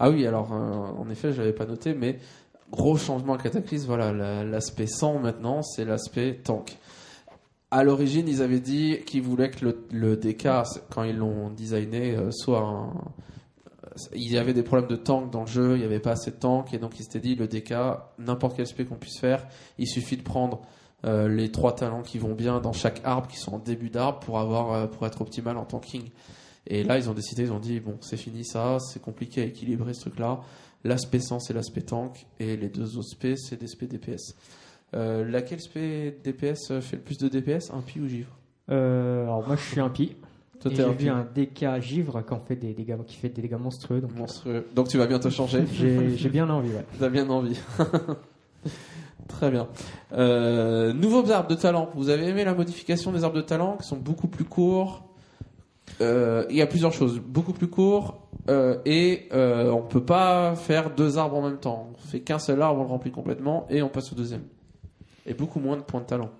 Ah oui, alors euh, en effet, je l'avais pas noté, mais gros changement à Cataclysme, voilà, la- l'aspect 100 maintenant, c'est l'aspect tank. À l'origine, ils avaient dit qu'ils voulaient que le, le DK, quand ils l'ont designé, euh, soit un... Il y avait des problèmes de tank dans le jeu, il n'y avait pas assez de tank, et donc ils s'étaient dit, le DK, n'importe quel spé qu'on puisse faire, il suffit de prendre euh, les trois talents qui vont bien dans chaque arbre, qui sont en début d'arbre, pour, avoir, euh, pour être optimal en tanking. Et là, ils ont décidé, ils ont dit, bon, c'est fini ça, c'est compliqué à équilibrer ce truc-là. L'aspect 100, c'est l'aspect tank, et les deux autres spé, c'est des spé DPS. Euh, laquelle spé DPS fait le plus de DPS Un pi ou givre? Euh, alors moi je suis un pi. Toi, t'es J'ai un pi. un DK givre quand fait des dégâts, qui fait des dégâts monstrueux. Donc Monstrueux. Donc tu vas bientôt changer. j'ai bien envie. Ouais. T'as bien envie. Très bien. Euh, nouveaux arbres de talent. Vous avez aimé la modification des arbres de talent qui sont beaucoup plus courts Euh, Il y a plusieurs choses. Beaucoup plus courts euh, et euh, on peut pas faire deux arbres en même temps. On fait qu'un seul arbre, on le remplit complètement et on passe au deuxième. Et beaucoup moins de points de talent.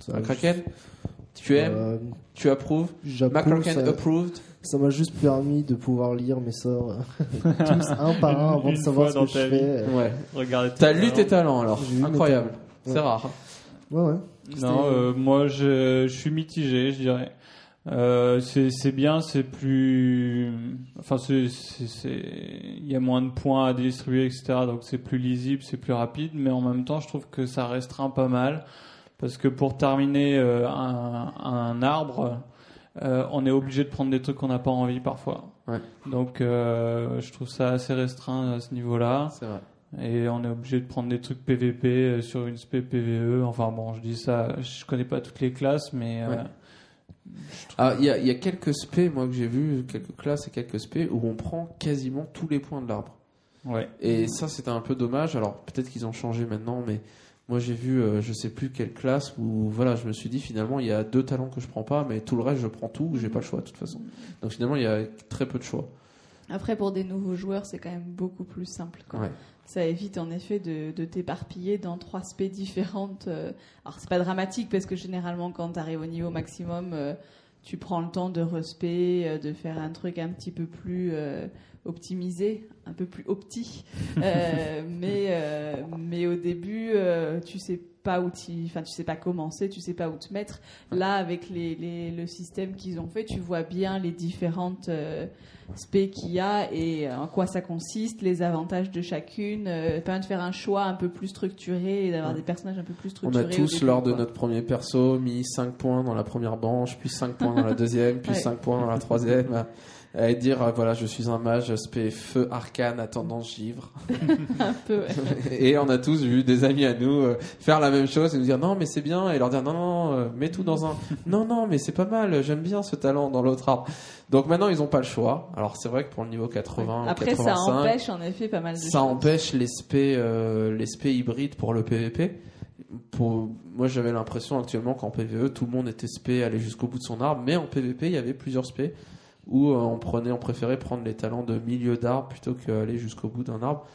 Ça, Un Kraken Tu aimes euh, Tu approuves McCracken ça- approved Ça m'a juste permis de pouvoir lire mes sorts euh, tous un par un avant de savoir ce que je fais. Ouais. Regardez. T'as lu tes talents alors Incroyable. C'est Ouais. rare. Ouais, ouais. Non, euh, moi je, je suis mitigé, je dirais. Euh, c'est bien, c'est plus. Enfin, il y a moins de points à distribuer, etc. Donc c'est plus lisible, c'est plus rapide, mais en même temps, je trouve que ça restreint pas mal. Parce que pour terminer euh, un, un arbre, euh, on est obligé de prendre des trucs qu'on n'a pas envie parfois. Ouais. Donc euh, je trouve ça assez restreint à ce niveau-là. C'est vrai. Et on est obligé de prendre des trucs PVP euh, sur une spé PVE. Enfin bon, je dis ça, je connais pas toutes les classes, mais euh. Ah, il y y a quelques spé, moi que j'ai vu, quelques classes et quelques spé où on prend quasiment tous les points de l'arbre. ouais. Et ça, c'était un peu dommage. Alors peut-être qu'ils ont changé maintenant, mais moi j'ai vu, euh, je sais plus quelle classe où voilà, je me suis dit finalement il y a deux talents que je prends pas, mais tout le reste je prends tout, j'ai pas le choix de toute façon. Donc finalement il y a très peu de choix. Après, pour des nouveaux joueurs, c'est quand même beaucoup plus simple. quoi. Ouais. Ça évite en effet de, de t'éparpiller dans trois spés différentes. euh. Alors, c'est pas dramatique parce que généralement, quand tu arrives au niveau maximum, euh, tu prends le temps de respect, euh, de faire un truc un petit peu plus optimisé, un peu plus opti. Euh, mais, euh, mais au début, tu sais pas où enfin tu sais pas commencer, tu sais pas où te mettre. Là, avec les, les- le système qu'ils ont fait, tu vois bien les différentes euh, spé qu'il y a et en quoi ça consiste, les avantages de chacune, euh, permet de faire un choix un peu plus structuré et d'avoir Ouais. des personnages un peu plus On structurés. a au tous début, lors de quoi. notre premier perso mis 5 points dans la première branche, puis 5 points dans la deuxième, puis Ouais. 5 points dans la troisième. Et dire euh, voilà, je suis un mage spé feu arcane à tendance givre. un peu. ouais. Et on a tous vu des amis à nous euh, faire la même chose et nous dire non mais c'est bien et leur dire non non euh, mets tout dans un non non mais c'est pas mal j'aime bien ce talent dans l'autre arbre donc maintenant ils ont pas le choix alors c'est vrai que pour le niveau 80 ou Après, ça 85 empêche en effet pas mal de ça choses. empêche les spé euh, les spé hybrides pour le PVP pour moi j'avais l'impression actuellement qu'en PVE tout le monde était spé aller jusqu'au bout de son arbre mais en PVP il y avait plusieurs spé où euh, on prenait on préférait prendre les talents de milieu d'arbre plutôt qu'aller jusqu'au bout d'un arbre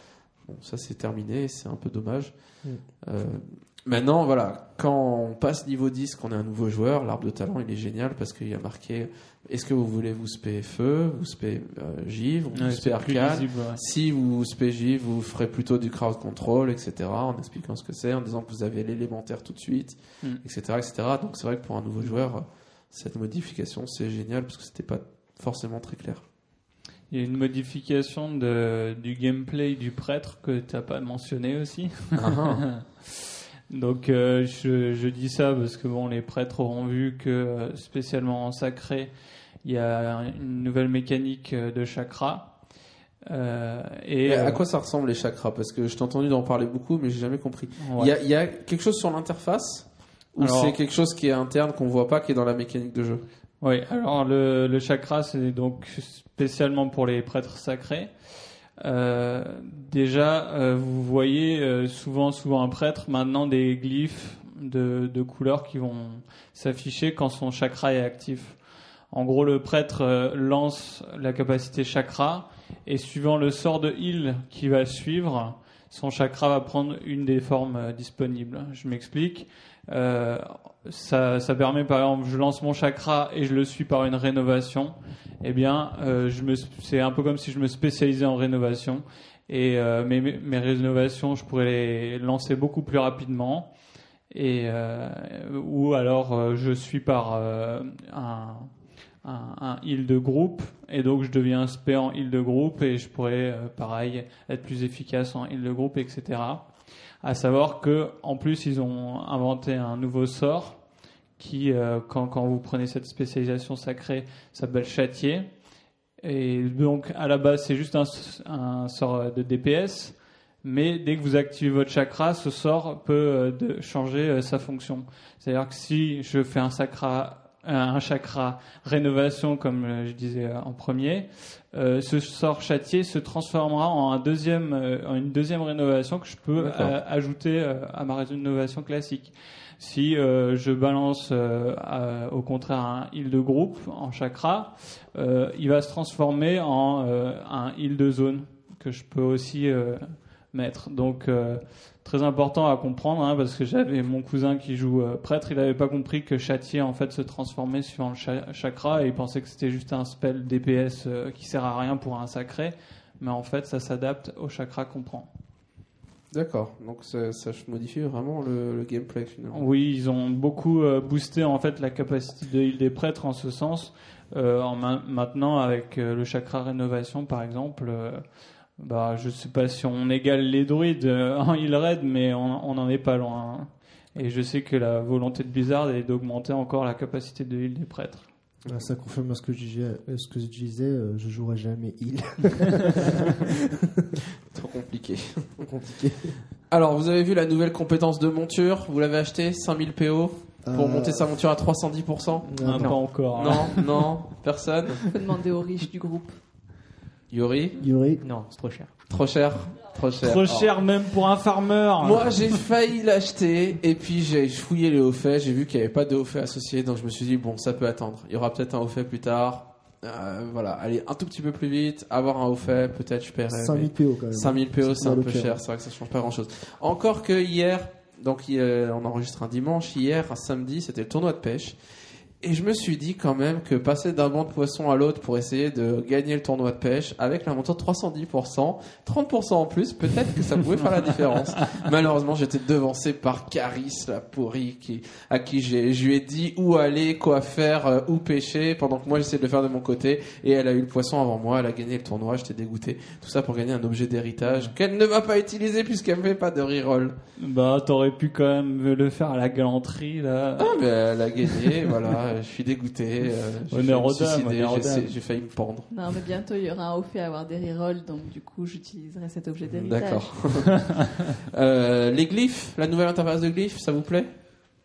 bon ça c'est terminé c'est un peu dommage Mm. Euh, Maintenant, voilà, quand on passe niveau 10, qu'on est un nouveau joueur, l'arbre de talent, il est génial parce qu'il y a marqué est-ce que vous voulez vous spé feu, vous spé euh, givre, vous Ouais, spé visible. Si vous spé givre, vous ferez plutôt du crowd control, etc. En expliquant ce que c'est, en disant que vous avez l'élémentaire tout de suite, Mm. etc., etc. Donc c'est vrai que pour un nouveau joueur, cette modification, c'est génial parce que c'était pas forcément très clair. Il y a une modification de, du gameplay du prêtre que tu n'as pas mentionné aussi. Donc euh, je, je dis ça parce que bon, les prêtres auront vu que euh, spécialement en sacré, il y a une nouvelle mécanique euh, de chakra. Euh, et Mais à quoi ça ressemble les chakras? Parce que je t'ai entendu d'en parler beaucoup, mais j'ai jamais compris. ouais. Il y, a, il y a quelque chose sur l'interface ou c'est quelque chose qui est interne qu'on voit pas, qui est dans la mécanique de jeu? Oui, alors le, le chakra, c'est donc spécialement pour les prêtres sacrés. Euh, déjà, euh, vous voyez euh, souvent, souvent un prêtre maintenant des glyphes de, de couleurs qui vont s'afficher quand son chakra est actif. En gros, le prêtre lance la capacité chakra et suivant le sort de heal qui va suivre, son chakra va prendre une des formes disponibles. Je m'explique. Euh, ça, permet par exemple, je lance mon chakra et je le suis par une rénovation. Eh bien, euh, c'est un peu comme si je me spécialisais en rénovation. Et euh, mes, rénovations, je pourrais les lancer beaucoup plus rapidement. Et ou alors, je suis par un, un, heal de groupe et donc je deviens spé en heal de groupe et je pourrais, pareil, être plus efficace en heal de groupe, etc. À savoir que en plus ils ont inventé un nouveau sort qui, euh, quand, quand vous prenez cette spécialisation sacrée, s'appelle châtier. Et donc à la base c'est juste un, un sort de DPS, mais dès que vous activez votre chakra, ce sort peut euh, changer euh, sa fonction. C'est-à-dire que si je fais un chakra un chakra rénovation comme euh, je disais euh, en premier, euh, ce sort châtier se transformera en un deuxième, euh, en une deuxième rénovation que je peux ajouter à ma rénovation classique. Si euh, je balance à- au contraire un heal de groupe en chakra, il va se transformer en un heal de zone que je peux aussi mettre. Donc très important à comprendre hein, parce que j'avais mon cousin qui joue euh, prêtre, il n'avait pas compris que châtier en fait se transformait sur le cha- chakra et il pensait que c'était juste un spell DPS euh, qui sert à rien pour un sacré, mais en fait ça s'adapte au chakra qu'on prend. D'accord, donc ça, ça modifie vraiment le, le gameplay finalement. Oui, ils ont beaucoup euh, boosté en fait la capacité de heal des prêtres en ce sens. Euh, en ma- maintenant avec le chakra rénovation par exemple, bah je sais pas si on égale les druides euh, en heal raid, mais on n'en est pas loin. hein. Et je sais que la volonté de Blizzard est d'augmenter encore la capacité de heal des prêtres. Ah, Ça confirme ce que je disais, euh, ce que je disais euh, je jouerai jamais heal. Trop compliqué. Compliqué. Alors, vous avez vu la nouvelle compétence de monture? Vous l'avez acheté 5000 PO pour Euh, monter sa monture à 310% Ah, non. pas encore. hein. Non, non, personne. faut demander aux riches du groupe. Yuri, Yuri, Non, c'est trop cher. trop cher, trop cher. Trop Oh. cher même pour un farmer. Moi, j'ai failli l'acheter et puis j'ai fouillé les hauts faits. J'ai vu qu'il n'y avait pas de hauts faits associés, donc je me suis dit bon, ça peut attendre. Il y aura peut-être un haut fait plus tard. Euh, voilà, aller un tout petit peu plus vite, avoir un haut fait, peut-être je paierai. mais- 5000 PO quand même. 5000 PO, c'est un peu cher, c'est vrai que ça change pas grand chose. Encore que hier, donc hier, on enregistre un dimanche, hier, un samedi, c'était le tournoi de pêche. Et je me suis dit quand même que passer d'un banc de poisson à l'autre pour essayer de gagner le tournoi de pêche avec la monture de 310%, 30% en plus, peut-être que ça pouvait faire la différence. Malheureusement, j'étais devancé par Caris, la pourrie, qui, à qui j'ai, je lui ai dit où aller, quoi faire, euh, où pêcher, pendant que moi j'essayais de le faire de mon côté. Et elle a eu le poisson avant moi, elle a gagné le tournoi, j'étais dégoûté. Tout ça pour gagner un objet d'héritage qu'elle ne va pas utiliser puisqu'elle me fait pas de reroll. Bah t'aurais pu quand même le faire à la galanterie là. Ah, mais elle a gagné, voilà, je suis dégoûté. euh, j'ai Honneur failli me aux j'ai- failli me pendre. Non, mais bientôt il y aura un haut fait à avoir des rerolls, donc du coup j'utiliserai cet objet d'héritage. D'accord. Euh, les glyphes, la nouvelle interface de glyphes, ça vous plaît?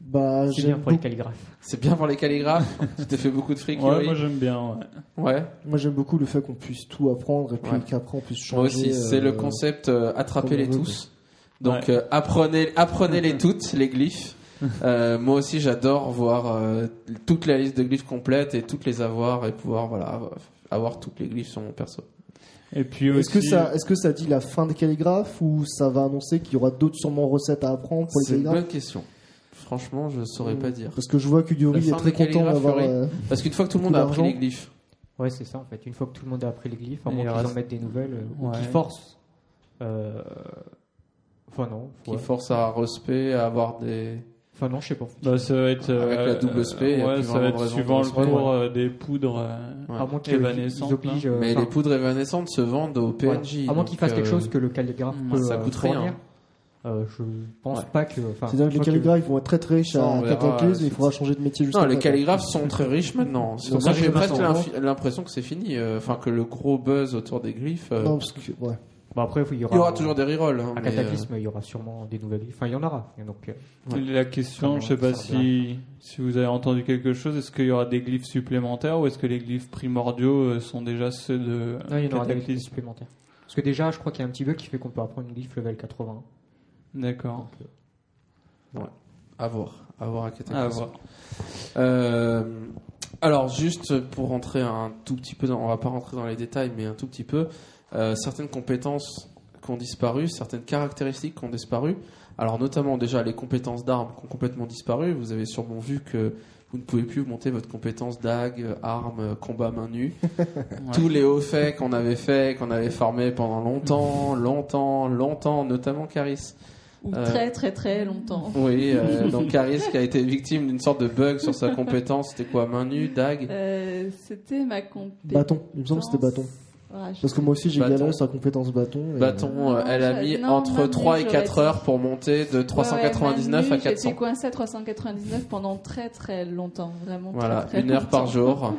Bah, C'est bien pour les calligraphes. C'est bien pour les calligraphes? Tu t'es fait beaucoup de fric, Ouais, moi j'aime bien. Ouais. Ouais, Moi j'aime beaucoup le fait qu'on puisse tout apprendre et puis Ouais. qu'après on puisse changer. moi aussi. C'est euh, le concept euh, comme attrapez-les on veut, tous. Donc Ouais. euh, apprenez, apprenez-les toutes, les glyphes. Euh, moi aussi, j'adore voir euh, toute la liste de glyphes complète et toutes les avoir et pouvoir voilà avoir- toutes les glyphes sur mon perso. Et puis Est-ce que aussi, ça, est-ce que ça dit la fin des calligraphes ou ça va annoncer qu'il y aura d'autres sûrement recettes à apprendre pour les C'est une calligraphes bonne question. Franchement, je saurais pas dire. Parce que je vois que Yuri est très content calligraphes, d'avoir. Euh, Parce qu'une fois que tout le monde a appris les glyphes, Ouais, c'est ça en fait. Une fois que tout le monde a appris les glyphes, à moins il qu'ils en reste- mettent des nouvelles, euh, ou Ouais. qu'ils forcent. Euh... Enfin non. qui ouais. force à respect, à avoir des. Enfin non, je sais pas. bah, ça va être Avec la euh, double spé, il y a ouais, ça va être suivant le cours euh, des poudres euh, Ouais. À moins qu'ils évanescentes, ils obligent. euh, Mais les poudres évanescentes se vendent au voilà. PNJ. À moins qu'ils fassent quelque euh, chose que le calligraphe peut ça euh, coûte rien. fournir. Euh, je pense Ouais. pas que. C'est-à-dire que les calligraphes vont être très très riches Ça, on à Cataclysme, mais il c'est- faudra changer de métier juste Non, les calligraphes sont très riches maintenant. C'est pour ça que j'ai presque l'impression que c'est fini. euh, Enfin, que le gros buzz autour des glyphes. euh, Non, parce que, ouais. Bon, après, il y aura, il y aura toujours des rerolls. hein, À euh, Cataclysme, il y aura sûrement des nouvelles. Enfin, il y en aura. Et donc, euh, Ouais. La question, Comment je sais pas si, si vous avez entendu quelque chose, est-ce qu'il y aura des glyphes supplémentaires ou est-ce que les glyphes primordiaux euh, sont déjà ceux de non, il y en aura des Cataclysme supplémentaires. Parce que déjà, je crois qu'il y a un petit bug qui fait qu'on peut apprendre une glyphe level 80. D'accord. À voir. À voir à Cataclysme. À voir. Euh, alors, juste pour rentrer un tout petit peu, dans, on va pas rentrer dans les détails, mais un tout petit peu, euh, certaines compétences qui ont disparu, certaines caractéristiques qui ont disparu. Alors, notamment déjà les compétences d'armes qui ont complètement disparu. Vous avez sûrement vu que vous ne pouvez plus monter votre compétence dague, arme, combat main nue. Tous les hauts faits qu'on avait fait, qu'on avait formés pendant longtemps, longtemps, longtemps, notamment Caris. Ou Euh, très très très longtemps. Oui, euh, donc Caris qui a été victime d'une sorte de bug sur sa compétence, c'était quoi Main nue, dague? Euh, c'était ma compétence. Bâton, il me semble que c'était bâton. Parce que moi aussi j'ai galéré sur la compétence bâton. et- Bâton, euh, Non, elle a mis non, entre main 3 nue, et j'aurais 4 dit. heures pour monter de 399 Ouais, à ouais, 400. J'étais coincée à 399 pendant très très longtemps, vraiment. très, Voilà, très une heure par jour,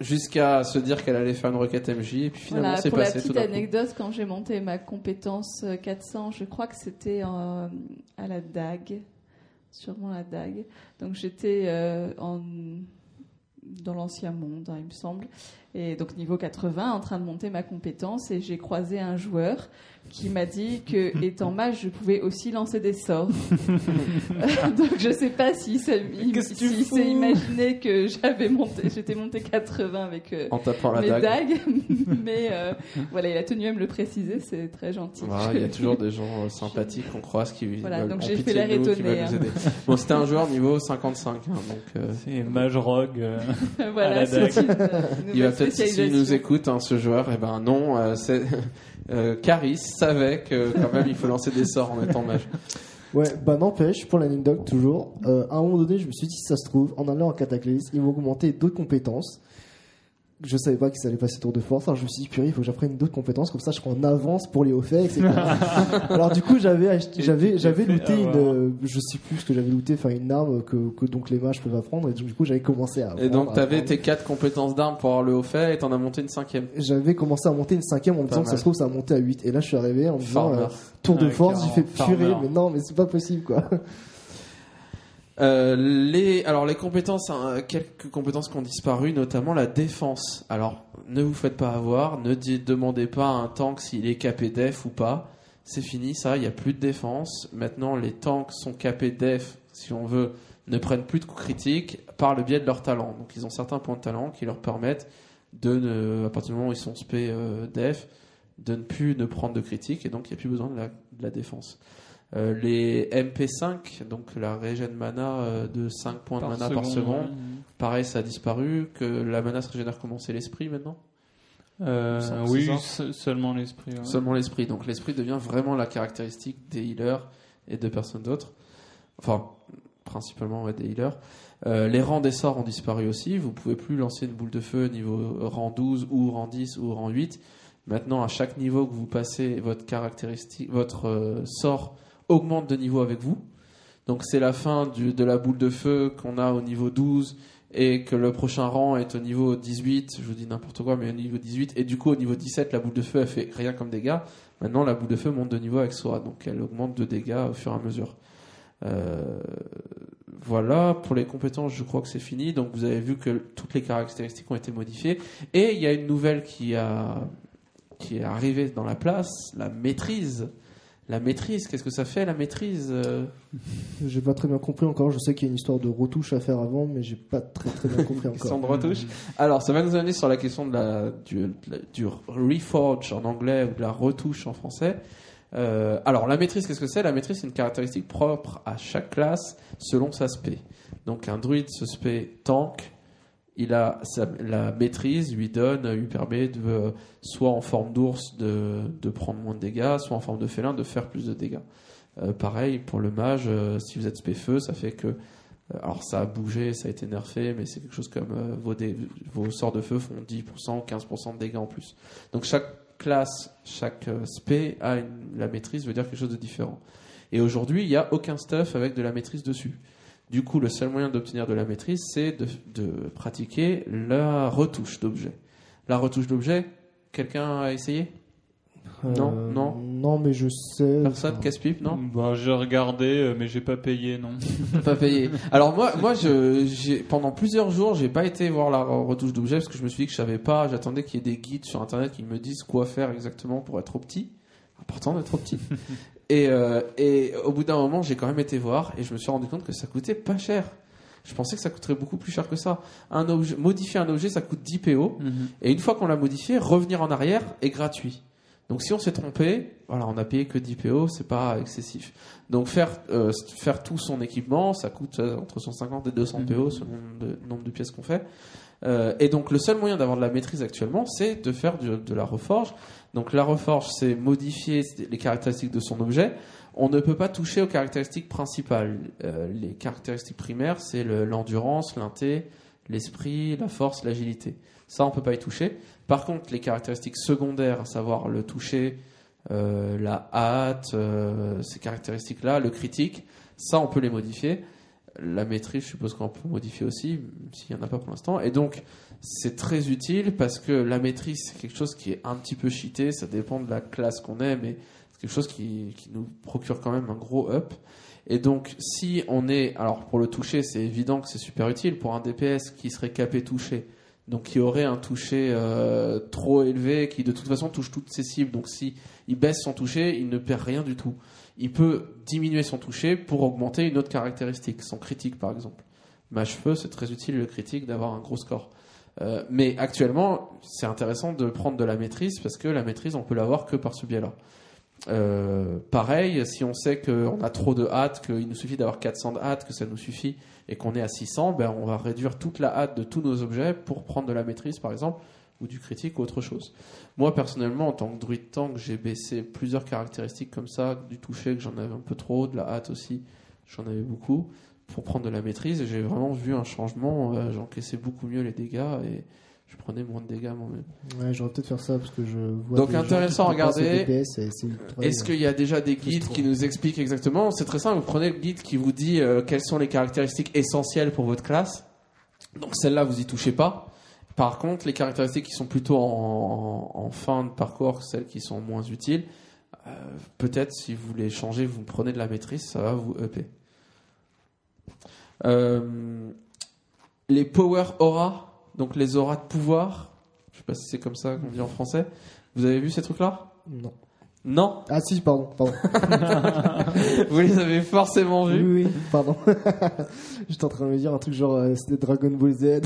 jusqu'à se dire qu'elle allait faire une requête MJ, et puis finalement Voilà, c'est pour la passé tout petite d'un coup. anecdote, quand j'ai monté ma compétence euh, 400, je crois que c'était euh, à la dague, sûrement la dague. Donc j'étais euh, en dans l'ancien monde, hein, il me semble, et donc niveau 80, en train de monter ma compétence, et j'ai croisé un joueur qui m'a dit que étant mage, je pouvais aussi lancer des sorts. donc je sais pas si s'est imaginé que j'avais monté, j'étais monté 80 avec euh, En tapant la mes dague. dagues, mais euh, voilà, il a tenu à me le préciser, c'est très gentil. Voilà, il y a toujours des gens euh, sympathiques qu'on croise qui Voilà, donc j'ai fait l'air nous hein. Bon, c'était un joueur niveau 55, hein, donc euh, C'est Mage Rogue. euh, À la voilà, dague. c'est une, une il va peut-être s'il nous écoute, hein, ce joueur, et ben non, euh, c'est euh, Caris savait que quand même il faut lancer des sorts en étant mage. Ouais, bah n'empêche, pour l'anecdote toujours, euh, à un moment donné, je me suis dit, si ça se trouve, en allant en cataclysme, ils vont augmenter d'autres compétences. Je savais pas qu'ils allaient passer tour de force, alors je me suis dit, purée, il faut que j'apprenne d'autres compétences, comme ça je serai en avance pour les hauts faits, etc. alors du coup, j'avais j'avais, j'avais looté une, avoir. euh, je sais plus ce que j'avais looté, enfin une arme que, que donc les mages peuvent apprendre, et donc, du coup, j'avais commencé à. Et donc t'avais tes quatre compétences d'armes pour avoir le haut fait et t'en as monté une cinquième. J'avais commencé à monter une cinquième en me disant que ça se trouve ça a monté à 8 et là je suis arrivé en me disant euh, tour de Ouais, force j'ai fait purée mais non mais c'est pas possible quoi Euh, les, alors les compétences, hein, quelques compétences qui ont disparu, notamment la défense. Alors ne vous faites pas avoir, ne demandez pas à un tank s'il est capé def ou pas. C'est fini, ça, il n'y a plus de défense. Maintenant, les tanks sont capés def, si on veut, ne prennent plus de coups critiques par le biais de leur talent. Donc ils ont certains points de talent qui leur permettent de, ne, à partir du moment où ils sont spé euh, def, de ne plus ne prendre de critiques et donc il n'y a plus besoin de la défense. Euh, les MP5, donc la régène mana euh, de 5 points de mana par seconde, ouais. pareil ça a disparu, que la mana se régénère comment C'est l'esprit maintenant Euh, oui, se- seulement l'esprit. ouais. Seulement l'esprit, donc l'esprit devient vraiment la caractéristique des healers et de personnes d'autres. Enfin, principalement ouais, des healers. Euh, les rangs des sorts ont disparu aussi, vous pouvez plus lancer une boule de feu niveau rang 12 ou rang 10 ou rang 8. Maintenant, à chaque niveau que vous passez, votre caractéristique, votre euh, sort augmente de niveau avec vous. Donc c'est la fin de la boule de feu qu'on a au niveau 12 et que le prochain rang est au niveau 18, je vous dis n'importe quoi, mais au niveau 18, et du coup au niveau 17, la boule de feu elle fait rien comme dégâts. Maintenant la boule de feu monte de niveau avec soi, donc elle augmente de dégâts au fur et à mesure. Euh, voilà, pour les compétences, je crois que c'est fini. Donc vous avez vu que toutes les caractéristiques ont été modifiées. Et il y a une nouvelle qui, a, qui est arrivée dans la place, la maîtrise. La maîtrise, qu'est-ce que ça fait la maîtrise euh J'ai pas très bien compris encore. Je sais qu'il y a une histoire de retouche à faire avant, mais j'ai pas très très bien compris Question encore. de retouche. Alors, ça va nous amener sur la question de la, du, du reforge en anglais ou de la retouche en français. Euh, alors, la maîtrise, qu'est-ce que c'est? La maîtrise, c'est une caractéristique propre à chaque classe selon sa spé. Donc, un druide se spé tank, il a sa- la maîtrise lui donne, lui permet de, euh, soit en forme d'ours de, prendre moins de dégâts, soit en forme de félin de faire plus de dégâts. Euh, pareil pour le mage, euh, si vous êtes spé feu, ça fait que alors ça a bougé, ça a été nerfé, mais c'est quelque chose comme vos, sorts de feu font 10%, 15% de dégâts en plus. Donc chaque classe, chaque spé a une- la maîtrise, veut dire quelque chose de différent. Et aujourd'hui, il n'y a aucun stuff avec de la maîtrise dessus. Du coup, le seul moyen d'obtenir de la maîtrise, c'est de, de pratiquer la retouche d'objet. La retouche d'objet, quelqu'un a essayé? Non, Euh, non. Non, mais je sais. Personne? Enfin, casse-pipe, non? Bah, j'ai regardé, euh, mais j'ai pas payé, non. pas payé. Alors moi, moi, je, j'ai, pendant plusieurs jours, j'ai pas été voir la retouche d'objet parce que je me suis dit que je savais pas. J'attendais qu'il y ait des guides sur internet qui me disent quoi faire exactement pour être petit. Important d'être trop petit. et, euh, et au bout d'un moment, j'ai quand même été voir et je me suis rendu compte que ça coûtait pas cher. Je pensais que ça coûterait beaucoup plus cher que ça. Un objet, modifier un objet, ça coûte 10 PO. Et une fois qu'on l'a modifié, revenir en arrière est gratuit. Donc si on s'est trompé, voilà, on a payé que 10 PO, c'est pas excessif. Donc faire euh, faire tout son équipement, ça coûte euh, entre 150 et 200 PO selon le nombre de pièces qu'on fait. Euh, et donc le seul moyen d'avoir de la maîtrise actuellement, c'est de faire de la reforge. Donc la reforge, c'est modifier les caractéristiques de son objet. On ne peut pas toucher aux caractéristiques principales. Euh, les caractéristiques primaires, c'est le- l'endurance, l'inté, l'esprit, la force, l'agilité. Ça, on peut pas y toucher. Par contre, les caractéristiques secondaires, à savoir le toucher, euh, la hâte, ces caractéristiques-là, le critique, ça, on peut les modifier. La maîtrise, je suppose qu'on peut modifier aussi, s'il n'y en a pas pour l'instant. Et donc, c'est très utile parce que la maîtrise, c'est quelque chose qui est un petit peu cheaté. Ça dépend de la classe qu'on est, mais c'est quelque chose qui, qui nous procure quand même un gros up. Et donc, si on est. Alors, pour le toucher, c'est évident que c'est super utile. Pour un DPS qui serait capé touché, donc qui aurait un toucher euh, trop élevé, qui de toute façon touche toutes ses cibles. Donc, si il baisse son toucher, il ne perd rien du tout. Il peut diminuer son toucher pour augmenter une autre caractéristique, son critique par exemple. Mage feu, c'est très utile le critique d'avoir un gros score. Euh, mais actuellement, c'est intéressant de prendre de la maîtrise parce que la maîtrise, on peut l'avoir que par ce biais-là. Euh, pareil, si on sait qu'on a trop de hâte, qu'il nous suffit d'avoir 400 de hâte, que ça nous suffit, et qu'on est à 600, ben on va réduire toute la hâte de tous nos objets pour prendre de la maîtrise, par exemple, ou du critique ou autre chose. Moi, personnellement, en tant que druide tank, j'ai baissé plusieurs caractéristiques comme ça, du toucher que j'en avais un peu trop, de la hâte aussi, j'en avais beaucoup, pour prendre de la maîtrise, et j'ai vraiment vu un changement, euh, j'encaissais beaucoup mieux les dégâts, et je prenais moins de dégâts moi-même. Ouais, j'aurais peut-être faire ça parce que je vois. Donc, intéressant à regarder. Est-ce qu'il y a déjà des guides qui nous expliquent exactement? C'est très simple, vous prenez le guide qui vous dit euh, quelles sont les caractéristiques essentielles pour votre classe. Donc celle-là, vous y touchez pas. Par contre, les caractéristiques qui sont plutôt en, fin de parcours, celles qui sont moins utiles, euh, peut-être si vous les changez, vous prenez de la maîtrise, ça va vous upper. Euh, les power aura, donc les auras de pouvoir, je sais pas si c'est comme ça qu'on dit en français. Vous avez vu ces trucs-là? Non. Non Ah si, pardon, pardon. Vous les avez forcément oui, vus. oui, pardon. J'étais en train de me dire un truc genre euh, c'était Dragon Ball Z.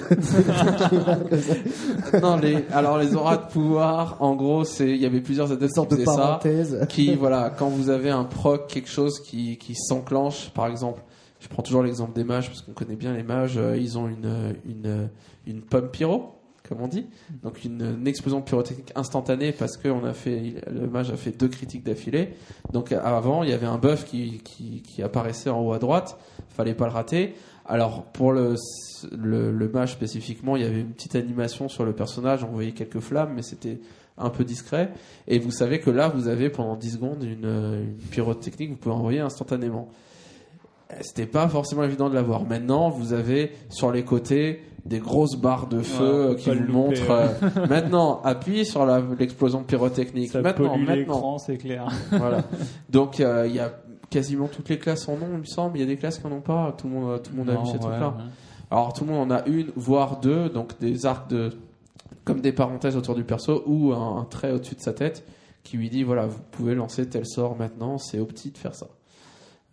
Non, les, alors les auras de pouvoir, en gros, c'est il y avait plusieurs adeptes qui faisaient ça. Qui, voilà, quand vous avez un proc, quelque chose qui, qui s'enclenche, par exemple, je prends toujours l'exemple des mages parce qu'on connaît bien les mages, euh, ils ont une, une, une pomme pyro, comme on dit, donc une, explosion pyrotechnique instantanée parce que on a fait, le mage a fait deux critiques d'affilée. Donc avant, il y avait un buff qui, qui, apparaissait en haut à droite, fallait pas le rater. Alors pour le, le, mage spécifiquement, il y avait une petite animation sur le personnage, on voyait quelques flammes, mais c'était un peu discret. Et vous savez que là, vous avez pendant 10 secondes une, une pyrotechnique, vous pouvez envoyer instantanément. Euh, C'était pas forcément évident de l'avoir. Maintenant, vous avez sur les côtés des grosses barres de feu Ouais, euh, qui vous louper, montrent. euh, maintenant, appuyez sur l'explosion pyrotechnique. Ça maintenant, maintenant. c'est clair. Voilà. Donc euh, il y a quasiment toutes les classes en ont, il me semble. Il y a des classes qui en ont pas. Tout le monde, tout le monde a vu ces ouais, trucs-là. ouais. Alors tout le monde en a une, voire deux, donc des arcs de comme des parenthèses autour du perso ou un, un trait au-dessus de sa tête qui lui dit voilà, vous pouvez lancer tel sort maintenant, c'est au petit de faire ça.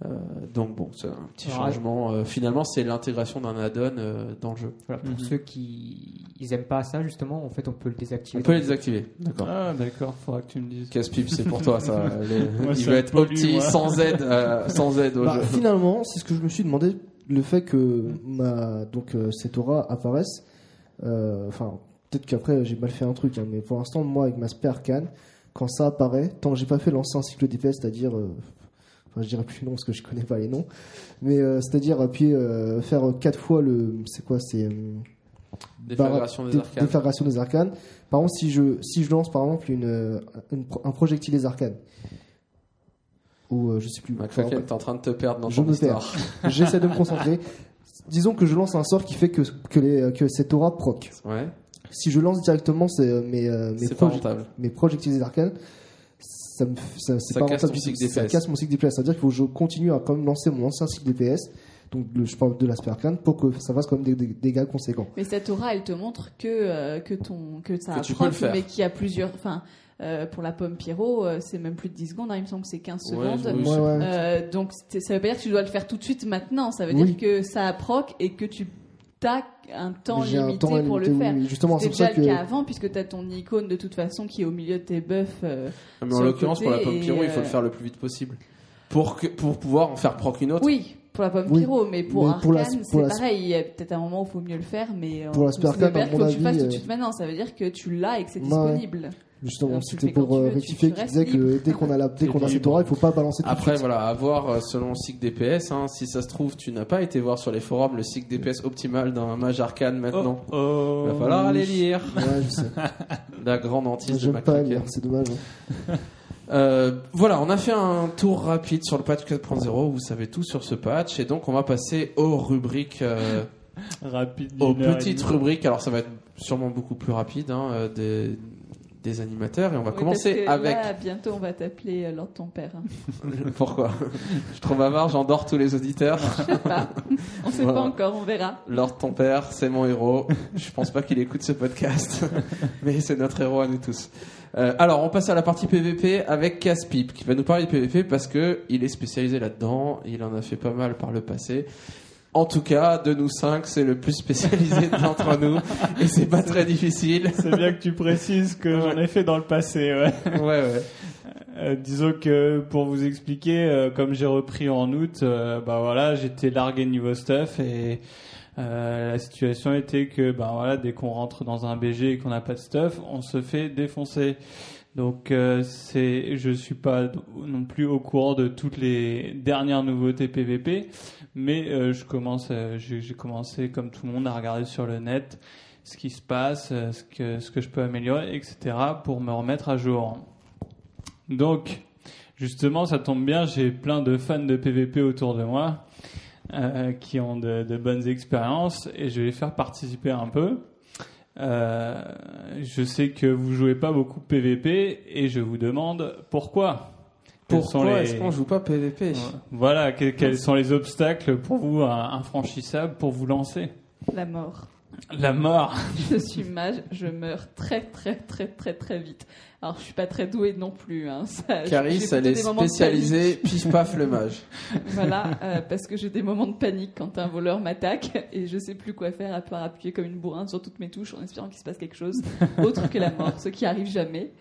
Euh, donc bon, c'est un petit Alors, changement. Euh, finalement, c'est l'intégration d'un add-on euh, dans le jeu. Voilà, pour Mhm. ceux qui ils aiment pas ça, justement, en fait, on peut le désactiver. On peut les désactiver. D'accord. Ah, d'accord, faudra que tu me dises. Casse-pipe, c'est pour toi ça. Les- Moi, il ça veut être pollue, opti moi. sans aide, euh, sans aide au Bah, jeu. finalement, c'est ce que je me suis demandé, le fait que ma, donc, euh, cette aura apparaisse. euh, Enfin, peut-être qu'après j'ai mal fait un truc, hein, mais pour l'instant, moi avec ma spare arcane, quand ça apparaît, tant que j'ai pas fait lancer un cycle DPS, c'est-à-dire, euh, enfin, je dirais plus non parce que je connais pas les noms, mais euh, c'est-à-dire appuyer, euh, faire quatre fois le, c'est quoi, c'est euh, Déflagration des arcanes. déflagration des arcanes. Par contre, si je, si je lance par exemple une, euh, un projectile des arcanes, ou euh, je sais plus. McCracken, Enfin, t'es en train de te perdre dans Je ton me histoire. J'essaie de me concentrer. Disons que je lance un sort qui fait que, que, les, que cette aura proc. Ouais, Si je lance directement euh, mes, euh, proje- mes projectiles des arcanes, ça me, ça, c'est Ça pas casse rentable ton du tout. cycle Ça DPS. casse mon cycle DPS. C'est-à-dire qu'il faut que je continue à quand même lancer mon ancien cycle DPS, donc le, je parle de l'aspect arcane, pour que ça fasse quand même des, des dégâts conséquents. Mais cette aura, elle te montre que, euh, que, ton, que ça Que a tu peux le proc, faire. mais qu'il y a plusieurs. Enfin, euh, pour la pomme Pyro, euh, c'est même plus de 10 secondes, hein, il me semble que c'est 15 Ouais, secondes. je- Ouais, ouais. Euh, donc ça veut pas dire que tu dois le faire tout de suite maintenant, ça veut Oui. dire que ça a proc et que tu as un temps un limité temps pour limité, le faire. oui. Justement, c'est pour ça déjà le que. cas avant, puisque tu as ton icône de toute façon qui est au milieu de tes buffs. euh, Mais en l'occurrence, pour la pomme pyro, il faut euh, le faire le plus vite possible. Pour, que, pour pouvoir en faire proc une autre. Oui, pour la pomme Oui. pyro, mais pour Mais pour la- Arcane, pour c'est la- pareil. Il y a peut-être un moment où il faut mieux le faire, mais euh, Pour la ça Super veut pas Arcane, faut que tu fasses tout de euh, suite maintenant. Ça veut dire que tu l'as et que c'est Ouais. disponible. Justement, c'était pour euh, rectifier qui disait que dès qu'on a la, dès qu'on a cette aura, il faut pas balancer tout de Après, suite. voilà, à voir euh, selon le cycle DPS. Hein, si ça se trouve, tu n'as pas été voir sur les forums le cycle DPS optimal d'un mage arcane maintenant. Oh, oh. Il va falloir aller lire Ouais, je sais. la grande hantise de J'aime pas lire, c'est dommage. hein. Euh, voilà, on a fait un tour rapide sur le patch 4.0. Vous savez tout sur ce patch. Et donc, on va passer aux rubriques, euh, Rapide. aux petites rubriques. Alors, ça va être sûrement beaucoup plus rapide hein, des, des animateurs. Et on va Oui, commencer parce que avec. Là, bientôt, on va t'appeler euh, Lord ton père. hein. Pourquoi? Je suis trop bavard, j'endors tous les auditeurs. Je sais pas. On sait Voilà. pas encore, on verra. Lord ton père, c'est mon héros. Je pense pas qu'il écoute ce podcast, mais c'est notre héros à nous tous. Euh, alors, on passe à la partie PVP avec Caspip, qui va nous parler de PVP parce que il est spécialisé là-dedans. Il en a fait pas mal par le passé. En tout cas, de nous cinq, c'est le plus spécialisé d'entre nous, et c'est pas très difficile. C'est bien que tu précises que j'en ai fait dans le passé, ouais. Ouais, ouais. Euh, disons que pour vous expliquer, euh, comme j'ai repris en août, euh, bah voilà, j'étais largué niveau stuff et euh, la situation était que bah voilà, dès qu'on rentre dans un BG et qu'on n'a pas de stuff, on se fait défoncer. Donc euh, c'est, je suis pas non plus au courant de toutes les dernières nouveautés PVP, mais euh, je commence, euh, j'ai commencé comme tout le monde à regarder sur le net ce qui se passe, euh, ce que je peux améliorer, etc. pour me remettre à jour. Donc, justement, ça tombe bien, j'ai plein de fans de PVP autour de moi qui ont de, de bonnes expériences et je vais les faire participer un peu. Je sais que vous jouez pas beaucoup PVP et je vous demande pourquoi. Pourquoi les- est-ce qu'on joue pas PVP Voilà, que- quels sont les obstacles pour vous infranchissables pour vous lancer? La mort. La mort. Je suis mage, je meurs très très très très très vite. Alors je suis pas très douée non plus. Hein. Ça, Caris, elle est des moments de spécialisée pif paf le mage. Voilà, euh, parce que j'ai des moments de panique quand un voleur m'attaque et je sais plus quoi faire à part appuyer comme une bourrin sur toutes mes touches en espérant qu'il se passe quelque chose autre que la mort, ce qui arrive jamais.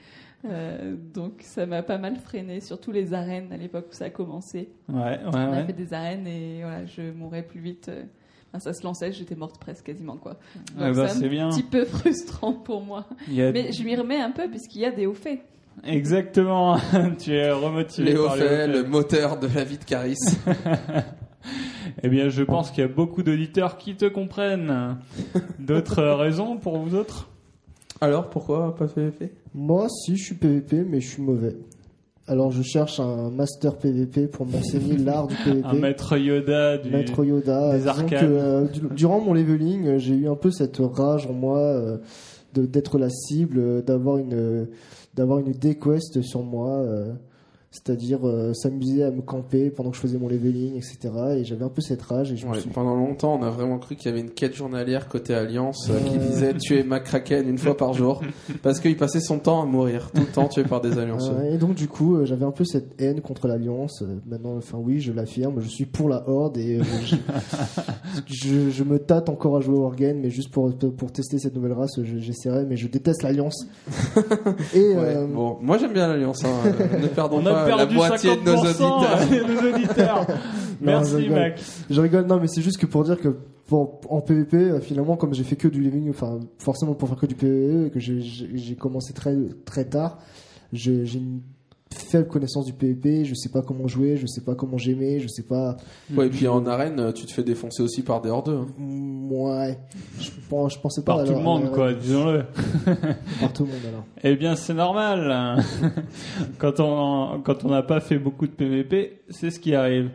Euh, donc ça m'a pas mal freiné, surtout les arènes à l'époque où ça a commencé. Ouais, ouais, On a ouais. fait des arènes et voilà, je mourrais plus vite. euh, enfin, ça se lançait, j'étais morte presque quasiment quoi. Ah bah, c'est un bien. petit peu frustrant pour moi. A- Mais je m'y remets un peu puisqu'il y a des hauts faits. Exactement. tu es remotivé les fait hauts le faits. moteur de la vie de Caris. Eh bien, je pense qu'il y a beaucoup d'auditeurs qui te comprennent. D'autres raisons pour vous autres? Alors, pourquoi pas PVP Moi, si, je suis PVP, mais je suis mauvais. Alors, je cherche un master PVP pour m'enseigner l'art du PVP. Un maître Yoda du... Maître Yoda. des que, euh, du- durant mon leveling, euh, j'ai eu un peu cette rage en moi euh, de- d'être la cible, euh, d'avoir une d'avoir une déquest sur moi. euh. C'est-à-dire euh, s'amuser à me camper pendant que je faisais mon leveling, etc. Et j'avais un peu cette rage et je me Ouais, suis pendant longtemps, on a vraiment cru qu'il y avait une quête journalière côté Alliance euh, qui disait tuer McCracken une fois par jour parce qu'il passait son temps à mourir, tout le temps tué par des Alliances. Euh, et donc du coup, euh, j'avais un peu cette haine contre l'Alliance. Euh, maintenant, enfin oui, je l'affirme, je suis pour la Horde et euh, je, je, je me tâte encore à jouer au Wargame, mais juste pour, pour tester cette nouvelle race, je- j'essaierai, mais je déteste l'Alliance. et Ouais, euh, bon, moi j'aime bien l'Alliance. hein. Euh, ne perdons On a pas la perdu moitié de nos 50% auditeurs. nos auditeurs. je Merci, rigole. Mac. je rigole, non, mais c'est juste que pour dire que bon, en PvP, euh, finalement, comme j'ai fait que du living, enfin forcément pour faire que du PvE que j'ai- commencé très très tard, je- j'ai une faible connaissance du PvP, je sais pas comment jouer, je sais pas comment j'aimais, je sais pas. Ouais, et puis en arène, tu te fais défoncer aussi par des hordeux. hein. Mm, Ouais, je, pense- je pensais pas Par tout le monde, quoi, disons-le. Par tout le monde alors. Eh bien, c'est normal. quand on quand on n'a pas fait beaucoup de PVP, c'est ce qui arrive.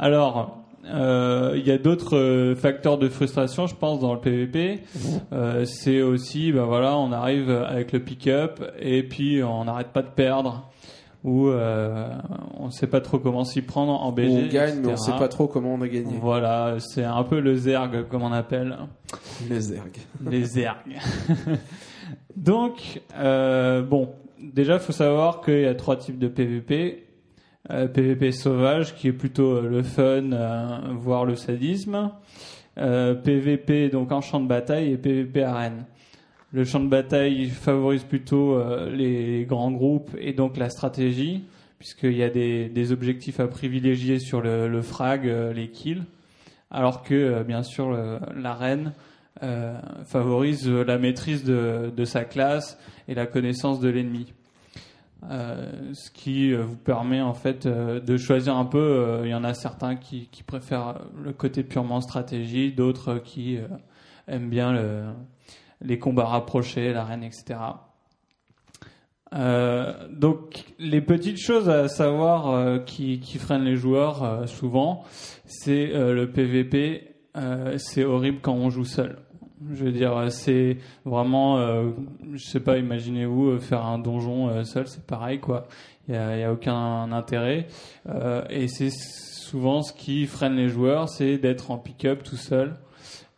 Alors, euh, il y a d'autres euh, facteurs de frustration, je pense, dans le PVP. Euh, c'est aussi, ben voilà, on arrive avec le pick-up et puis on n'arrête pas de perdre. Ou euh, on ne sait pas trop comment s'y prendre en BG. on gagne, mais on etc. sait pas trop comment on a gagné. Voilà, c'est un peu le zerg, comme on appelle. Les ergs. Les zergs. Donc, euh, bon, déjà, faut savoir qu'il y a trois types de PVP. Euh, PVP sauvage, qui est plutôt euh, le fun, euh, voire le sadisme. Euh, PVP, donc en champ de bataille, et PVP arène. Le champ de bataille favorise plutôt euh, les grands groupes et donc la stratégie, puisqu'il y a des, objectifs à privilégier sur le, frag, euh, les kills, alors que, euh, bien sûr, l'arène favorise la maîtrise de, sa classe et la connaissance de l'ennemi. Ce qui vous permet en fait de choisir un peu. Il y en a certains qui, préfèrent le côté purement stratégie, d'autres qui aiment bien le, les combats rapprochés, l'arène, etc. Euh, donc les petites choses à savoir euh, qui, qui freinent les joueurs euh, souvent, c'est euh, le PVP. euh, c'est horrible quand on joue seul. Je veux dire, c'est vraiment, euh, je sais pas, imaginez-vous faire un donjon seul, c'est pareil quoi. Il y a, y a aucun intérêt. Et c'est souvent ce qui freine les joueurs, c'est d'être en pick-up tout seul.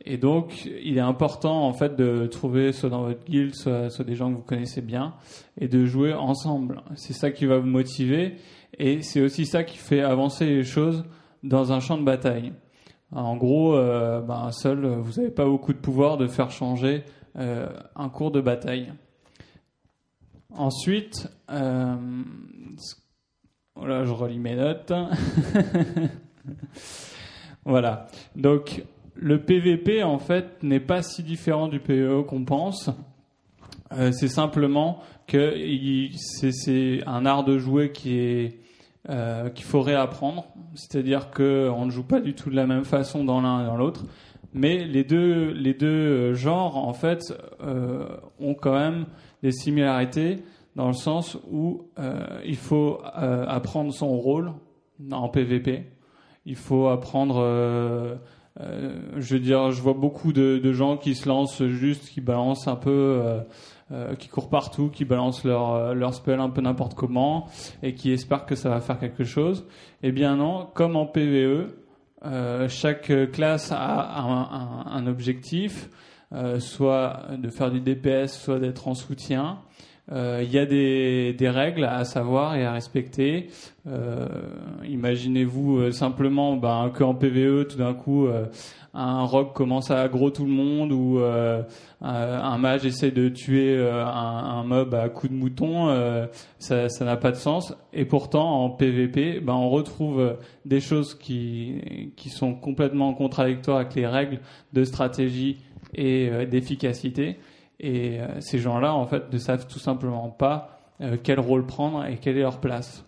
Et donc, il est important en fait de trouver soit dans votre guild, soit, des gens que vous connaissez bien, et de jouer ensemble. C'est ça qui va vous motiver, et c'est aussi ça qui fait avancer les choses dans un champ de bataille. En gros, euh, ben, seul, vous n'avez pas beaucoup de pouvoir de faire changer euh, un cours de bataille. Ensuite, euh, voilà, je relis mes notes. voilà. Donc, le PVP, en fait, n'est pas si différent du PVE qu'on pense. Euh, c'est simplement que c'est un art de jouer qui est euh, qu'il faut réapprendre. C'est-à-dire que on ne joue pas du tout de la même façon dans l'un et dans l'autre. Mais les deux, les deux genres, en fait, euh, ont quand même des similarités dans le sens où euh, il faut euh, apprendre son rôle en PVP. Il faut apprendre. Euh, je veux dire, je vois beaucoup de, gens qui se lancent juste, qui balancent un peu, euh, euh, qui courent partout, qui balancent leur, leur spell un peu n'importe comment et qui espèrent que ça va faire quelque chose. Eh bien non, comme en PVE, chaque classe a un, objectif, soit de faire du DPS, soit d'être en soutien. Euh, Il y a des, des règles à savoir et à respecter. Euh, Imaginez-vous euh, simplement ben, qu'en PVE, tout d'un coup, un rock commence à aggro tout le monde ou euh, un, mage essaie de tuer euh, un, mob à coups de mouton, euh, ça ça n'a pas de sens. Et pourtant, en PVP, ben, on retrouve des choses qui, qui sont complètement contradictoires avec les règles de stratégie et d'efficacité. Et euh, ces gens-là, en fait, ne savent tout simplement pas euh, quel rôle prendre et quelle est leur place.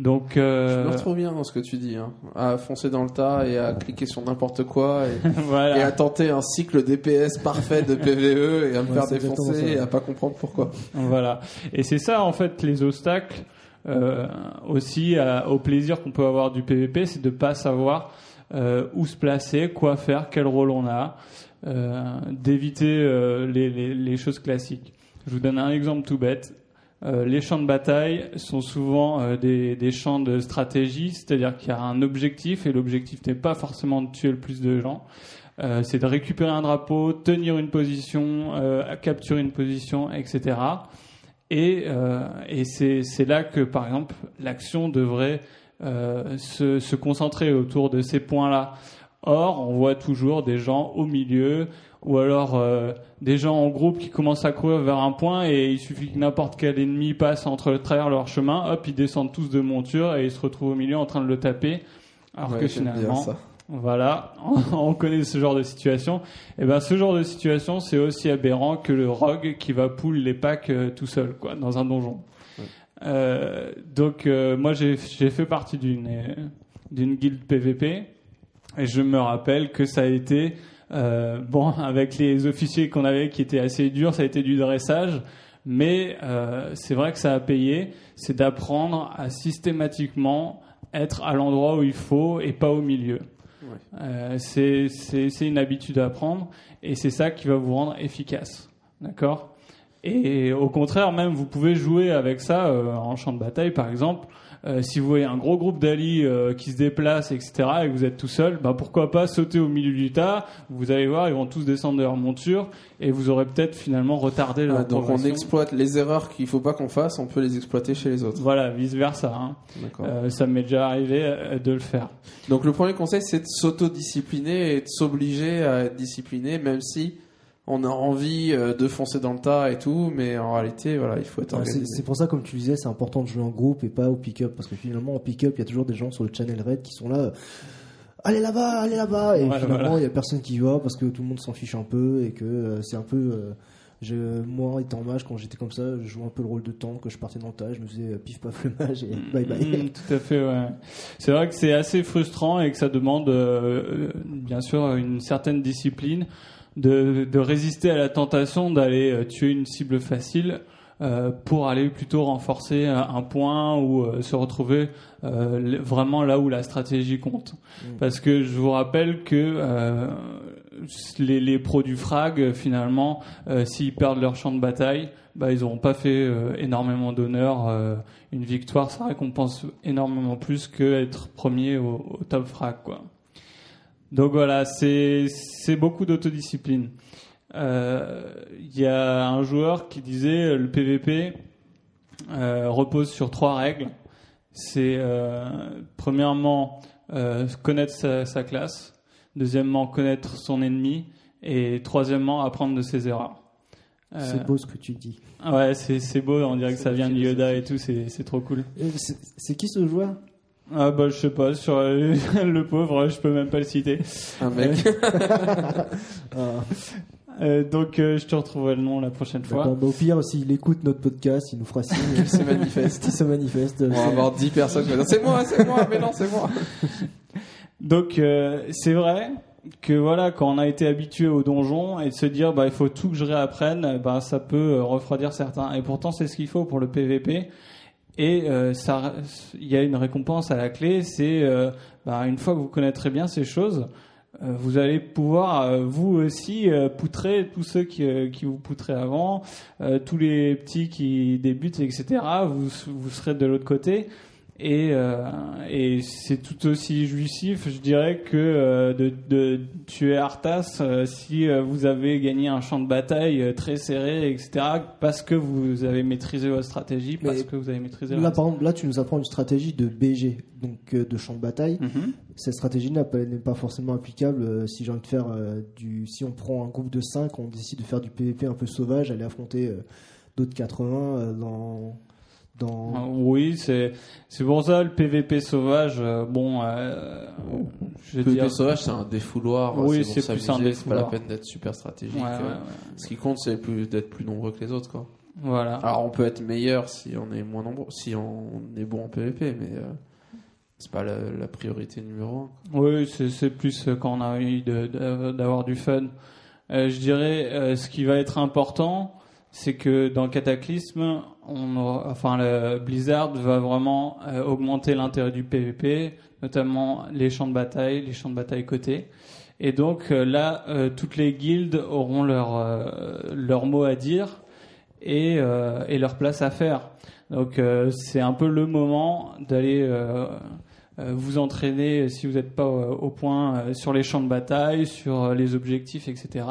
Donc, Je euh, me retrouve bien dans ce que tu dis, hein. à foncer dans le tas et à cliquer sur n'importe quoi et, voilà. et à tenter un cycle DPS parfait de PVE et à me Ouais, faire défoncer et à pas comprendre pourquoi. Voilà. Et c'est ça, en fait, les obstacles euh, aussi à- au plaisir qu'on peut avoir du PVP, c'est de pas savoir euh, où se placer, quoi faire, quel rôle on a, euh, d'éviter euh, les, les, les choses classiques. Je vous donne un exemple tout bête. euh, les champs de bataille sont souvent euh, des, des champs de stratégie, c'est-à-dire qu'il y a un objectif et l'objectif n'est pas forcément de tuer le plus de gens. Euh, c'est de récupérer un drapeau, tenir une position, euh, capturer une position, etc. Et, euh, et c'est là que, par exemple, l'action devrait euh, se, se concentrer autour de ces points-là. Or, on voit toujours des gens au milieu, ou alors euh, des gens en groupe qui commencent à courir vers un point et il suffit que n'importe quel ennemi passe entre travers leur chemin, hop, ils descendent tous de monture et ils se retrouvent au milieu en train de le taper. Alors Ouais, que finalement, ça. voilà, on connaît ce genre de situation. Et ben, ce genre de situation, c'est aussi aberrant que le rogue qui va pull les packs euh, tout seul, quoi, dans un donjon. Ouais. Euh, donc, euh, moi, j'ai j'ai fait partie d'une euh, d'une guilde PVP et je me rappelle que ça a été euh, bon avec les officiers qu'on avait qui étaient assez durs, ça a été du dressage. Mais euh, c'est vrai que ça a payé, c'est d'apprendre à systématiquement être à l'endroit où il faut et pas au milieu. Ouais. Euh, c'est une habitude à prendre et c'est ça qui va vous rendre efficace. D'accord? Et au contraire, même, vous pouvez jouer avec ça euh, en champ de bataille, par exemple. Euh, si vous voyez un gros groupe d'alliés euh, qui se déplace, etc., et que vous êtes tout seul, bah, pourquoi pas sauter au milieu du tas Vous allez voir, ils vont tous descendre de leur monture et vous aurez peut-être finalement retardé leur Ah, donc on exploite les erreurs qu'il faut pas qu'on fasse, on peut les exploiter chez les autres. Voilà, vice versa. Hein. Euh, ça m'est déjà arrivé euh, de le faire. Donc le premier conseil, c'est de s'autodiscipliner et de s'obliger à être discipliné, même si on a envie euh, de foncer dans le tas et tout, mais en réalité, voilà, il faut être Ouais, c'est organisé. c'est pour ça, comme tu disais, c'est important de jouer en groupe et pas au pick-up. Parce que finalement, en pick-up, il y a toujours des gens sur le channel raid qui sont là. euh, Allez là-bas, allez là-bas. Et Ouais, finalement, il voilà. y a personne qui y va parce que tout le monde s'en fiche un peu et que euh, c'est un peu. euh, je, moi, étant mage, quand j'étais comme ça, je jouais un peu le rôle de tank. Que je partais dans le tas, je me faisais pif paf le mage et bye bye. Mm, tout à fait, ouais. C'est vrai que c'est assez frustrant et que ça demande, euh, bien sûr, une certaine discipline de, de résister à la tentation d'aller euh, tuer une cible facile euh, pour aller plutôt renforcer un, point ou euh, se retrouver euh, vraiment là où la stratégie compte. Mm. Parce que je vous rappelle que les, les pros du frag, finalement, s'ils perdent leur champ de bataille, bah, ils n'auront pas fait euh, énormément d'honneur. euh, une victoire, ça récompense énormément plus que être premier au, au top frag, quoi. Donc voilà, c'est beaucoup d'autodiscipline. Euh, Il y a un joueur qui disait euh, le PVP euh, repose sur trois règles. C'est euh, premièrement euh, connaître sa, sa classe, deuxièmement connaître son ennemi et troisièmement apprendre de ses erreurs. Euh, C'est beau ce que tu dis. Ouais, c'est beau, on dirait que ça vient de Yoda et tout, c'est trop cool. C'est qui ce joueur? Ah bah je sais pas, sur euh, le pauvre, je peux même pas le citer. Un mec. Ah, Euh, donc euh, je te retrouverai le nom la prochaine fois. d'accord. Bah, Au pire, s'il écoute notre podcast, il nous fera signe. Il se manifeste. Il se manifeste. On va avoir 10 personnes qui vont dire c'est moi, c'est moi, mais non, c'est moi. Donc euh, c'est vrai que voilà, quand on a été habitué au donjon et de se dire bah il faut tout que je réapprenne, bah ça peut euh, refroidir certains. Et pourtant c'est ce qu'il faut pour le PVP. Et euh, ça, il y a une récompense à la clé, c'est euh, bah, une fois que vous connaîtrez bien ces choses, euh, vous allez pouvoir vous aussi poutrer tous ceux qui, qui vous poutraient avant, tous les petits qui débutent, etc. Vous, vous serez de l'autre côté. Et, euh, et c'est tout aussi jouissif, je dirais, que euh, de, de tuer Arthas euh, si vous avez gagné un champ de bataille très serré, etc. Parce que vous avez maîtrisé votre stratégie, parce Mais que vous avez maîtrisé Là, par exemple, là, tu nous apprends une stratégie de BG, donc de champ de bataille. Mhm. Cette stratégie n'est pas forcément applicable si j'ai envie de faire du. Si on prend un groupe de 5, on décide de faire du PVP un peu sauvage, aller affronter d'autres 80 euh, dans. Dans... Ah, Oui, c'est c'est pour ça le PVP sauvage. euh, bon, euh, je PvP dire, sauvage, c'est un défouloir. Oui, c'est plus un C'est pas la défouloir. peine d'être super stratégique. ouais, ouais, euh. ouais. Ce qui compte, c'est plus- d'être plus nombreux que les autres, quoi. voilà. Alors, on peut être meilleur si on est moins nombreux, si on est bon en PvP, mais euh, c'est pas la, la priorité numéro un. Oui, c'est c'est plus euh, quand on a envie d'avoir du fun. Euh, je dirais, euh, ce qui va être important, c'est que dans Cataclysme, enfin, le Blizzard va vraiment euh, augmenter l'intérêt du PvP, notamment les champs de bataille, les champs de bataille cotés. Et donc euh, là, euh, toutes les guildes auront leur, leur mot à dire. et, et leur place à faire. Donc c'est un peu le moment d'aller vous entraîner si vous n'êtes pas au point sur les champs de bataille, sur les objectifs, etc.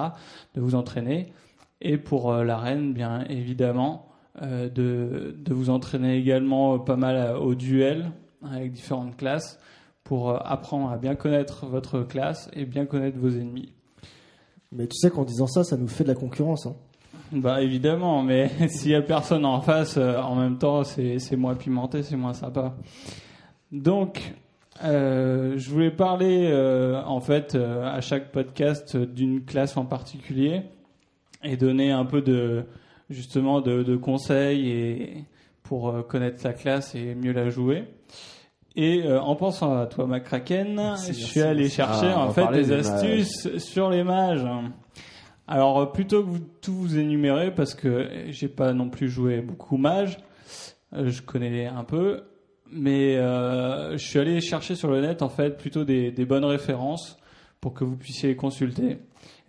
De vous entraîner. Et pour l'arène, bien évidemment, euh, de, de vous entraîner également euh, pas mal à- au duel avec différentes classes pour euh, apprendre à bien connaître votre classe et bien connaître vos ennemis. Mais tu sais qu'en disant ça, ça nous fait de la concurrence. Hein. Bah évidemment, mais s'il y a personne en face, euh, en même temps, c'est moins pimenté, c'est moins sympa. Donc, euh, je voulais parler euh, en fait euh, à chaque podcast euh, d'une classe en particulier et donner un peu de justement de, de conseils et pour euh, connaître la classe et mieux la jouer. Et euh, en pensant à toi, McCracken, Merci, je merci, suis allé merci. chercher Ah, en fait des mages. astuces sur les mages. Alors euh, plutôt que vous, tout vous énumérer, parce que j'ai pas non plus joué beaucoup mage, euh, je connais un peu, mais euh, je suis allé chercher sur le net en fait plutôt des, des bonnes références pour que vous puissiez les consulter.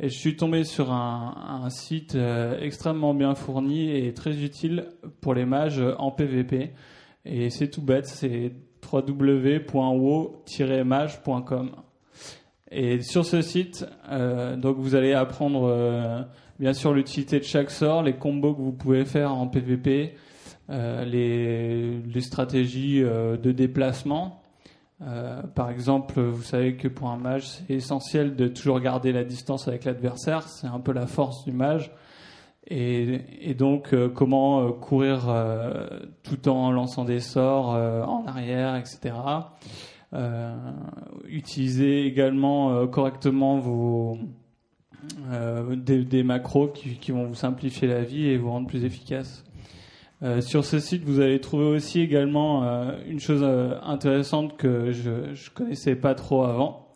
Et je suis tombé sur un, site euh, extrêmement bien fourni et très utile pour les mages en PvP. Et c'est tout bête, c'est www.wo-mage.com. Et sur ce site, euh, donc vous allez apprendre euh, bien sûr l'utilité de chaque sort, les combos que vous pouvez faire en PvP, les, stratégies de déplacement. Euh, par exemple, vous savez que pour un mage, c'est essentiel de toujours garder la distance avec l'adversaire. C'est un peu la force du mage. Et, donc, euh, comment euh, courir tout en lançant des sorts en arrière, etc. Utiliser également correctement vos des, macros qui vont vous simplifier la vie et vous rendre plus efficace. Euh, sur ce site, vous allez trouver aussi également euh, une chose euh, intéressante que je je connaissais pas trop avant.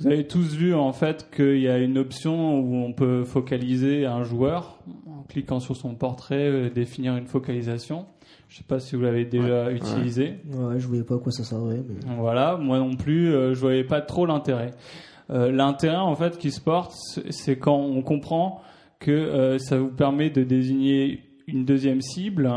Vous avez tous vu en fait qu'il y a une option où on peut focaliser un joueur en cliquant sur son portrait, euh, définir une focalisation. Je sais pas si vous l'avez déjà utilisé. Ouais, je voyais pas à quoi ça servait. Mais... Voilà, moi non plus, euh, je voyais pas trop l'intérêt. Euh, l'intérêt en fait qui se porte, c'est- c'est quand on comprend que euh, ça vous permet de désigner une deuxième cible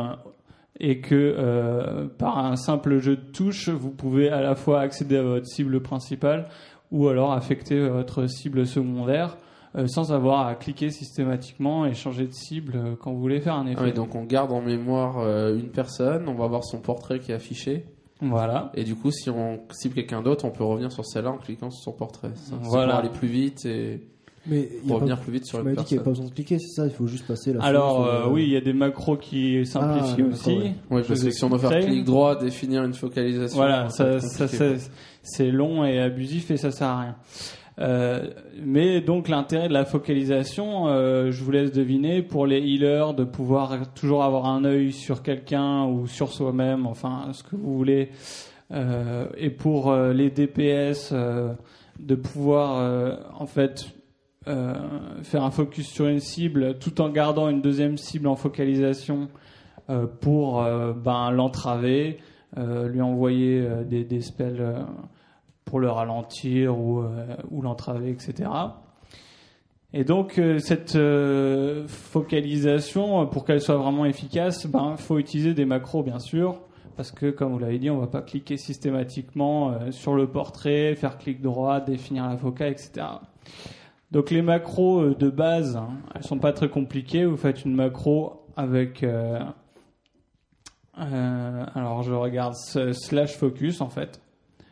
et que euh, par un simple jeu de touche, vous pouvez à la fois accéder à votre cible principale ou alors affecter votre cible secondaire euh, sans avoir à cliquer systématiquement et changer de cible euh, quand vous voulez faire un effet. Ah oui, donc on garde en mémoire euh, une personne, on va voir son portrait qui est affiché, Voilà. et du coup, si on cible quelqu'un d'autre, on peut revenir sur celle-là en cliquant sur son portrait. Ça, Voilà. pour aller plus vite et Mais il y a pour pas- revenir plus vite sur tu la m'as dit qu'il n'y avait pas personne. besoin de cliquer, c'est ça Il faut juste passer la Alors euh, euh, oui, il y a des macros qui simplifient Ah, aussi. ouais. Oui, Je parce que si on doit faire clic droit, définir une focalisation. Voilà, ça ça, c'est- c'est long et abusif et ça sert à rien. Euh, mais donc l'intérêt de la focalisation, euh, je vous laisse deviner pour les healers de pouvoir toujours avoir un œil sur quelqu'un ou sur soi-même, enfin ce que vous voulez. Euh, et pour euh, les DPS, euh, de pouvoir euh, en fait euh, faire un focus sur une cible tout en gardant une deuxième cible en focalisation euh, pour euh, ben, l'entraver, lui envoyer des, spells pour le ralentir ou, l'entraver, etc. Et donc cette focalisation, pour qu'elle soit vraiment efficace, ben faut utiliser des macros bien sûr, parce que comme vous l'avez dit, on va pas cliquer systématiquement sur le portrait, faire clic droit, définir la foca, etc. Donc les macros euh, de base, hein, elles sont pas très compliquées. Vous faites une macro avec euh, euh, alors je regarde slash focus en fait.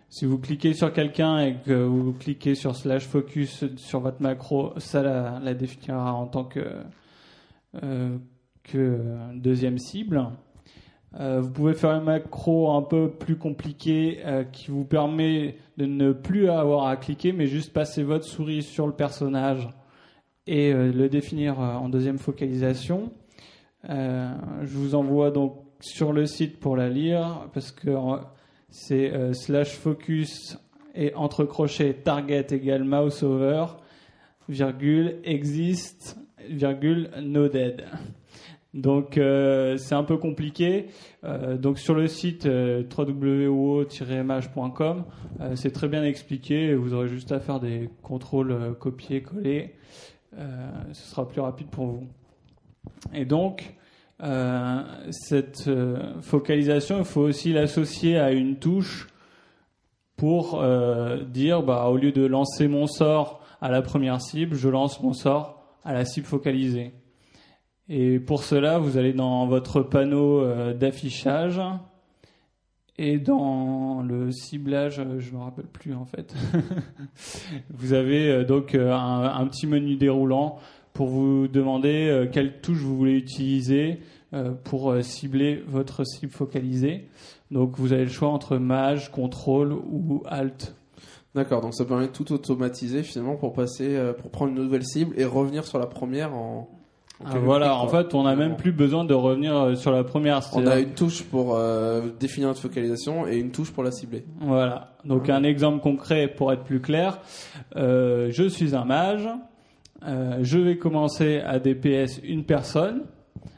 Si vous cliquez sur quelqu'un et que vous cliquez sur slash focus sur votre macro, ça la, définira en tant que deuxième cible. Euh, vous pouvez faire une macro un peu plus compliquée euh, qui vous permet de ne plus avoir à cliquer, mais juste passer votre souris sur le personnage et euh, le définir en deuxième focalisation. Je vous envoie donc sur le site pour la lire parce que c'est slash focus et entre crochets target égale mouse over virgule exist virgule no dead. Donc euh, c'est un peu compliqué. Euh, donc sur le site euh, www.mage.com, euh, c'est très bien expliqué. Vous aurez juste à faire des contrôles copier-coller. Ce sera plus rapide pour vous. Et donc cette focalisation, il faut aussi l'associer à une touche pour dire, bah, au lieu de lancer mon sort à la première cible, je lance mon sort à la cible focalisée. Et pour cela, vous allez dans votre panneau euh, d'affichage et dans le ciblage, euh, je me rappelle plus en fait. vous avez euh, donc un, petit menu déroulant pour vous demander quelle touche vous voulez utiliser pour cibler votre cible focalisée. Donc vous avez le choix entre mage, contrôle ou alt. D'accord, donc ça permet de tout automatiser finalement pour passer, pour prendre une nouvelle cible et revenir sur la première en. Ah, voilà, en fait, on n'a même plus besoin de revenir euh, sur la première. On a une touche pour euh, définir notre focalisation et une touche pour la cibler. Voilà. Donc un exemple concret pour être plus clair. Euh, je suis un mage. Euh, je vais commencer à DPS une personne.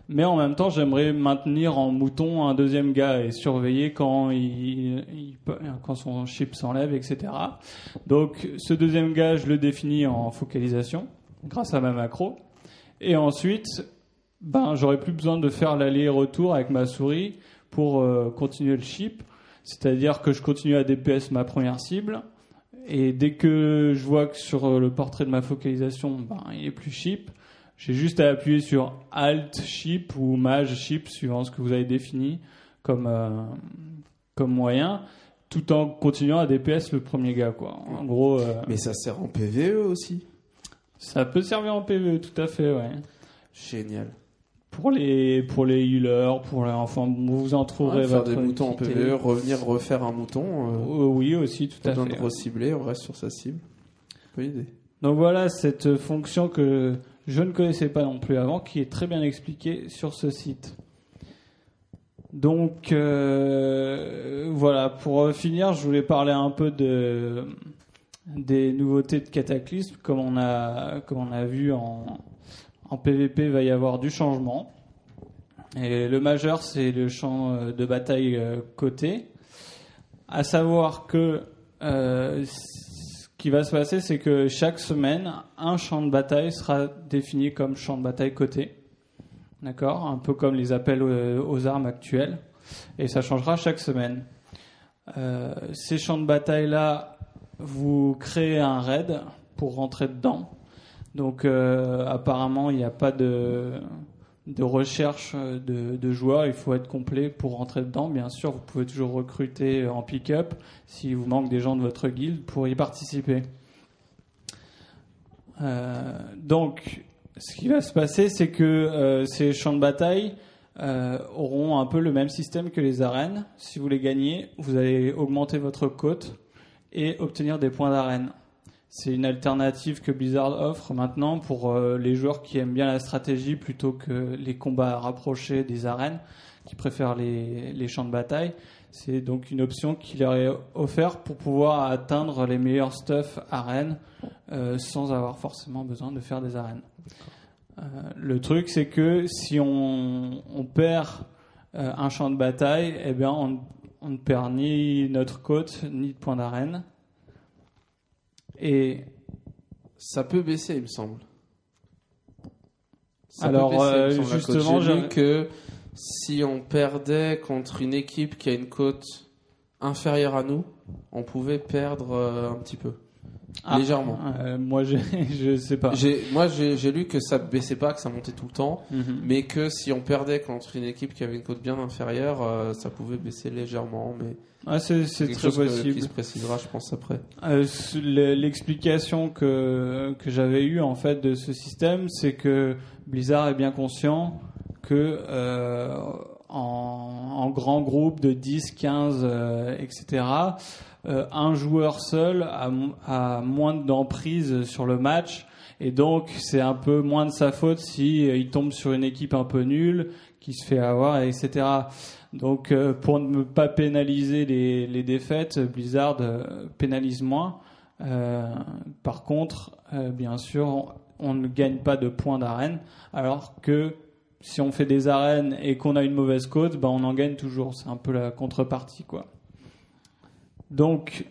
Mais en même temps, j'aimerais maintenir en mouton un deuxième gars et surveiller quand, il, il peut- quand son chip s'enlève, etc. Donc ce deuxième gars, je le définis en focalisation grâce à ma macro. Et ensuite, ben, j'aurais plus besoin de faire l'aller-retour avec ma souris pour euh, continuer le chip. C'est-à-dire que je continue à DPS ma première cible. Et dès que je vois que sur euh, le portrait de ma focalisation, ben, il est plus chip, j'ai juste à appuyer sur Alt chip ou Mage chip, suivant ce que vous avez défini comme, euh, comme moyen, tout en continuant à DPS le premier gars. Quoi. En gros, Mais ça sert en PVE aussi. Ça peut servir en PvE, tout à fait, ouais. Génial. Pour les, pour les healers, pour les, enfin, vous en trouverez Ouais, faire votre des moutons en. PVE, revenir refaire un mouton, euh, Euh, oui, aussi, tout à besoin fait. de recibler, on reste sur sa cible. Bonne idée. Donc voilà cette fonction que je ne connaissais pas non plus avant, qui est très bien expliquée sur ce site. Donc euh, voilà, pour finir, je voulais parler un peu de des nouveautés de Cataclysme, comme on a comme on a vu en en PVP, va y avoir du changement. Et le majeur, c'est le champ euh, de bataille euh, côté. À savoir que euh, ce qui va se passer, c'est que chaque semaine, un champ de bataille sera défini comme champ de bataille côté. D'accord? Un peu comme les appels aux, armes actuels. Et ça changera chaque semaine. Ces champs de bataille-là, vous créez un raid pour rentrer dedans. Donc euh, apparemment, il n'y a pas de, de recherche de, de joueurs. Il faut être complet pour rentrer dedans. Bien sûr, vous pouvez toujours recruter en pick-up si vous manque des gens de votre guilde pour y participer. Euh, donc, ce qui va se passer, c'est que euh, ces champs de bataille euh, auront un peu le même système que les arènes. Si vous les gagnez, vous allez augmenter votre cote et obtenir des points d'arène. C'est une alternative que Blizzard offre maintenant pour euh, les joueurs qui aiment bien la stratégie plutôt que les combats rapprochés des arènes, qui préfèrent les, les champs de bataille. C'est donc une option qui leur est offerte pour pouvoir atteindre les meilleurs stuff arènes euh, sans avoir forcément besoin de faire des arènes. Euh, le truc, c'est que si on, perd un champ de bataille, eh bien, on, on ne perd ni notre côte ni de points d'arène. Et Ça peut baisser, il me semble. Ça Alors, peut baisser, il me euh, semble, justement, j'ai lu que si on perdait contre une équipe qui a une cote inférieure à nous, on pouvait perdre euh, un petit peu. Ah, Légèrement. euh, moi, je je sais pas. Moi, j'ai, lu que ça baissait pas, que ça montait tout le temps, Mhm. mais que si on perdait contre une équipe qui avait une cote bien inférieure, euh, ça pouvait baisser légèrement. Mais Ah, c'est très chose que- possible. qui se précisera, je pense, après. Euh, L'explication que, que j'avais eue en fait de ce système, c'est que Blizzard est bien conscient que en, en grand groupe de 10, 15, euh, etc., euh, un joueur seul a, a moins d'emprise sur le match et donc c'est un peu moins de sa faute si euh, il tombe sur une équipe un peu nulle qui se fait avoir, etc. Donc, euh, pour ne pas pénaliser les, les défaites, Blizzard euh, pénalise moins. Euh, par contre, euh, bien sûr, on, on ne gagne pas de points d'arène, alors que si on fait des arènes et qu'on a une mauvaise côte, ben on en gagne toujours. C'est un peu la contrepartie, quoi. Donc,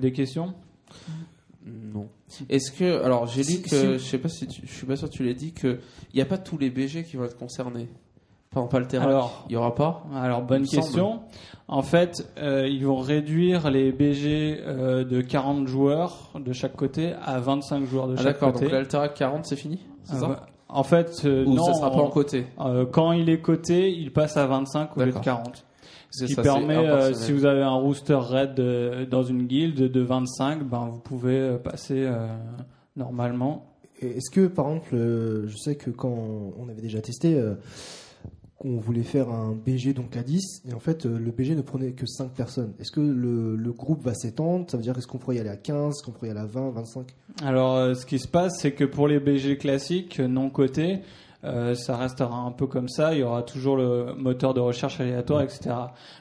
des questions? Non. Est-ce que, alors, j'ai lu Si- que, je sais pas si tu- je suis pas sûr que tu l'as dit, que il n'y a pas tous les BG qui vont être concernés. Pas le terrain. Alors, il y aura pas. Alors, bonne question. En fait, euh, ils vont réduire les BG euh, de 40 joueurs de chaque côté à 25 joueurs de Ah, chaque d'accord. côté. Donc l'Alterac 40, c'est fini. C'est Euh, ça ouais. En fait, euh, Ou non, ça sera pas en côté. euh, quand il est coté, il passe à 25 au lieu de D'accord. 40. Qui ça, c'est permet, euh, si vous avez un rooster raid de- dans une guilde de 25, ben, vous pouvez euh, passer euh, normalement. Est-ce que, par exemple, euh, je sais que quand on avait déjà testé, euh, qu'on voulait faire un BG donc à 10, et en fait, euh, le BG ne prenait que 5 personnes. Est-ce que le, le groupe va s'étendre? Ça veut dire est-ce qu'on pourrait y aller à 15, est-ce qu'on pourrait y aller à 20, 25 Alors, euh, ce qui se passe, c'est que pour les BG classiques euh, non cotés, euh, ça restera un peu comme ça. Il y aura toujours le moteur de recherche aléatoire, etc.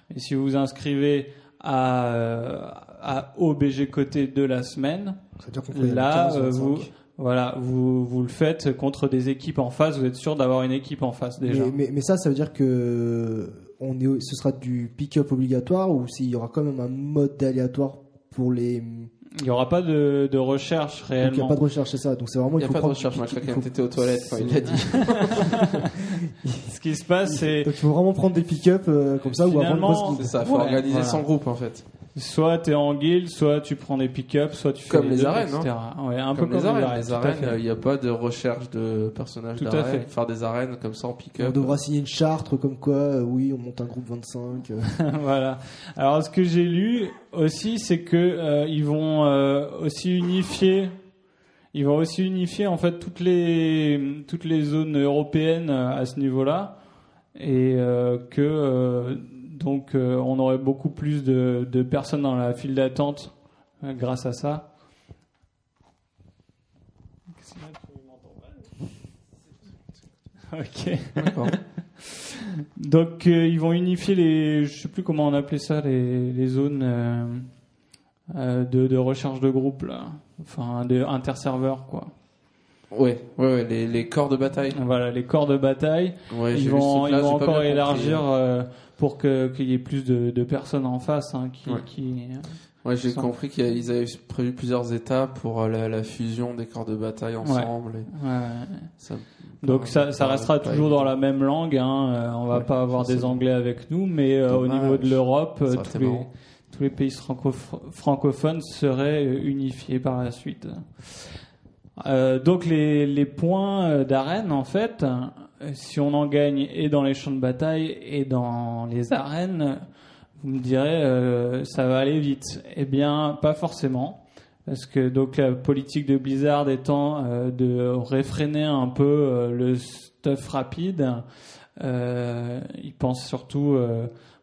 Mais si vous vous inscrivez à, euh, à au BG coté de la semaine, Là, à 15, euh, 25. vous, voilà, vous, vous le faites contre des équipes en face. Vous êtes sûr d'avoir une équipe en face déjà. Mais, mais, mais ça, ça veut dire que on est, ce sera du pick-up obligatoire ou s'il y aura quand même un mode d'aléatoire pour les. Il n'y aura pas de, de recherche il n'y a réellement. pas de recherche, c'est ça. Donc c'est vraiment Il n'y a faut pas de recherche. Moi, il chacun faut- était aux toilettes quand il l'a dit. Ce qui se passe, c'est Donc il faut vraiment prendre des pick-up euh, comme ça ou avant le Finalement, boss C'est ça. Faut Ouais, organiser voilà. son groupe en fait. Soit tu es en guild, soit tu prends des pick-up, soit tu fais Comme les deux, arènes, etc. Ouais, un Comme peu les comme arènes. Les tout à arènes, il n'y a pas de recherche de personnages Tout à fait. Faire des arènes comme ça en On pick-up. devra signer une charte comme quoi, euh, oui, on monte un groupe 25. euh. voilà. Alors ce que j'ai lu aussi, c'est que euh, ils vont euh, aussi unifier, ils vont aussi unifier en fait toutes les toutes les zones européennes à ce niveau-là, et euh, que euh, donc euh, on aurait beaucoup plus de, de personnes dans la file d'attente euh, grâce à ça. Ok. D'accord. Donc euh, ils vont unifier les, je sais plus comment on appelait ça, les, les zones euh, euh, de, de recherche de groupe là, enfin de interserveurs quoi. Ouais, ouais, ouais, les, les corps de bataille. Voilà les corps de bataille. Ouais, ils vont, ils vont encore élargir compris. euh, pour qu'il y ait plus de, de personnes en face hein, qui, Ouais. qui Ouais, j'ai compris qu'ils avaient prévu plusieurs étapes pour euh, la, la fusion des corps de bataille ensemble. et ouais. ça- Donc ça, ça restera toujours dans la même langue. Hein. euh, on va pas avoir des. Anglais avec nous, mais euh, au niveau de l'Europe, euh, tous les, tous les pays francophones seraient unifiés par la suite. Euh, donc les, points euh, d'arène, en fait, si on en gagne et dans les champs de bataille et dans les arènes, vous me direz euh, ça va aller vite. Eh bien, pas forcément. Parce que donc la politique de Blizzard étant de réfréner un peu le stuff rapide, ils pensent surtout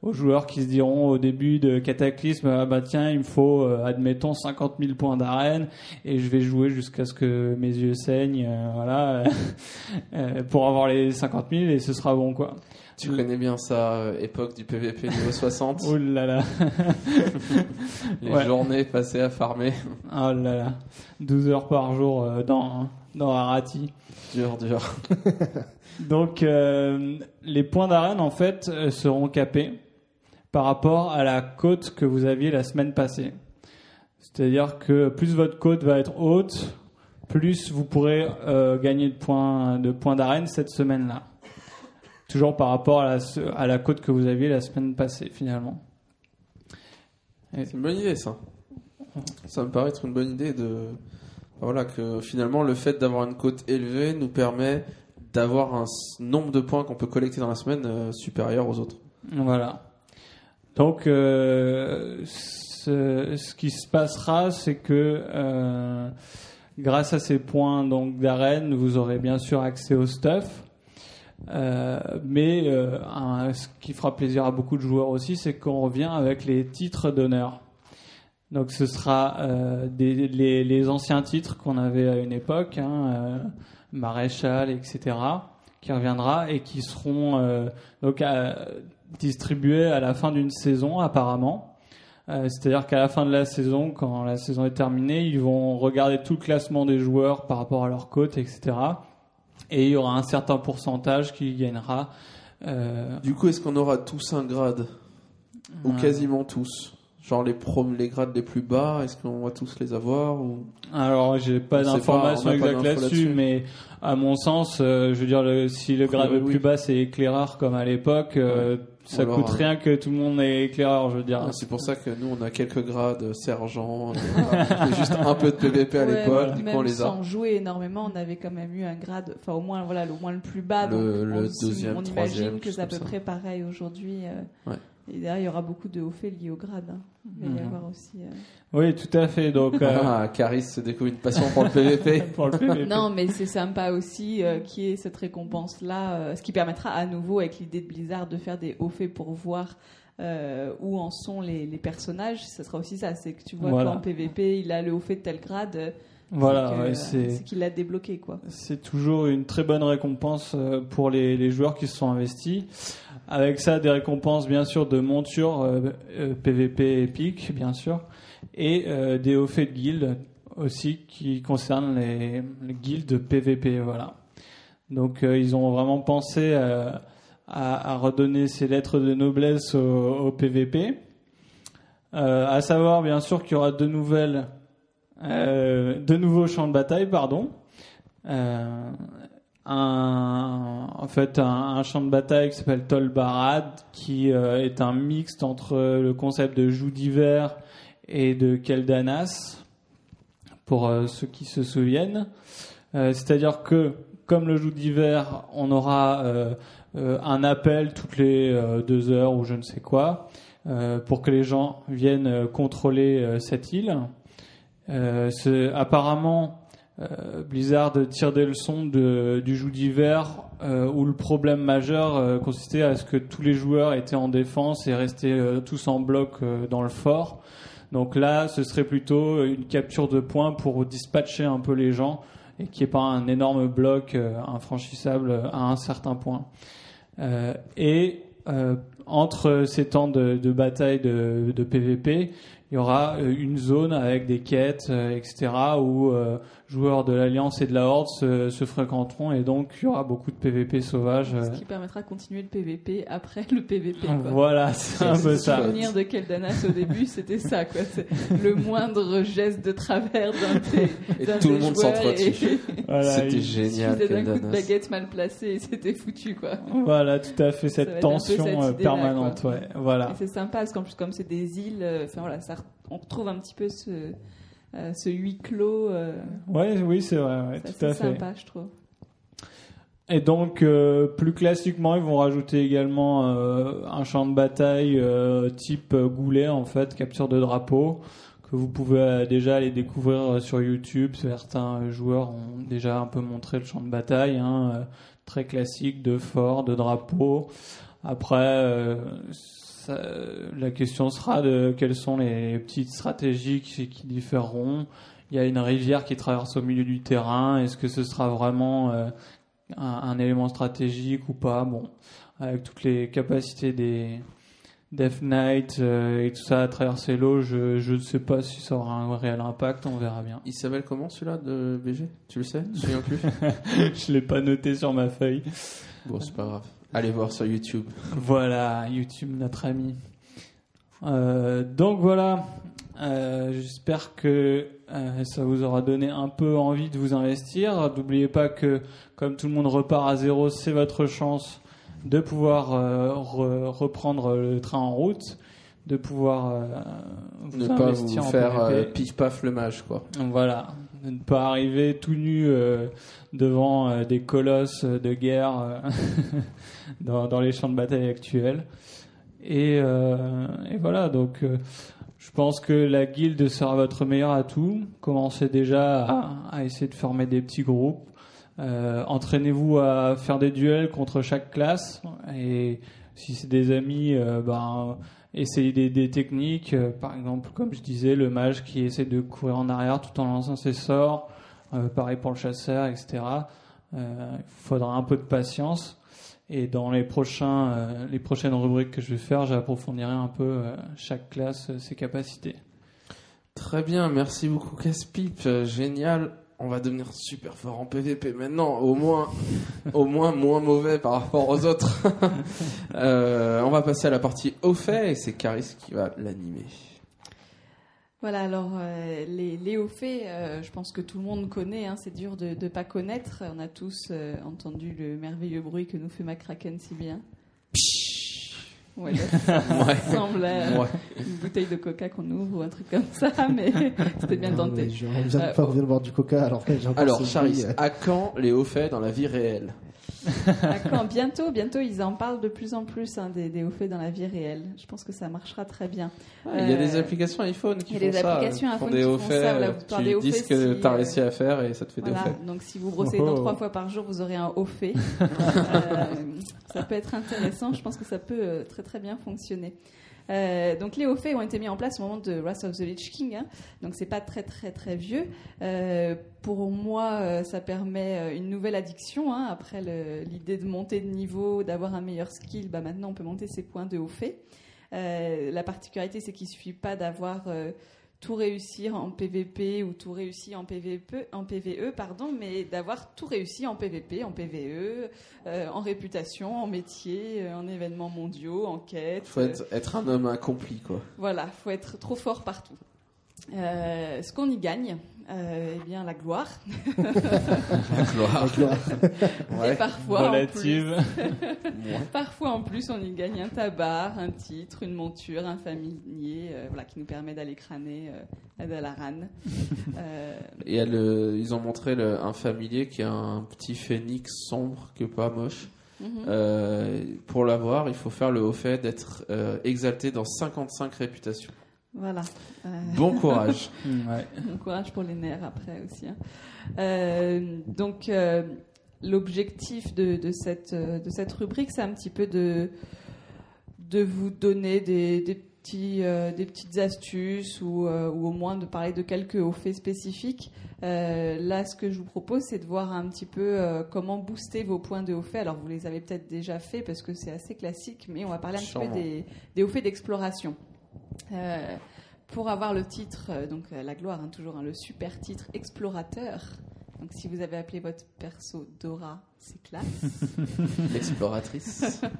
aux joueurs qui se diront au début de Cataclysme ah bah tiens il me faut euh, admettons 50 000 points d'arène et je vais jouer jusqu'à ce que mes yeux saignent euh, voilà euh, pour avoir les 50 000 et ce sera bon quoi. Tu connais bien ça, euh, époque du PVP niveau 60. Oh là là. les ouais. journées passées à farmer. Oh là là, 12 heures par jour euh, dans, dans Arati. Dur, dur. Donc euh, les points d'arène en fait seront capés par rapport à la cote que vous aviez la semaine passée. C'est-à-dire que plus votre cote va être haute, plus vous pourrez euh, gagner de points de points d'arène cette semaine-là. Toujours par rapport à la, à la cote que vous aviez la semaine passée finalement. C'est une bonne idée, ça. Ça me paraît être une bonne idée de. Voilà, que finalement, le fait d'avoir une cote élevée nous permet d'avoir un nombre de points qu'on peut collecter dans la semaine euh, supérieur aux autres. Voilà. Donc, euh, ce, qui se passera, c'est que euh, grâce à ces points donc d'arène, vous aurez bien sûr accès au stuff. Euh, mais ce qui fera plaisir à beaucoup de joueurs aussi, c'est qu'on revient avec les titres d'honneur. Donc ce sera les, anciens titres qu'on avait à une époque, hein, maréchal, etc., qui reviendra et qui seront donc distribués à la fin d'une saison apparemment. Euh, C'est-à-dire qu'à la fin de la saison, quand la saison est terminée, ils vont regarder tout le classement des joueurs par rapport à leur cote, etc. Et il y aura un certain pourcentage qui gagnera. Euh, Du coup, est-ce qu'on aura tous un grade Ou Ouais. quasiment tous Genre les prom les grades les plus bas, est-ce qu'on va tous les avoir ou Alors, j'ai pas d'informations exactes là-dessus, mais à mon sens, euh, je veux dire, le- si le grade le oui. plus bas c'est éclaireur comme à l'époque, euh, ça Alors, coûte euh, rien que tout le monde est éclaireur, je veux dire. Ah, C'est pour ça que nous on a quelques grades sergent, euh, juste un peu de PVP à Ouais, l'époque, du coup on les a. sans jouer énormément, on avait quand même eu un grade, enfin au moins voilà, le moins le plus bas. Le- donc le on, deuxième, on troisième, imagine que c'est à peu près pareil aujourd'hui. euh, Ouais. Et derrière, il y aura beaucoup de hauts faits liés au grade. hein. Il va y Mhm. avoir aussi. euh, Oui, tout à fait. Donc, euh, Ah, Caris se découvre une passion pour le PVP. pour le PVP. Non, mais c'est sympa aussi euh, qu'il y ait cette récompense-là, euh, ce qui permettra à nouveau, avec l'idée de Blizzard, de faire des hauts faits pour voir euh, où en sont les, les personnages. Ce sera aussi ça, c'est que tu vois Voilà. qu'en PVP, il a le haut fait de tel grade, Voilà, c'est ouais, qu'il l'a débloqué, quoi. c'est toujours une très bonne récompense pour les, les joueurs qui se sont investis. Avec ça, des récompenses bien sûr de montures euh, euh, PVP épique, bien sûr, et euh, des hauts faits de guildes aussi qui concernent les, les guildes PVP. Voilà. Donc euh, ils ont vraiment pensé euh, à, à redonner ces lettres de noblesse au, au PVP. Euh, à savoir bien sûr qu'il y aura de nouvelles, euh, de nouveaux champs de bataille, pardon. Euh, un, en fait, un, un champ de bataille qui s'appelle Tolbarad, qui euh, est un mixte entre le concept de joug d'hiver et de Keldanas, pour euh, ceux qui se souviennent. Euh, C'est-à-dire que, comme le joug d'hiver, on aura euh, euh, un appel toutes les euh, deux heures ou je ne sais quoi, euh, pour que les gens viennent euh, contrôler euh, cette île. Euh, apparemment, euh, Blizzard tire des leçons de, du joug d'hiver euh, où le problème majeur euh, consistait à ce que tous les joueurs étaient en défense et restaient euh, tous en bloc euh, dans le fort. Donc là, ce serait plutôt une capture de points pour dispatcher un peu les gens et qu'il n'y pas un énorme bloc infranchissable à un certain point. Et entre ces temps de, de bataille de, de PVP, il y aura une zone avec des quêtes, etc., où joueurs de l'Alliance et de la Horde se, se fréquenteront, et donc il y aura beaucoup de PVP sauvages. euh. Ce qui permettra de continuer le PVP après le PVP. Quoi. Voilà, c'est un peu Le ça. souvenir de Keldanas au début, c'était ça, quoi. C'est le moindre geste de travers d'un des, Et tout le monde joueurs s'entre et- dessus. Voilà, C'était il- génial, suffisait d'un coup de baguette mal placée et c'était foutu, quoi. Voilà, tout à fait cette tension cette euh, permanente, ouais. Voilà. Et c'est sympa parce qu'en plus, comme c'est des îles, euh, enfin voilà, ça, on retrouve un petit peu ce, euh, ce huis clos. euh, Ouais, oui, c'est vrai, ouais, tout à fait. sympa, je trouve. Et donc, euh, plus classiquement, ils vont rajouter également un champ de bataille type goulet, en fait, capture de drapeau, que vous pouvez déjà aller découvrir sur YouTube. Certains joueurs ont déjà un peu montré le champ de bataille, hein, très classique, de fort, de drapeau. Après, euh, ça- la question sera de quelles sont les petites stratégies qui, qui différeront. Il y a une rivière qui traverse au milieu du terrain. Est-ce que ce sera vraiment euh, un, un élément stratégique ou pas? Bon, avec toutes les capacités des Death Knight euh, et tout ça à traverser l'eau, je ne sais pas si ça aura un réel impact. On verra bien. Il s'appelle comment celui-là de BG Tu le sais? Je l'ai pas noté sur ma feuille. Bon, c'est pas grave. Allez voir sur YouTube. Voilà, YouTube, notre ami. Euh, donc voilà, Euh, j'espère que euh, ça vous aura donné un peu envie de vous investir. N'oubliez pas que comme tout le monde repart à zéro, c'est votre chance de pouvoir re- reprendre le train en route, de pouvoir vous ne pas vous en faire pif paf le mage, quoi. Voilà, de ne pas arriver tout nu euh, devant euh, des colosses de guerre euh, dans, les champs de bataille actuels. Et, voilà, donc je pense que la guilde sera votre meilleur atout. Commencez déjà à, essayer de former des petits groupes. Entraînez-vous à faire des duels contre chaque classe. Et si c'est des amis, ben, essayez des, techniques. Euh, par exemple, comme je disais, le mage qui essaie de courir en arrière tout en lançant ses sorts. Euh, pareil pour le chasseur, etc. Euh, il faudra un peu de patience. Et dans les prochains, les prochaines rubriques que je vais faire, j'approfondirai un peu chaque classe, ses capacités. Très bien, merci beaucoup Caspip, génial. On va devenir super fort en PVP maintenant, au moins, moins moins mauvais par rapport aux autres. Euh, on va passer à la partie au fait et c'est Caris qui va l'animer. Voilà, alors euh, les, les euh, je pense que tout le monde connaît, hein, c'est dur de ne pas connaître. On a tous entendu le merveilleux bruit que nous fait McCracken si bien. Ouais, ça Ouais. ressemble à Ouais. une bouteille de coca qu'on ouvre ou un truc comme ça, mais c'était bien Non, tenté. je- de Euh, pas, de boire du coca, alors j'ai encore Alors, Charis, à quand les hauts faits dans la vie réelle? À quand Bientôt, bientôt, ils en parlent de plus en plus hein, des, des hauts faits dans la vie réelle. Je pense que ça marchera très bien. Il y a des Euh, applications iPhone qui il y a font des ça. applications iPhone font des qui hauts font faits. ça, voilà, vous tu hauts dis ce faits que si, tu as euh, réussi à faire et ça te fait des hauts Voilà, faits. donc si vous brossez Oh. les dents trois fois par jour, vous aurez un haut fait. Euh, ça peut être intéressant, je pense que ça peut euh, très très bien fonctionner. Euh, donc les hauts faits ont été mis en place au moment de Wrath of the Lich King, hein. donc c'est pas très très très vieux. Euh, pour moi, euh, ça permet une nouvelle addiction. hein. Après l'idée de monter de niveau, d'avoir un meilleur skill, bah maintenant on peut monter ses points de haut fait. La particularité, c'est qu'il suffit pas d'avoir tout réussir en PVP ou tout réussi en PVP, en PVE, pardon, mais d'avoir tout réussi en PVP, en PVE, euh, en réputation, en métier, euh, en événements mondiaux, en quête. faut être, être un homme accompli, quoi. Voilà, faut être trop fort partout. Euh, ce qu'on y gagne, euh, eh bien la gloire. La gloire. La gloire. Et parfois, en plus, parfois en plus, on y gagne un tabac, un titre, une monture, un familier, euh, voilà, qui nous permet d'aller crâner euh, à Dalaran. Euh, Et il y a le- ils ont montré le- un familier qui a un petit phénix sombre, que pas moche. mhm. Euh, pour l'avoir, il faut faire le haut fait d'être euh, exalté dans 55 réputations. Voilà. Euh, Bon courage. Ouais. Bon courage pour les nerfs après aussi. hein. Euh, donc euh, l'objectif de, de cette, de cette rubrique, c'est un petit peu de, de vous donner des, des, petits, euh, des petites astuces ou, euh, ou au moins de parler de quelques hauts faits spécifiques. Euh, là, ce que je vous propose, c'est de voir un petit peu euh, comment booster vos points de haut fait. Alors, vous les avez peut-être déjà fait parce que c'est assez classique, mais on va parler un petit peu des, des hauts faits d'exploration. Euh, pour avoir le titre, euh, donc euh, la gloire, hein, toujours hein, le super titre explorateur. Donc si vous avez appelé votre perso Dora, c'est classe. L'exploratrice.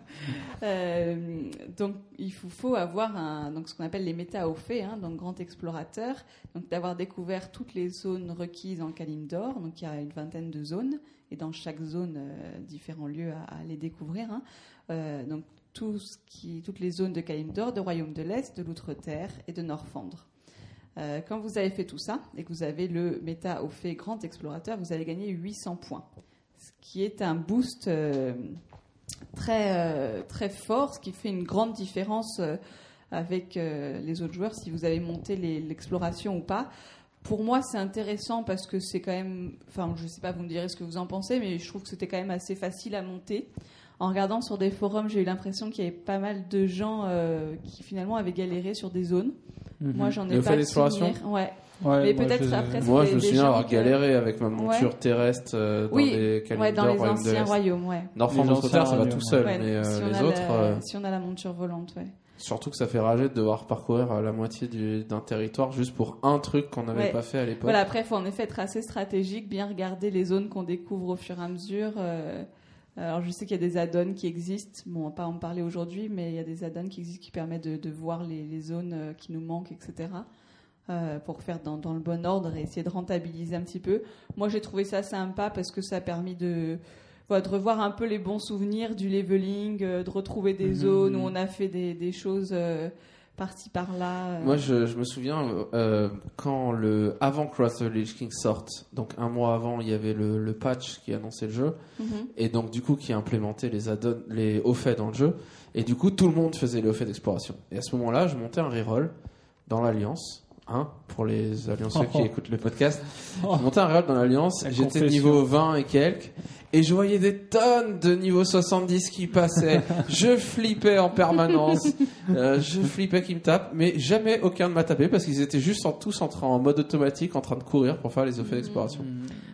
Euh, donc il faut, faut avoir un, donc ce qu'on appelle les méta au fait, hein, donc grand explorateur, donc d'avoir découvert toutes les zones requises en Kalimdor. Donc il y a une vingtaine de zones et dans chaque zone euh, différents lieux à, à les découvrir. hein. Euh, donc toutes les zones de Kalimdor, de Royaume de l'Est, de l'Outre-Terre et de Norfandre. Euh, quand vous avez fait tout ça et que vous avez le méta au fait grand explorateur, vous allez gagner 800 points, ce qui est un boost euh, très euh, très fort, ce qui fait une grande différence avec les autres joueurs si vous avez monté l'exploration ou pas. Pour moi, c'est intéressant parce que c'est quand même, enfin, je sais pas, vous me direz ce que vous en pensez, mais je trouve que c'était quand même assez facile à monter. En regardant sur des forums, j'ai eu l'impression qu'il y avait pas mal de gens euh, qui finalement avaient galéré sur des zones. Moi, j'en ai Le pas fait le d'exploration souvenir. Ouais. Ouais, Mais moi, peut-être je- après, Moi, des- je me souviens avoir que- galéré avec ma monture Ouais. terrestre euh, dans Oui, les Ouais, dans les anciens royaumes, ouais. Outre-Terre, ça va tout seul, Ouais, mais euh, si, on les a autres, la, euh, si on a la monture volante, ouais. surtout que ça fait rager de devoir parcourir la moitié du- d'un territoire juste pour un truc qu'on n'avait Ouais. pas fait à l'époque. Voilà, après, il faut en effet être assez stratégique, bien regarder les zones qu'on découvre au fur et à mesure. euh, alors, je sais qu'il y a des add-ons qui existent. Bon, on va pas en parler aujourd'hui, mais il y a des add-ons qui existent qui permettent de, de voir les, les zones euh, qui nous manquent, etc. euh, pour faire dans, dans le bon ordre et essayer de rentabiliser un petit peu. Moi, j'ai trouvé ça sympa parce que ça a permis de, voilà, de revoir un peu les bons souvenirs du leveling, euh, de retrouver des Mhm. zones où on a fait des, des choses euh, par-ci par-là. euh. Moi, je, je me souviens euh, quand le avant Cross of the Lich King sorte, donc un mois avant, il y avait le, le patch qui annonçait le jeu, Mhm. et donc du coup qui implémentait les add les hauts faits dans le jeu, et du coup tout le monde faisait les hauts faits d'exploration. Et à ce moment-là, je montais un reroll dans l'alliance. Pour les allianceux qui Oh. écoutent le podcast, je montais un reroll dans l'alliance, La j'étais niveau 20 et quelques, et je voyais des tonnes de niveau 70 qui passaient. je flippais en permanence. Euh, je flippais qu'ils me tapent, mais jamais aucun ne m'a tapé parce qu'ils étaient juste en, tous en, train- en mode automatique en train de courir pour faire les effets d'exploration.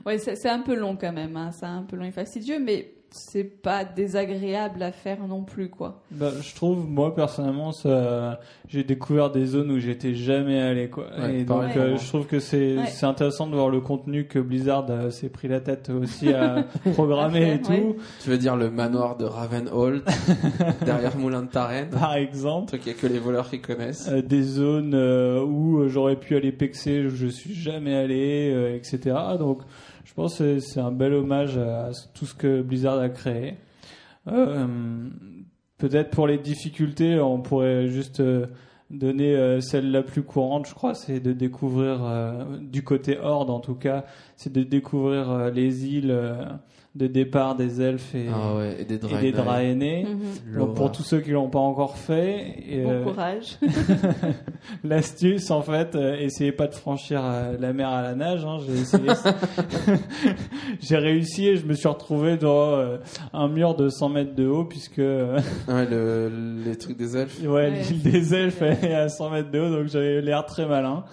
Ouais, c'est c'est un peu long quand même, hein. c'est un peu long et fastidieux, mais c'est pas désagréable à faire non plus, quoi. Bah, je trouve, moi personnellement, ça, j'ai découvert des zones où j'étais jamais allé, quoi. Ouais, et pareil donc, euh, je trouve que c'est, Ouais. c'est intéressant de voir le contenu que Blizzard euh, s'est pris la tête aussi à programmé À et tout. ouais. Tu veux dire le manoir de Ravenhold, derrière Moulin de Tarenne Par Un exemple, truc qu'il y a que les voleurs qui connaissent. Euh, des zones euh, où j'aurais pu aller pexer, je suis jamais allé, euh, etc. Donc, je pense que c'est un bel hommage à tout ce que Blizzard a créé. Euh, Peut-être pour les difficultés, on pourrait juste euh, donner euh, celle la plus courante, je crois, c'est de découvrir, euh, du côté Horde en tout cas, c'est de découvrir les îles de départ des elfes et, Ah ouais, et des et Draenei. Mhm. Donc pour tous ceux qui l'ont pas encore fait, et, Bon euh, courage. L'astuce, en fait, euh, essayez pas de franchir euh, la mer à la nage. hein, J'ai essayé. J'ai réussi et je me suis retrouvé dans euh, un mur de 100 mètres de haut puisque euh, Ouais, le, les trucs des elfes. ouais, Ouais, l'île des elfes est à 100 mètres de haut, donc j'avais l'air très malin.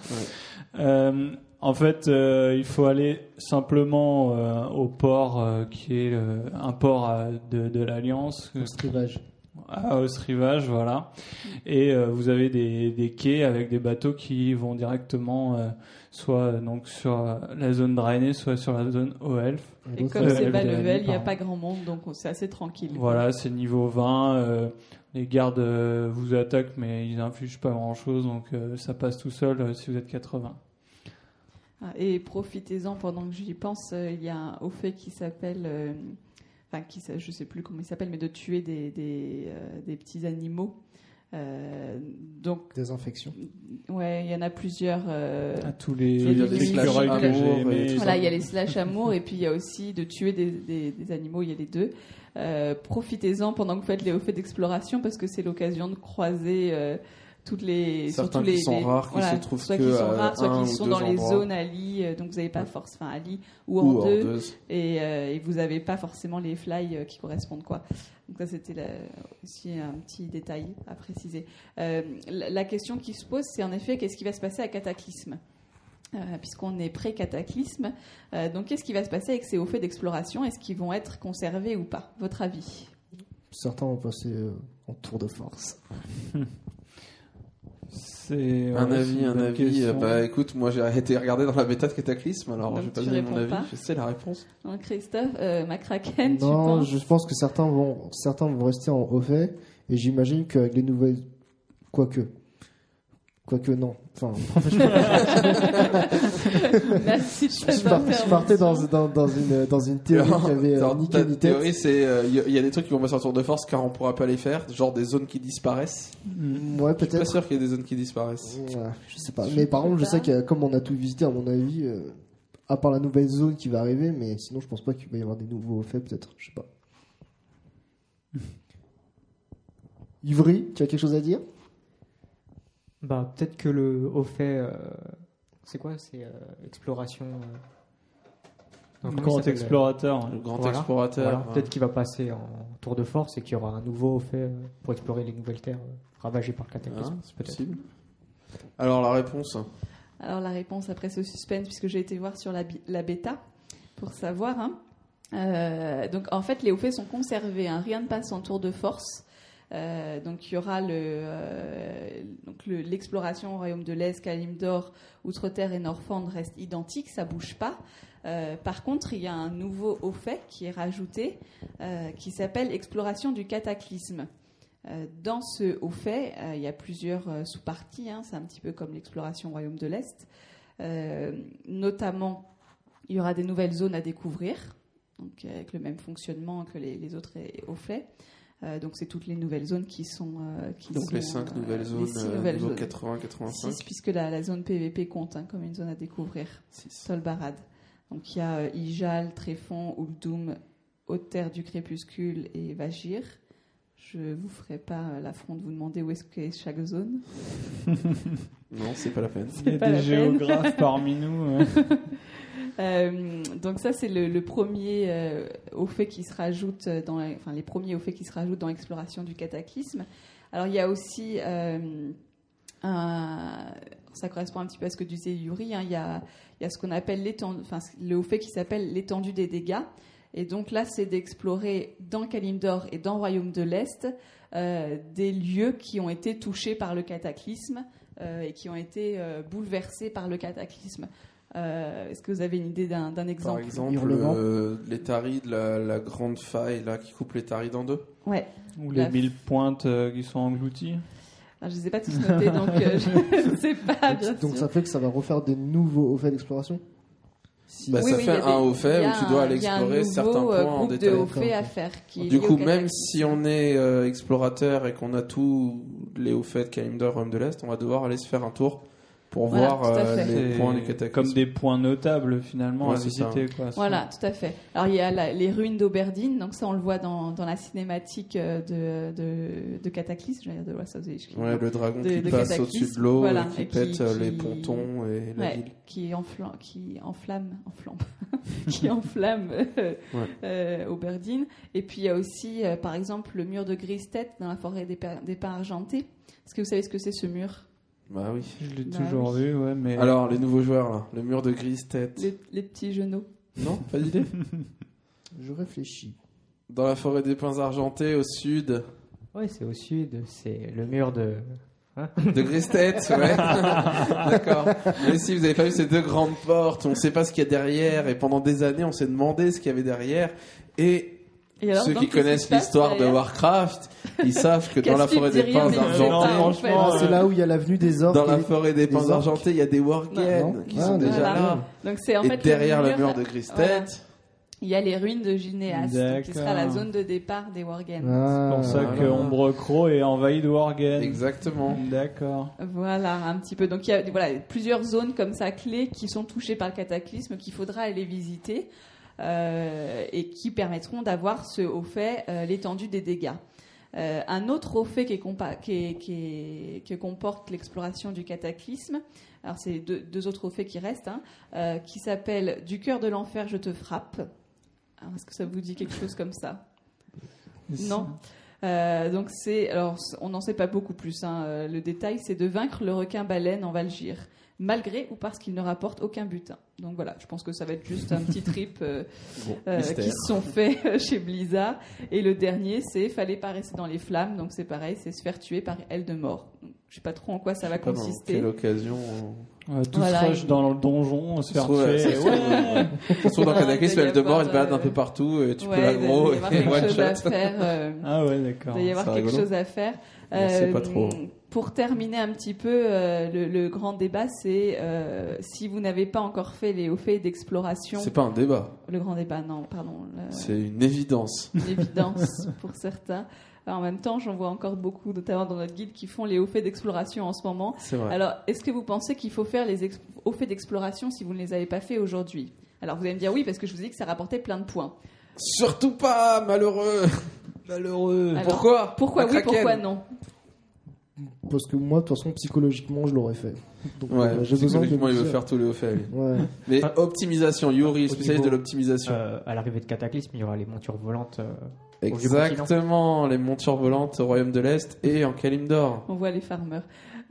En fait, euh, il faut aller simplement euh, au port euh, qui est euh, un port euh, de, de l'Alliance. Au strivage. à Os Rivage, voilà. Et euh, vous avez des, des quais avec des bateaux qui vont directement euh, soit donc sur la zone Draenei, soit sur la zone Oelf. Et comme euh, c'est bas level, il n'y a pas grand monde, donc c'est assez tranquille. Voilà, c'est niveau 20. euh, les gardes euh, vous attaquent, mais ils infligent pas grand chose, donc euh, ça passe tout seul euh, si vous êtes 80. Et profitez-en pendant que j'y pense, euh, il y a un au fait qui s'appelle, euh, enfin qui je sais plus comment il s'appelle, mais de tuer des, des, euh, des petits animaux. Euh, donc Désinfection. ouais, il y en a plusieurs. euh, À tous les, des slash amour Voilà, il y a les slash amour et puis il y a aussi de tuer des, des- des animaux, il y a les deux. Euh, Profitez-en pendant que vous faites les hauts faits d'exploration parce que c'est l'occasion de croiser euh, toutes les Certains surtout les, qui sont les- rares, qui voilà, se trouvent soit que qui sont à rares, soit qui sont dans les endroits. zones à lit, euh, donc vous n'avez pas force, enfin à lit ou en Ou deux hordeuse. et, euh, et vous n'avez pas forcément les fly euh, qui correspondent quoi. Donc ça c'était aussi un petit détail à préciser. Euh, la, la question qui se pose c'est en effet qu'est-ce qui va se passer à Cataclysme? Euh, Puisqu'on est pré-cataclysme, Euh, donc qu'est-ce qui va se passer avec ces hauts faits d'exploration? Est-ce qu'ils vont être conservés ou pas? Votre avis? Certains vont passer euh, en tour de force. C'est Un ouais, avis, un avis. question. Bah écoute, moi j'ai été regarder dans la bêta de Cataclysme, alors je vais pas tu donner mon avis. pas Je sais la réponse. Donc, Christophe, euh, McCracken, tu non, penses je pense que certains vont, certains vont rester en haut fait, et j'imagine qu'avec les nouvelles, quoique, quoique non. Enfin, Merci je, par- je partais dans, intervention. dans, dans une, dans une théorie qui avait euh, ni queue ni tête. théorie, c'est euh, il y, a- il y a des trucs qui vont passer en tour de force car on pourra pas les faire, genre des zones qui disparaissent. Mm. Ouais, Je suis pas peut-être. sûr qu'il y ait des zones qui disparaissent. Ouais, je sais pas. Je Mais par contre, je pas. sais que comme on a tout visité, à mon avis, euh, à part la nouvelle zone qui va arriver, mais sinon, je pense pas qu'il va y avoir des nouveaux faits, peut-être. Je sais pas. Ivry, tu as quelque chose à dire? Bah, peut-être que le haut fait. euh, c'est quoi? C'est euh, exploration. euh, comment il Grand explorateur. Le grand Voilà. explorateur. Voilà, ouais. Peut-être qu'il va passer en tour de force et qu'il y aura un nouveau haut fait euh, pour explorer les nouvelles terres euh, ravagées par le Ah, cataclysme. c'est possible. Alors la réponse. Alors la réponse après ce suspense, puisque j'ai été voir sur la, bi- la bêta pour savoir. hein. Euh, donc en fait, les hauts faits sont conservés. hein. Rien ne passe en tour de force. Euh, donc il y aura euh, l'exploration au royaume de l'Est, Kalimdor, Outre-Terre et Norfand restent identiques, ça bouge pas. Euh, par contre, il y a un nouveau haut fait qui est rajouté, qui s'appelle exploration du cataclysme. Dans ce haut fait, il y a plusieurs sous-parties. hein, c'est un petit peu comme l'exploration au royaume de l'Est. Notamment, il y aura des nouvelles zones à découvrir, donc avec le même fonctionnement que les, les autres hauts faits. Euh, donc c'est toutes les nouvelles zones qui sont euh, qui Donc sont, les 5 euh, nouvelles les zones, six euh, nouvelles niveau zones. 80-85. 6 puisque la, la zone PVP compte hein, comme une zone à découvrir. Solbarad. Donc il y a euh, Ijal, Tréfond, Uldum, Haute Terre du Crépuscule et Vagir. Je vous ferai pas euh, l'affront de vous demander où est-ce qu'est chaque zone. Non, c'est pas la peine. Il y a des géographes parmi nous. euh. Donc ça c'est le, premier euh, au fait qui se rajoute dans, enfin les premiers au fait qui se rajoutent dans l'exploration du cataclysme. Alors il y a aussi euh, ça correspond un petit peu à ce que disait Yuri. hein, il y a il y a ce qu'on appelle l'étendue, le au fait qui s'appelle l'étendue des dégâts. Et donc là c'est d'explorer dans Kalimdor et dans Royaume de l'Est des lieux qui ont été touchés par le cataclysme et qui ont été bouleversés par le cataclysme. Euh, Est-ce que vous avez une idée d'un d'un Par exemple exemple, euh, les taris de la, la grande faille là qui coupe les taris dans deux. Ouais. Ou les La- mille pointes euh, qui sont englouties. Alors, je ne les ai pas tous notés, donc euh, je ne sais pas, bien Donc sûr. ça fait que ça va refaire des nouveaux hauts faits d'exploration Si. Bah, Oui, ça oui, fait il y a un haut fait où tu dois un- aller explorer nouveau, certains points en groupe détail. de hauts faits D'accord, à faire. Qui Du coup, même si on est euh, explorateur et qu'on a tous les hauts faits de Kalimdor, Rome de l'Est, on va devoir aller se faire un tour pour Voilà, voir tout à euh, fait. les C'est points du cataclysme. Comme des points notables finalement Ouais, à visiter. Quoi. Voilà, tout à fait. Alors il y a la- les ruines d'Auberdine, donc ça on le voit dans, dans la cinématique euh, de, de, de Cataclysme, je veux dire de West of the Edge, Ouais, le dragon de- qui de passe au-dessus de l'eau voilà, et qui et qui- pète euh, les pontons et la Ouais, ville. qui enflamme, qui enflamme, enflamme, qui enflamme euh, Ouais. euh, Auberdine. Et puis il y a aussi, euh, par exemple, le mur de Grise-Tête dans la forêt des, des pins argentés. Est-ce que vous savez ce que c'est ce mur? Bah oui. Je l'ai Bah toujours oui. vu, ouais, mais. Alors, les nouveaux joueurs là, le mur de grise tête. les, les petits genoux. Non, pas d'idée Je réfléchis. Dans la forêt des pins argentés au sud Ouais, c'est au sud, c'est le mur de. de grise tête, ouais. D'accord. Mais si vous avez pas vu ces deux grandes portes, on sait pas ce qu'il y a derrière et pendant des années on s'est demandé ce qu'il y avait derrière et Et alors, Ceux qui connaissent se passe l'histoire de derrière Warcraft, ils savent que dans la Casse-pipe forêt dit des rien, pins mais en fait. C'est là où il y a l'avenue des orques. dans la et- forêt des pins orques. argentés, il y a des Worgen Non. qui Ah, sont déjà voilà. là. Donc c'est en et fait derrière le mur, de. Tête, Il y a les ruines de donc qui sera la D'accord. zone de départ des Worgen. Ah, C'est pour ça que voilà. Ombre Crow est envahi de Worgen. exactement. D'accord. Voilà, un petit peu. Donc il y a voilà, plusieurs zones comme ça clés qui sont touchées par le cataclysme qu'il faudra aller visiter et qui permettront d'avoir ce au fait euh, l'étendue des dégâts. Euh, un autre au fait qui, comporte l'exploration du cataclysme, alors c'est deux, deux autres au faits qui restent, hein, euh, qui s'appelle Du cœur de l'enfer, je te frappe. Alors, Est-ce que ça vous dit quelque chose comme ça? Non? Euh, donc c'est, alors on n'en sait pas beaucoup plus. hein. Euh, Le détail, c'est de vaincre le requin baleine en Valgir, malgré ou parce qu'il ne rapporte aucun butin. Donc voilà, je pense que ça va être juste un petit trip euh, Bon, euh, qui se sont faits chez Blizzard. Et le dernier, c'est fallait pas rester dans les flammes. Donc c'est pareil, c'est se faire tuer par aile de mort. Donc, je sais pas trop en quoi ça va Pas dans consister. quelle occasion On va tous Voilà, rush il- dans le donjon, se faire se trouve, tuer. se Ouais. Ça se trouve dans il y elle de mort, il se balade un euh, peu partout et tu Ouais, peux il l'aggro doit y avoir et quelque one chose à shot. faire. euh, Ah ouais, Il d'accord. doit y avoir quelque chose à faire. On sait pas Euh, trop. Pour terminer un petit peu, euh, le, le grand débat, c'est euh, si vous n'avez pas encore fait les hauts faits d'exploration. C'est pas un débat, Le grand débat, non, pardon. le- c'est une évidence. une évidence pour certains. Alors, en même temps, j'en vois encore beaucoup, notamment dans notre guide, qui font les hauts faits d'exploration en ce moment. C'est vrai. Alors, est-ce que vous pensez qu'il faut faire les ex- hauts faits d'exploration si vous ne les avez pas fait aujourd'hui? Alors, vous allez me dire oui, parce que je vous ai dit que ça rapportait plein de points. Surtout pas, malheureux. Malheureux. Alors, pourquoi? Pourquoi oui, pourquoi non? Parce que moi, de toute façon, psychologiquement, je l'aurais fait. Donc, Ouais, euh, j'ai besoin de psychologiquement, il veut faire tous les hauts faits. lui. Ouais. Mais Ah. optimisation, Yuri, spécialiste de l'optimisation. Euh, à l'arrivée de Cataclysme, il y aura les montures volantes. euh. Exactement, les montures volantes au Royaume de l'Est et en Kalimdor. On voit les farmers.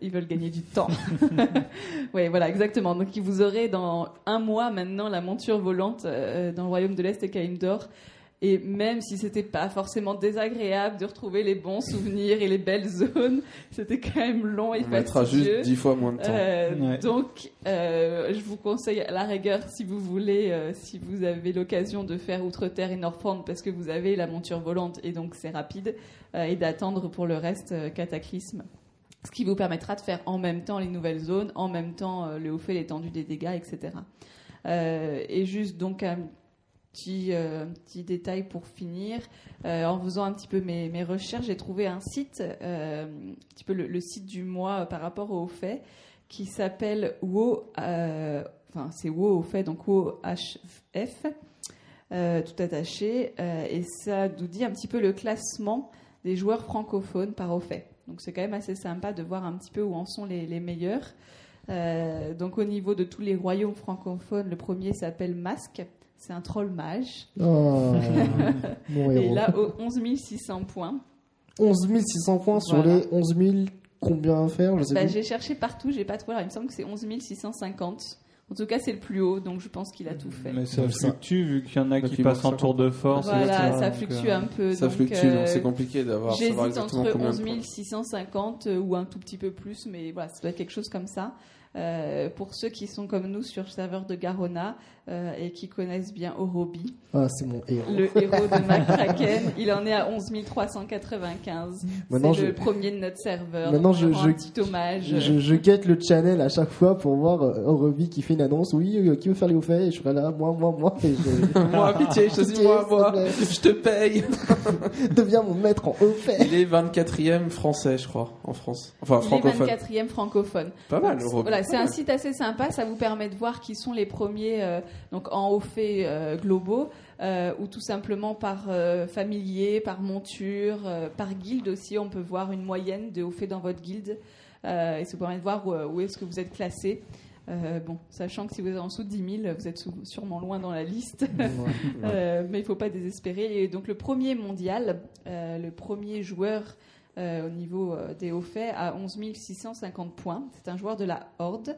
Ils veulent gagner du temps. oui, voilà, exactement. Donc, vous aurez dans un mois maintenant la monture volante euh, dans le royaume de l'Est et Kalimdor. Et même si c'était pas forcément désagréable de retrouver les bons souvenirs et les belles zones, c'était quand même long et On mettra juste. 10 fois moins de temps. Euh, Ouais. Donc, euh, je vous conseille à la rigueur, si vous voulez, euh, si vous avez l'occasion de faire Outre-Terre et Northrend, parce que vous avez la monture volante et donc c'est rapide, euh, et d'attendre pour le reste euh, Cataclysme. Ce qui vous permettra de faire en même temps les nouvelles zones, en même temps euh, le haut fait, l'étendue des dégâts, etc. Euh, et juste donc un petit, euh, petit détail pour finir. Euh, en faisant un petit peu mes, recherches, j'ai trouvé un site, euh, un petit peu le, site du mois par rapport au fait, qui s'appelle WO, enfin c'est WO au fait, donc WOHF, tout attaché, et ça nous dit un petit peu le classement des joueurs francophones par au fait. Donc c'est quand même assez sympa de voir un petit peu où en sont les, les meilleurs. Donc au niveau de tous les royaumes francophones, le premier s'appelle Masque, c'est un troll mage, Oh, mon et là au 11 600 points. 11 600 points sur Voilà. les 11 000 combien à faire Je sais Bah, plus. j'ai cherché partout, j'ai pas trouvé. Alors, il me semble que c'est 11 650. En tout cas, c'est le plus haut, donc je pense qu'il a tout fait. Mais ça fluctue vu qu'il y en a qui passent en tour de force. Voilà, etc. ça fluctue euh, un peu. Ça donc, fluctue, donc euh, c'est compliqué d'avoir J'hésite entre combien 11 de points. 650 euh, ou un tout petit peu plus, mais voilà, ça doit être quelque chose comme ça. Euh, pour ceux qui sont comme nous sur le serveur de Garona euh, et qui connaissent bien Orobi, Ah, c'est mon héros. le héros de McCracken, il en est à 11 395. Maintenant, C'est je- le premier de notre serveur. Maintenant, je- je- un petit hommage. Je, je guette le channel à chaque fois pour voir euh, Aurevi qui fait une annonce. Oui, euh, qui veut faire les hauts faits? Et je serai là, moi, moi, moi. Et je... moi, pitié, je te dis Pitié, moi, s'il te moi, plaît. je te paye. Deviens mon maître en haut fait. Il est 24e français, je crois, en France. Enfin, Il est francophone. 24e francophone. Pas mal, Europe. Voilà, c'est un site assez sympa. Ça vous permet de voir qui sont les premiers euh, donc en hauts faits euh, globaux, euh, ou tout simplement par euh, familier, par monture, par guilde aussi. On peut voir une moyenne de hauts faits dans votre guilde, et ça vous permet de voir où, où est-ce que vous êtes classé. Euh, bon, sachant que si vous êtes en dessous de 10 000, vous êtes sûrement loin dans la liste. Euh, mais il ne faut pas désespérer. Et donc le premier mondial, euh, le premier joueur au niveau des hauts faits à 11 650 points. C'est un joueur de la Horde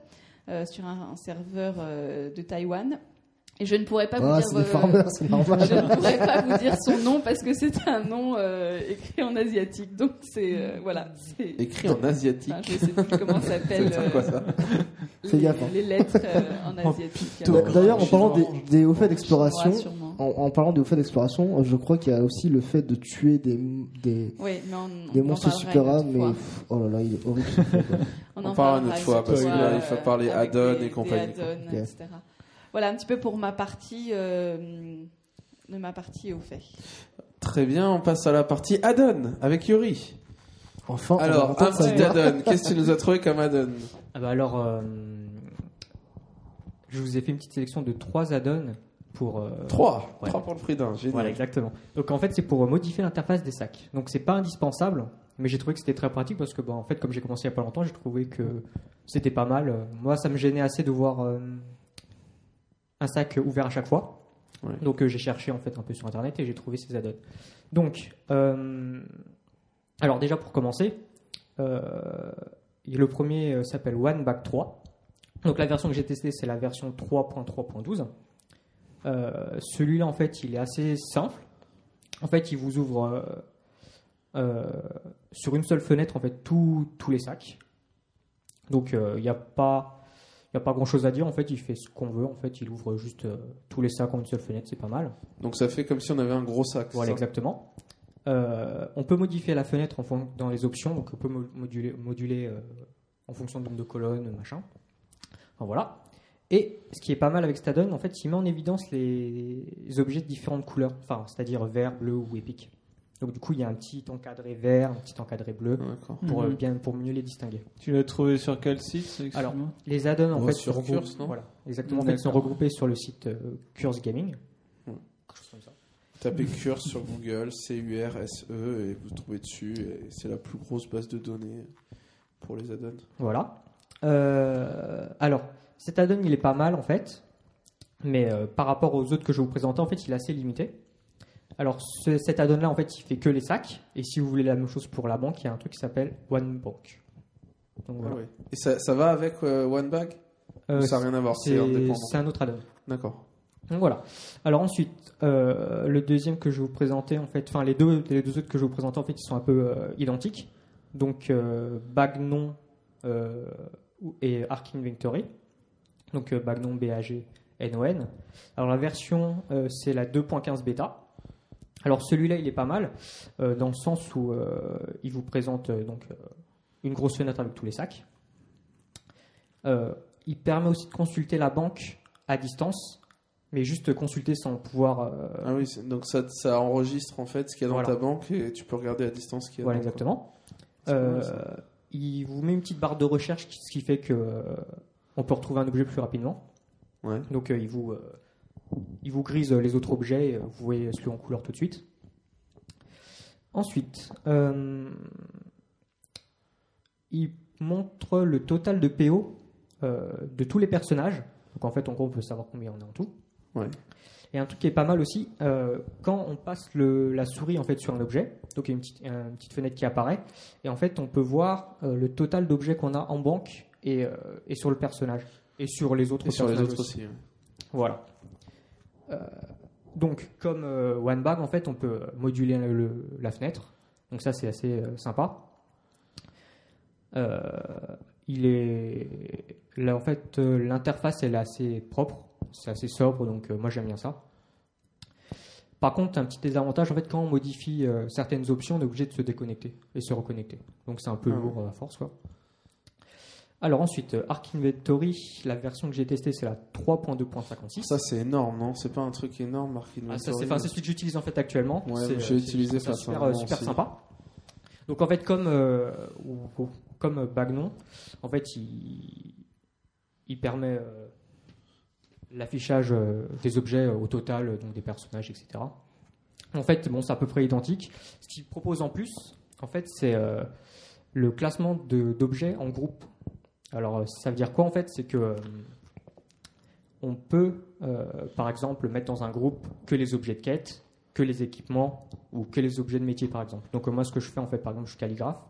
sur un, un serveur euh, de Taïwan. Et je ne pourrais pas Ah, vous c'est dire. euh, farmers, c'est normal. je ne pourrais pas vous dire son nom parce que c'est un nom euh, écrit en asiatique. Donc c'est euh, voilà, c'est. Écrit en asiatique. Enfin, je sais plus comment ça s'appelle. Euh, les, hein. les lettres euh, en asiatique. D'a- D'ailleurs, en parlant des, des hauts faits d'exploration. En, en parlant hauts faits d'exploration, je crois qu'il y a aussi le fait de tuer des, des, Oui, mais on, des on en monstres super mais pff, oh là là, il est horrible fait. On, On en parlera une autre fois, parce que là, euh, il faut parler add-on et compagnie, add-ons, Ok. etc. Voilà un petit peu pour ma partie euh, de ma partie au fait. Très bien, on passe à la partie add-on avec Yuri. Enfin, Alors, un petit add-on. Qu'est-ce que tu nous as trouvé comme add-on? Ah bah alors, euh, je vous ai fait une petite sélection de trois add-ons pour. euh, Trois. Ouais. Trois pour le prix d'un. Génial. Voilà, exactement. Donc en fait, c'est pour modifier l'interface des sacs. Donc c'est pas indispensable, mais j'ai trouvé que c'était très pratique parce que, bah, en fait, comme j'ai commencé il y a pas longtemps, j'ai trouvé que c'était pas mal. Euh, Moi, ça me gênait assez de voir euh, un sac ouvert à chaque fois. Ouais. Donc euh, j'ai cherché en fait un peu sur internet et j'ai trouvé ces add-ons. Donc, euh, alors déjà pour commencer, euh, le premier euh, s'appelle One Back 3. Donc la version que j'ai testée, c'est la version 3.3.12. Euh, Celui-là, en fait, il est assez simple. En fait, il vous ouvre euh, euh, sur une seule fenêtre, en fait, tous tous les sacs. Donc, il n'y a pas, a pas grand-chose à dire. En fait, il fait ce qu'on veut. En fait, il ouvre juste euh, tous les sacs en une seule fenêtre. C'est pas mal. Donc ça fait comme si on avait un gros sac. Voilà, ça? exactement. Euh, on peut modifier la fenêtre en dans les options, donc on peut mo- moduler, moduler euh, en fonction du nombre de colonnes, machin. Enfin, voilà. Et ce qui est pas mal avec cet add-on, en fait, il met en évidence les objets de différentes couleurs, enfin, c'est-à-dire vert, bleu ou épique. Donc du coup, il y a un petit encadré vert, un petit encadré bleu, pour, euh, Mhm. bien, pour mieux les distinguer. Tu l'as trouvé sur quel site Alors, Les add-ons, en Oh, fait, sur regroupent- Curse, non voilà, exactement. En fait, ils sont regroupés sur le site euh, Curse Gaming. Ouais. Quelque chose comme ça. Tapez Curse sur Google, C-U-R-S-E, E, et vous tombez dessus. Et c'est la plus grosse base de données pour les add-ons. Voilà. Euh, alors, cet add-on, il est pas mal en fait, mais euh, par rapport aux autres que je vais vous présenter, en fait, il est assez limité. Alors, ce- cet add-on-là, en fait, il fait que les sacs. Et si vous voulez la même chose pour la banque, il y a un truc qui s'appelle One Bank. Donc voilà. Ah. Et ça, ça va avec euh, One Bag Euh, Ça n'a rien à voir, c'est c'est un autre add-on. D'accord. Donc voilà. Alors ensuite, euh, le deuxième que je vais vous présenter, en fait, enfin les deux, les deux autres que je vais vous présenter, en fait, ils sont un peu identiques. Donc Bagnon et Arc Inventory. Donc euh, Bagnon B-A-G-N-O-N. Alors la version, euh, c'est la 2.15 bêta. Alors celui-là, il est pas mal euh, dans le sens où il vous présente donc une grosse fenêtre avec tous les sacs. Il permet aussi de consulter la banque à distance, mais juste consulter sans pouvoir. euh, Ah oui, donc ça, ça enregistre en fait ce qu'il y a dans Voilà. ta banque et tu peux regarder à distance ce qu'il y a voilà, exactement. Euh, il vous met une petite barre de recherche, ce qui fait que on peut retrouver un objet plus rapidement. Ouais. Donc euh, il vous euh, il vous grise les autres objets, et, euh, vous voyez celui en couleur tout de suite. Ensuite, euh, il montre le total de PO euh, de tous les personnages. Donc en fait, en gros, on peut savoir combien on a en tout. Ouais. Et un truc qui est pas mal aussi, euh, quand on passe le- la souris en fait sur un objet, donc il y a une petite, une petite fenêtre qui apparaît, et en fait on peut voir le total d'objets qu'on a en banque et, euh, et sur le personnage et sur les autres Et sur les autres aussi. voilà. Euh, donc, comme euh, OneBag, en fait, on peut moduler le- le- la fenêtre. Donc ça, c'est assez euh, sympa. Il est. Là, en fait, l'interface, elle est assez propre. C'est assez sobre, donc moi, j'aime bien ça. Par contre, un petit désavantage, en fait, quand on modifie certaines options, on est obligé de se déconnecter et se reconnecter. Donc, c'est un peu Ah lourd à force, quoi. Alors ensuite, euh, Arc Inventory, la version que j'ai testée, c'est la 3.2.56. Ça, c'est énorme, non? C'est pas un truc énorme, Mark Ah, ça, Inventory c'est enfin, c'est celui que j'utilise en fait actuellement. Ouais, j'ai euh, utilisé ça, super, euh, super sympa. Donc en fait, comme euh, comme Bagnon, en fait, il, il permet euh, l'affichage euh, des objets au total, donc des personnages, etc. En fait, bon, c'est à peu près identique. Ce qu'il propose en plus, en fait, c'est le classement d'objets en groupe. Alors, euh, ça veut dire quoi en fait? C'est que euh, on peut, euh, par exemple, mettre dans un groupe que les objets de quête, que les équipements ou que les objets de métier, par exemple. Donc, moi, ce que je fais, en fait, par exemple, je suis calligraphe.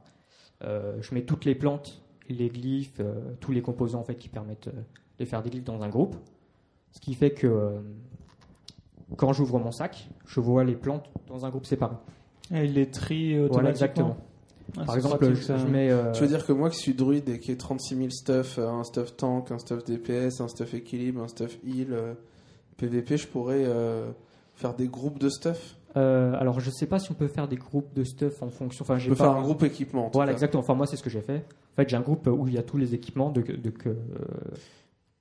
Je mets toutes les plantes, les glyphes, tous les composants en fait qui permettent de faire des glyphes dans un groupe. Ce qui fait que quand j'ouvre mon sac, je vois les plantes dans un groupe séparé. Et il les trie automatiquement. Voilà, exactement. Ah, Par exemple, pratique, je, mets. euh, Tu veux dire que moi qui suis druide et qui ai 36 000 stuff, euh, un stuff tank, un stuff DPS, un stuff équilibre, un stuff heal, euh, PVP, je pourrais euh, faire des groupes de stuff? Euh, alors, je sais pas si on peut faire des groupes de stuff en fonction. Enfin, Je peux pas faire un groupe équipement. en tout Voilà, cas. exactement. Enfin, moi, c'est ce que j'ai fait. En fait, j'ai un groupe où il y a tous les équipements de, de, que, euh,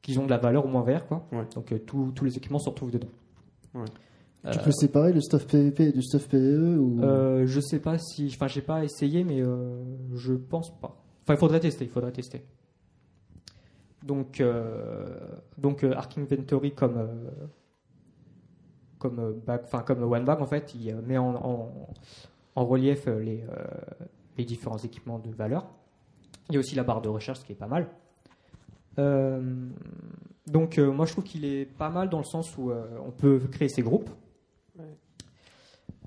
qui ont de la valeur au moins vert, quoi. Ouais. Donc, euh, tous- tous les équipements se retrouvent dedans. Ouais. Tu peux séparer le stuff PvP du stuff PvE ou... Euh, je sais pas si. Enfin, j'ai pas essayé, mais euh, je pense pas. Enfin, il faudrait tester. Il faudrait tester. Donc, euh, donc euh, Arc Inventory comme euh, comme euh, enfin comme OneBag en fait, il euh, met en, en, en relief euh, les euh, les différents équipements de valeur. Il y a aussi la barre de recherche, ce qui est pas mal. Euh, donc, euh, moi, je trouve qu'il est pas mal dans le sens où euh, on peut créer ses groupes.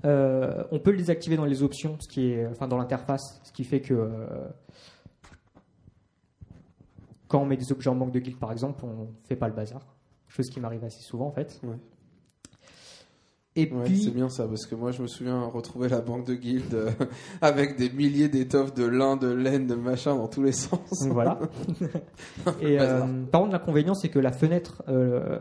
Euh, on peut les activer dans les options, ce qui est, enfin dans l'interface, ce qui fait que euh, quand on met des objets en manque de guild, par exemple, on fait pas le bazar. Chose qui m'arrive assez souvent en fait. Ouais. Et Ouais, puis, c'est bien ça, parce que moi je me souviens retrouver la banque de guild euh, avec des milliers d'étoffes de lin, de laine, de machin dans tous les sens. Voilà. Et euh, par contre, l'inconvénient, c'est que la fenêtre, euh,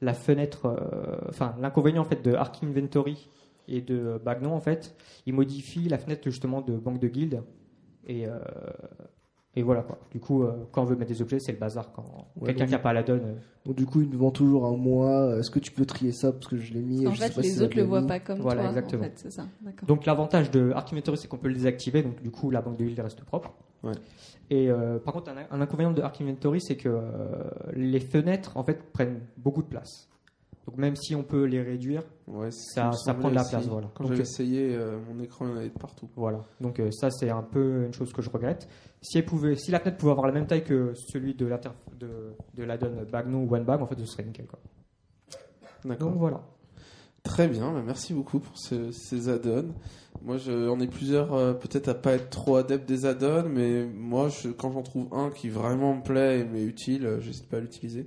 la fenêtre, euh, enfin l'inconvénient en fait de Arc Inventory et de Bagnon en fait, il modifie la fenêtre justement de banque de guild et euh, et voilà quoi. Du coup, euh, quand on veut mettre des objets, c'est le bazar. Quand Ouais, quelqu'un qui a pas la donne, euh, Donc, du coup, ils nous vendent toujours un mois. Est-ce que tu peux trier ça? Parce que je l'ai mis En je sais fait, pas les autres te le voient pas comme Voilà, toi. exactement. En fait, c'est ça. D'accord. Donc l'avantage de Arc Inventory, c'est qu'on peut le désactiver, donc du coup la banque de guild reste propre. Ouais. Et euh, par contre, un, un inconvénient de Arc Inventory, c'est que euh, les fenêtres en fait prennent beaucoup de place. Donc même si on peut les réduire, Ouais, Ça- prend de la place, voilà. Quand Donc, j'avais euh, essayé, euh, mon écran il y en avait de partout. voilà. Donc euh, ça c'est un peu une chose que je regrette. Si elle pouvait, si la fenêtre pouvait avoir la même taille que celui de de, de l'addon Bagno ou OneBag, en fait, ce serait nickel. D'accord. Donc voilà. Très bien, bah, merci beaucoup pour ce- ces add-ons. Moi, je, on est plusieurs euh, peut-être à pas être trop adeptes des add-ons, mais moi, je, quand j'en trouve un qui vraiment me plaît et m'est utile, j'hésite pas à l'utiliser.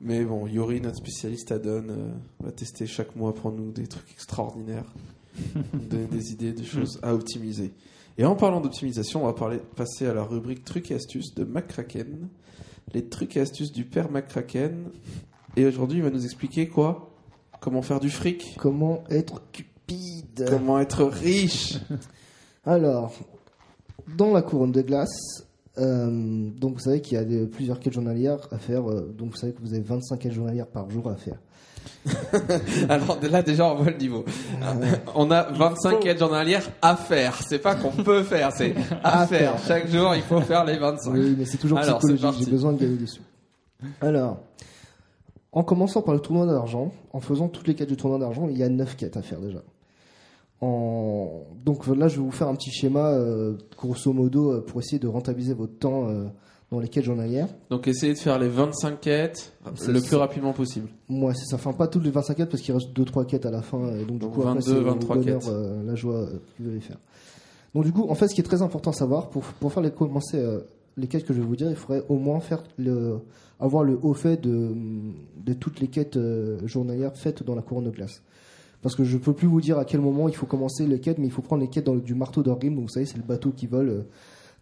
Mais bon, Yori, notre spécialiste add-on, euh, va tester chaque mois pour nous des trucs extraordinaires, donner des idées, des choses à optimiser. Et en parlant d'optimisation, on va parler, passer à la rubrique trucs et astuces de McCracken. Les trucs et astuces du père McCracken. Et aujourd'hui, il va nous expliquer quoi? Comment faire du fric? Comment être cupide Comment être riche Alors, dans la couronne de glace, euh, donc vous savez qu'il y a plusieurs quêtes journalières à faire. euh, donc vous savez que vous avez 25 quêtes journalières par jour à faire. Alors là déjà on voit le niveau. On a 25 quêtes journalières à faire. C'est pas qu'on peut faire, c'est à, À faire. faire. Chaque jour il faut faire les 25. Oui, mais c'est toujours Alors, psychologique. J'ai besoin de gagner dessus. Alors, en commençant par le tournoi d'argent, en faisant toutes les quêtes du tournoi d'argent, il y a 9 quêtes à faire déjà. En... Donc là, je vais vous faire un petit schéma, euh, grosso modo, euh, pour essayer de rentabiliser votre temps euh, dans les quêtes journalières. Donc essayez de faire les 25 quêtes C'est le plus rapidement possible. Moi, c'est ça. Enfin, pas toutes les 25 quêtes parce qu'il reste 2-3 quêtes à la fin. Et donc, du Donc, coup, après, 22, c'est au 23 bonheur, quêtes. euh, la joie que vous allez faire. Donc, du coup, en fait, ce qui est très important à savoir, pour, pour faire les, commencer les quêtes que je vais vous dire, il faudrait au moins faire le, avoir le haut fait de, de toutes les quêtes journalières faites dans la couronne de glace. Parce que je peux plus vous dire à quel moment il faut commencer les quêtes, mais il faut prendre les quêtes dans le- du marteau d'Orgrim. Donc, vous savez, c'est le bateau qui vole euh,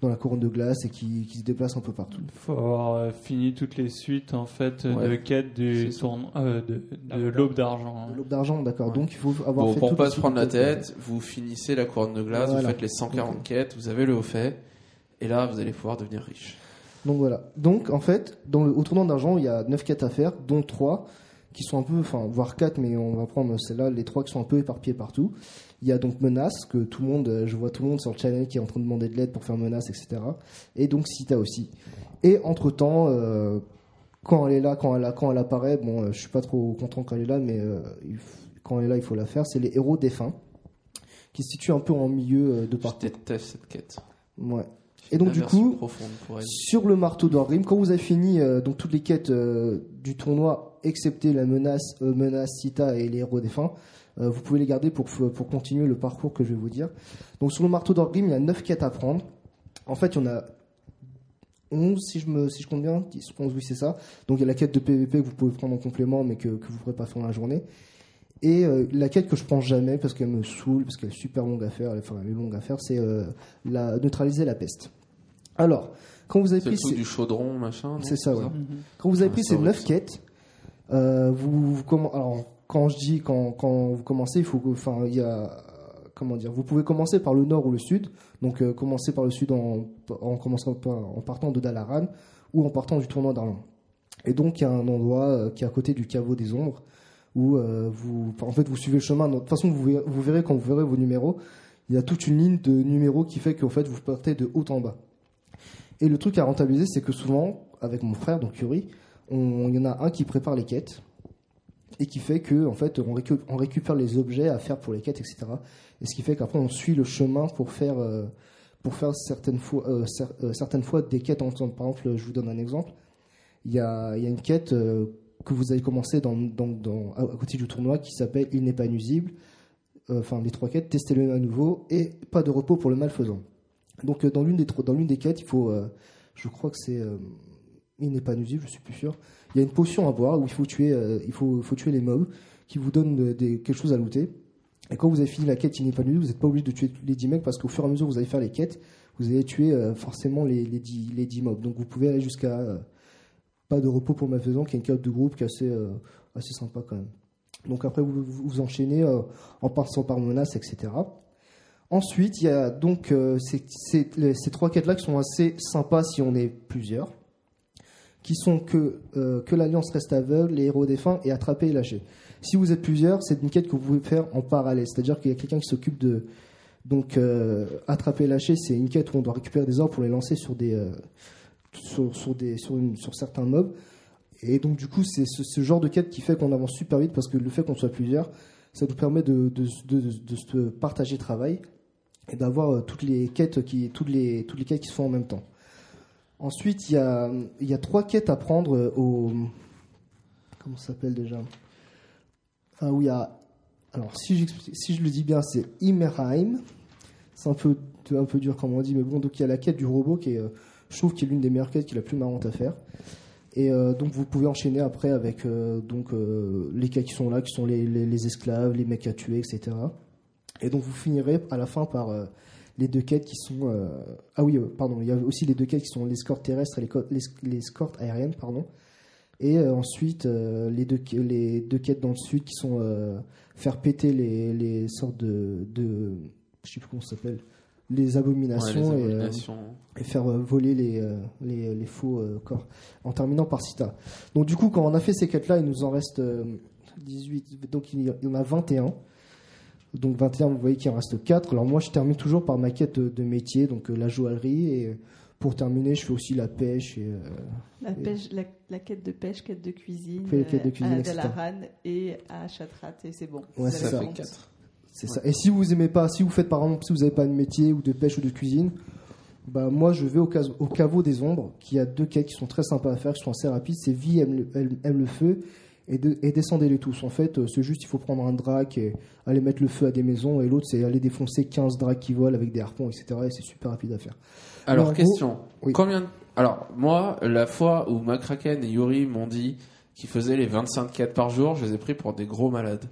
dans la couronne de glace et qui, qui se déplacent un peu partout. Il faut avoir euh, fini toutes les suites en fait de quêtes du tournoi euh, de, de l'aube d'argent. L'aube d'argent, d'accord. Ouais. Donc il faut avoir Bon, fait pour pas se prendre la quêtes. tête, vous finissez la couronne de glace, Voilà. vous faites les 140 quêtes, vous avez le haut fait, et là vous allez pouvoir devenir riche. Donc voilà. Donc en fait, dans le, au tournant d'argent, il y a 9 quêtes à faire, dont 3 qui sont un peu, enfin, voire 4, mais on va prendre celle-là, les 3 qui sont un peu éparpillés partout. Il y a donc Menace, que tout le monde, euh, je vois tout le monde sur le channel qui est en train de demander de l'aide pour faire Menace, etc. Et donc Sita aussi. Et entre-temps, euh, quand elle est là, quand elle, a- quand elle apparaît, bon, euh, je suis pas trop content quand elle est là, mais euh, quand elle est là, il faut la faire. C'est les héros défunts, qui se situent un peu en milieu de Je partout. déteste cette quête. Ouais. Et donc du coup, sur le marteau d'Orgrim, quand vous avez fini donc toutes les quêtes du tournoi, excepté la menace, euh, menace Sita et les héros défunts, euh, vous pouvez les garder pour, pour continuer le parcours que je vais vous dire. Donc sur le marteau d'Orgrim, il y a 9 quêtes à prendre. En fait, il y en a 11 si je, me, si je compte bien. 10, 11, oui, c'est ça. Donc il y a la quête de PVP que vous pouvez prendre en complément, mais que, que vous ne pourrez pas faire dans la journée. Et euh, la quête que je prends jamais parce qu'elle me saoule, parce qu'elle est super longue à faire, enfin elle est longue à faire, c'est euh, la, neutraliser la peste. Alors, quand vous avez pris ces- du chaudron, machin. c'est ça, ouais. Mhm. quand vous avez Ah, pris ces horrible, 9 ça. quêtes, euh, commen- alors quand je dis quand, vous commencez, il faut enfin il y a comment dire, vous pouvez commencer par le nord ou le sud. Donc euh, commencer par le sud en, en commençant en partant de Dalaran ou en partant du tournoi d'Arlan. Et donc il y a un endroit euh, qui est à côté du caveau des ombres où euh, vous en fait vous suivez le chemin. De toute façon vous verrez, quand vous verrez vos numéros, il y a toute une ligne de numéros qui fait qu'en fait vous partez de haut en bas. Et le truc à rentabiliser, c'est que souvent, avec mon frère, donc Yuri, il y en a un qui prépare les quêtes et qui fait que en fait on, récu- on récupère les objets à faire pour les quêtes etc et ce qui fait qu'après on suit le chemin pour faire euh, pour faire certaines fois euh, euh, certaines fois des quêtes ensemble par exemple je vous donne un exemple. Il y a, une quête que vous avez commencé dans, dans, dans- à côté du tournoi qui s'appelle il n'est pas nuisible. Enfin les trois quêtes testez-le à nouveau et pas de repos pour le malfaisant. Donc dans l'une des dans l'une des quêtes il faut je crois que c'est il n'est pas nuisible je suis plus sûr il y a une potion à boire où il faut tuer, euh, il faut, tuer les mobs qui vous donnent de- quelque chose à looter. Et quand vous avez fini la quête, il n'est pas nuisible, vous n'êtes pas obligé de tuer les 10 mecs parce qu'au fur et à mesure vous allez faire les quêtes, vous allez tuer euh, forcément les, les, 10, les 10 mobs. Donc vous pouvez aller jusqu'à euh, pas de repos pour malfaisant, qui est une carte de groupe qui est assez, assez sympa quand même. Donc après, vous vous, enchaînez en passant par menace, etc. Ensuite, il y a donc ces, ces- ces trois quêtes-là qui sont assez sympas si on est plusieurs qui sont que, euh, que l'Alliance reste aveugle, les héros défunts et attraper et lâcher. Si vous êtes plusieurs, c'est une quête que vous pouvez faire en parallèle. C'est-à-dire qu'il y a quelqu'un qui s'occupe de. Donc, euh, attraper et lâcher, c'est une quête où on doit récupérer des orbes pour les lancer sur, des, euh, sur, sur, des, sur, une- sur certains mobs. Et donc, du coup, c'est ce, genre de quête qui fait qu'on avance super vite parce que le fait qu'on soit plusieurs, ça nous permet de, de, de, de- se partager le travail et d'avoir toutes quêtes qui toutes les quêtes qui se font en même temps. Ensuite, il y a, y a trois quêtes à prendre euh, au. Comment ça s'appelle déjà? Ah oui, à. Alors, si, si je le dis bien, c'est Immerheim. C'est un peu, un peu dur, comme on dit, mais bon, donc il y a la quête du robot qui est, euh, je trouve, qui est l'une des meilleures quêtes, qui est la plus marrante à faire. Et euh, donc, vous pouvez enchaîner après avec donc, les quêtes qui sont là, qui sont les, les, les esclaves, les mecs à tuer, etc. Et donc, vous finirez à la fin par. Les deux quêtes qui sont euh, ah oui euh, pardon il y a aussi les deux quêtes qui sont l'escorte terrestre et l'escorte aérienne pardon et euh, ensuite euh, les deux les deux quêtes dans le sud qui sont faire péter les, les sortes de, de je sais plus comment ça s'appelle les Ouais, abominations, les et, abominations. et faire voler les, les, les faux corps en terminant par Sita. Donc du coup quand on a fait ces quêtes là il nous en reste euh, 18 donc il y en a 21 donc 21, vous voyez qu'il en reste 4. Alors moi, je termine toujours par ma quête de, métier, donc euh, la joaillerie. Et pour terminer, je fais aussi la pêche. Et, euh, La, pêche, la, la quête de pêche, quête de cuisine, Fait les quêtes de euh, cuisine, à. Dalaran et à Chatrat, et c'est bon. Ouais, ça. Ça fait compte. 4. c'est ça. Et si vous aimez pas, si vous faites par exemple, si vous n'avez pas de métier ou de pêche ou de cuisine, bah moi je vais au, cas- au caveau des ombres, qui a deux quêtes qui sont très sympas à faire, qui sont assez rapides. C'est vie aime le, aime- aime le feu et, de, et descendez-les tous. En fait, euh, c'est juste il faut prendre un drac et aller mettre le feu à des maisons, et l'autre c'est aller défoncer 15 dracs qui volent avec des harpons, etc. Et c'est super rapide à faire. Alors, question. oui. Combien de- Alors, moi, la fois où McCracken et Yuri m'ont dit qu'ils faisaient les 25 quêtes par jour, je les ai pris pour des gros malades.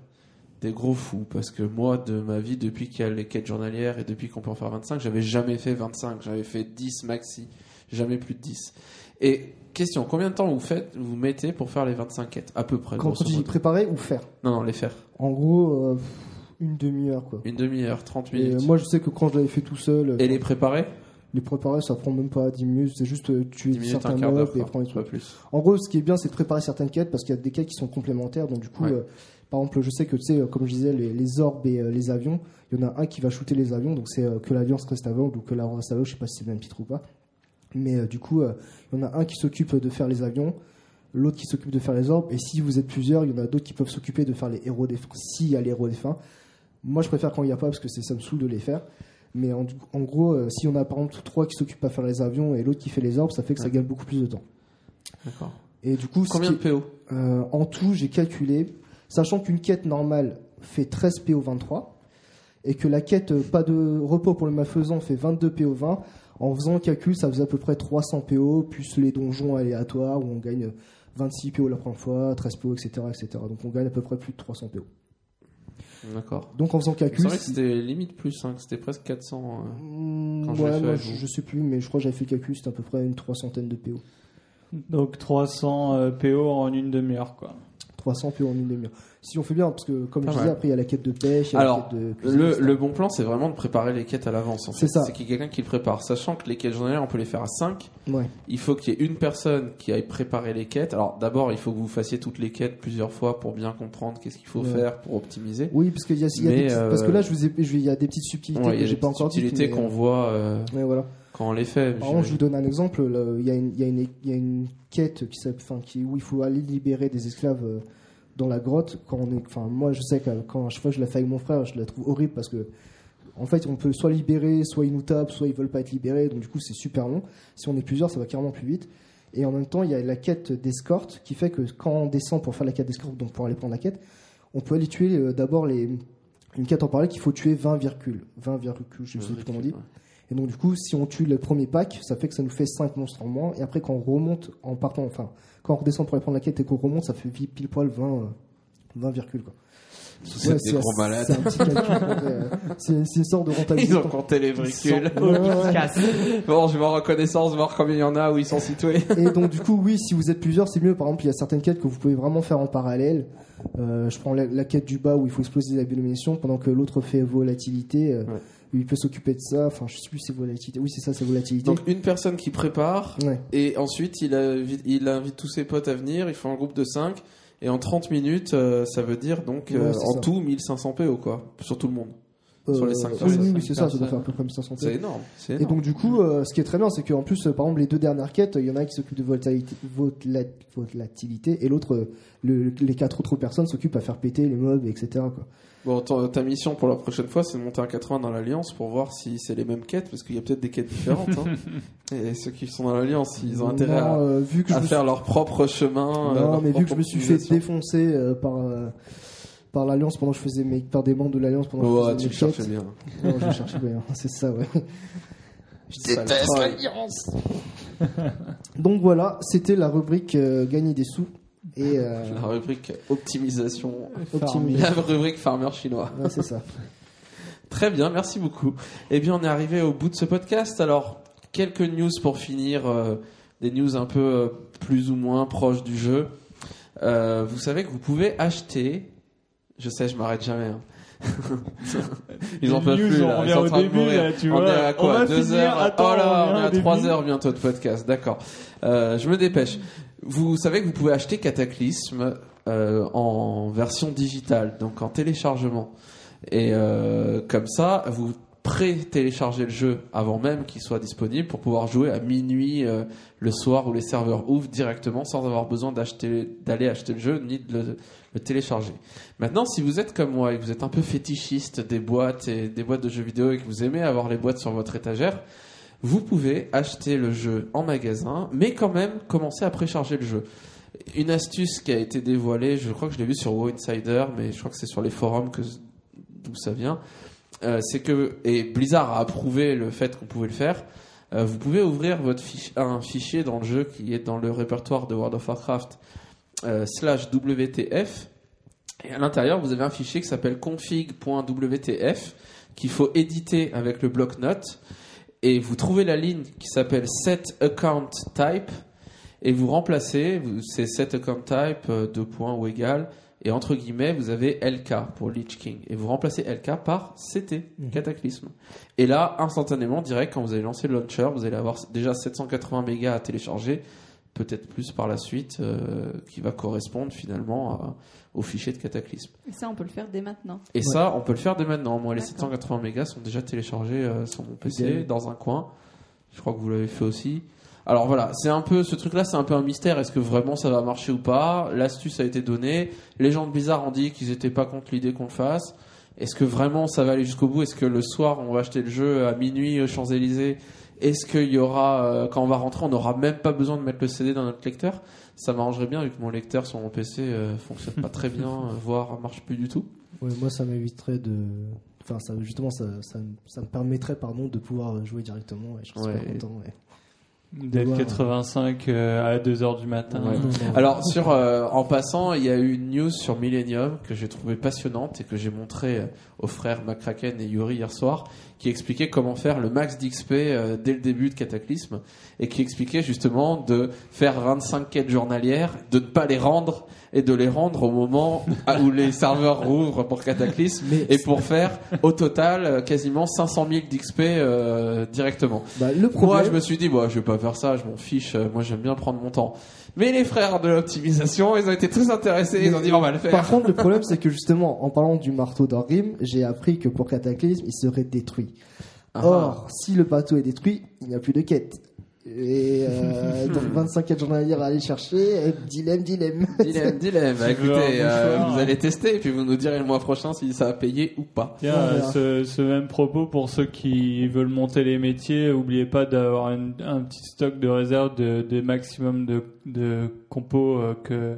des gros fous parce que moi de ma vie depuis qu'il y a les quêtes journalières et depuis qu'on peut en faire 25 j'avais jamais fait 25 j'avais fait 10 maxi jamais plus de 10 et question combien de temps vous faites vous mettez pour faire les 25 quêtes à peu près Quand tu dis préparer ou faire? Non non les faire En gros, euh, une demi-heure quoi. une demi-heure 30 Et minutes euh, moi je sais que quand je l'avais fait tout seul, et les préparer? les préparer ça prend même pas 10 minutes, c'est juste euh, tuer 10 minutes certains mobs et prendre les pas trucs. plus En gros, ce qui est bien, c'est de préparer certaines quêtes parce qu'il y a des quêtes qui sont complémentaires. Donc, du coup, Ouais. euh, par exemple, je sais que, tu sais, euh, comme je disais, les, les orbes et euh, les avions, il y en a un qui va shooter les avions. Donc, c'est euh, que l'Alliance reste aveugle ou que la reste aveugle. Je sais pas si c'est le même titre ou pas. Mais euh, du coup, euh, il y en a un qui s'occupe de faire les avions, l'autre qui s'occupe de faire les orbes. Et si vous êtes plusieurs, il y en a d'autres qui peuvent s'occuper de faire les héros des fins. S'il y a les héros des fins. Moi, je préfère quand il n'y a pas parce que ça me saoule de les faire. Mais en, en gros, euh, si on a par exemple trois qui s'occupent à faire les avions et l'autre qui fait les orbes, ça fait que ça gagne beaucoup plus de temps. d'accord Et du coup, combien de PO euh, en tout, j'ai calculé, sachant qu'une quête normale fait 13 PO 23 et que la quête euh, pas de repos pour le malfaisant fait 22 PO 20, en faisant le calcul, ça faisait à peu près 300 PO plus les donjons aléatoires où on gagne 26 PO la première fois, 13 PO, etc., etc. Donc on gagne à peu près plus de 300 PO. d'accord Donc en faisant le c'est calcul, vrai que c'était limite plus hein, c'était presque 400 euh. Quand je l'ai ouais, fait, moi, je- je, sais plus, mais je crois que j'avais fait le calcul, c'était à peu près une trois centaine de PO. Donc 300 euh, PO en une demi-heure, quoi. 300 PO en une demi-heure. Si on fait bien, parce que comme Pas je disais, après il y a la quête de pêche, il y a Alors, la quête de cuisine, Le, bon plan, c'est vraiment de préparer les quêtes à l'avance. en C'est ça. C'est qu'il y a quelqu'un qui le prépare. Sachant que les quêtes journalières, on peut les faire à 5. Ouais. Il faut qu'il y ait une personne qui aille préparer les quêtes. Alors, d'abord, il faut que vous fassiez toutes les quêtes plusieurs fois pour bien comprendre qu'est-ce qu'il faut Ouais. faire pour optimiser. Oui, parce qu'il y a, y a des euh, parce que là, je vous ai, je- il y a des petites subtilités que j'ai pas encore dites. subtilités qu'on voit euh, euh, ouais, voilà. quand on les fait. Par exemple, je vous donne un exemple. là, Il y a une, il y y a une quête qui, enfin, qui, où il faut aller libérer des esclaves euh, dans la grotte. Quand on est, enfin, moi, je sais que quand à chaque fois que je la fais avec mon frère, je la trouve horrible parce que, en fait, on peut soit libérer, soit ils nous tapent, soit ils veulent pas être libérés. Donc, du coup, c'est super long. Si on est plusieurs, ça va carrément plus vite. Et en même temps, il y a la quête d'escorte qui fait que quand on descend pour faire la quête d'escorte, donc pour aller prendre la quête, on peut aller tuer euh, d'abord les. Une quête en parallèle qu'il faut tuer 20 virgules. 20 virgules, je sais plus comment on dit. Et donc, du coup, si on tue le premier pack, ça fait que ça nous fait 5 monstres en moins. Et après, quand on remonte en partant, enfin, quand on redescend pour aller prendre la quête et qu'on remonte, ça fait pile poil 20, euh, 20 virgules, quoi. C'est Ouais, des gros c'est- malades. C'est un petit calcul. en vrai, euh, c'est c'est une sorte de rentabilité. Ils ont compté les bricules. Ouais, ouais. Bon, je vais en reconnaissance, voir combien il y en a où ils sont situés. Et donc, du coup, oui, si vous êtes plusieurs, c'est mieux. Par exemple, il y a certaines quêtes que vous pouvez vraiment faire en parallèle. Euh, je prends la, la quête du bas où il faut exploser la munitions pendant que l'autre fait volatilité. euh, Ouais. Il peut s'occuper de ça. Enfin, je sais plus, c'est volatilité. Oui, c'est ça, c'est volatilité. Donc, une personne qui prépare, ouais. et ensuite, il invite, il invite tous ses potes à venir, il fait un groupe de 5, et en 30 minutes, euh, ça veut dire donc euh, Ouais, en ça. tout 1500 PO, quoi, sur tout le monde. Sur les cinq oui, personnes, oui, c'est ça, ça doit faire à peu près 1500 C'est énorme. Et donc du coup, euh, ce qui est très bien, c'est qu'en plus, euh, par exemple, les deux dernières quêtes, il y en a un qui s'occupe de volatilité, vola- volatilité et l'autre, euh, le- les quatre autres personnes s'occupent à faire péter les mobs, etc. Quoi. Bon, ta, ta mission pour la prochaine fois, c'est de monter un 80 dans l'Alliance pour voir si c'est les mêmes quêtes, parce qu'il y a peut-être des quêtes différentes. hein. Et ceux qui sont dans l'Alliance, ils ont intérêt Non, à, euh, vu que à je me faire leur propre chemin. euh, non, leur mais vu que je me suis fait défoncer euh, par euh, par l'alliance pendant que je faisais mes par des membres de l'alliance pendant que Ouais, je tu le faisais mes cherchais quêtes. bien. Non, je cherchais bien, c'est ça, ouais. Je déteste l'alliance. Donc voilà, c'était la rubrique euh, gagner des sous et euh, La rubrique optimisation. La rubrique farmer chinois. Ouais, c'est ça. Très bien, merci beaucoup. Eh bien, on est arrivé au bout de ce podcast. Alors, quelques news pour finir, euh, des news un peu euh, plus ou moins proches du jeu. Euh, vous savez que vous pouvez acheter. Je sais, je m'arrête jamais. hein. Ils en peuvent plus on là. Ils sont en de début, mourir. là, tu on vois. est à On quoi va Deux finir. heures Attends, Oh là, on on est à trois heures bientôt de podcast. D'accord. Euh, je me dépêche. Vous savez que vous pouvez acheter Cataclysme euh, en version digitale, donc en téléchargement. Et euh, comme ça, vous pré-téléchargez le jeu avant même qu'il soit disponible pour pouvoir jouer à minuit euh, le soir où les serveurs ouvrent directement sans avoir besoin d'acheter, d'aller acheter le jeu ni de le, le télécharger. Maintenant, si vous êtes comme moi et que vous êtes un peu fétichiste des boîtes et des boîtes de jeux vidéo et que vous aimez avoir les boîtes sur votre étagère, vous pouvez acheter le jeu en magasin, mais quand même commencer à précharger le jeu. Une astuce qui a été dévoilée, je crois que je l'ai vu sur WoW Insider, mais je crois que c'est sur les forums que d'où ça vient. euh, c'est que et Blizzard a approuvé le fait qu'on pouvait le faire. euh, vous pouvez ouvrir votre un fichier dans le jeu qui est dans le répertoire de World of Warcraft slash WTF Et à l'intérieur, vous avez un fichier qui s'appelle config.wtf qu'il faut éditer avec le bloc-notes. Et vous trouvez la ligne qui s'appelle set account type et vous remplacez, c'est set account type, euh, deux points ou égal, et entre guillemets, vous avez LK pour Lich King. Et vous remplacez LK par CT, Mhm. Cataclysme. Et là, instantanément, direct, quand vous allez lancer le launcher, vous allez avoir déjà 780 mégas à télécharger, peut-être plus par la suite, euh, qui va correspondre finalement à- au fichier de Cataclysme. Et ça, on peut le faire dès maintenant. Et ça, on peut le faire dès maintenant. Moi, les D'accord. 780 mégas sont déjà téléchargés euh, sur mon PC, dans un coin. Je crois que vous l'avez fait aussi. Alors voilà, c'est un peu ce truc-là, c'est un peu un mystère. Est-ce que vraiment ça va marcher ou pas? L'astuce a été donnée. Les gens de Blizzard ont dit qu'ils n'étaient pas contre l'idée qu'on le fasse. Est-ce que vraiment ça va aller jusqu'au bout? Est-ce que le soir on va acheter le jeu à minuit aux Champs-Élysées Est-ce qu'il y aura, euh, quand on va rentrer, on n'aura même pas besoin de mettre le CD dans notre lecteur? Ça m'arrangerait bien vu que mon lecteur sur mon PC euh, fonctionne pas très bien, euh, voire marche plus du tout. Ouais, moi, ça m'éviterait de. Enfin, ça, justement, ça, ça, me- ça me permettrait pardon, de pouvoir jouer directement. Et je serais Ouais. super content. ouais. D'être Ouais. 85 euh, à 2h du matin. Ouais. Alors sur euh, en passant, il y a eu une news sur Millennium que j'ai trouvé passionnante et que j'ai montré euh, aux frères McCracken et Yuri hier soir, qui expliquait comment faire le max d'XP euh, dès le début de Cataclysme et qui expliquait justement de faire 25 quêtes journalières, de ne pas les rendre et de les rendre au moment où les serveurs rouvrent pour Cataclysme Mais et pour faire au total euh, quasiment 500 000 d'XP euh, directement. bah, le Moi, problème, je me suis dit, bon, je vais pas faire ça, je m'en fiche. euh, Moi, j'aime bien prendre mon temps. Mais les frères de l'optimisation, ils ont été très intéressés. Ils ont dit, on va le faire. Par contre, le problème, c'est que justement, en parlant du marteau d'Orgrim, j'ai appris que pour Cataclysme, il serait détruit. Ah. Or, si le bateau est détruit, il n'y a plus de quête. Et euh, donc 25 quêtes journalières à aller chercher, dilemme, dilemme. dilemme, dilemme. Bah, écoutez, euh, vous hein. allez tester et puis vous nous direz le mois prochain si ça a payé ou pas. Tiens, euh, ce, ce même propos pour ceux qui veulent monter les métiers, oubliez pas d'avoir une- un petit stock de réserve de, des maximum de, de compos euh, que,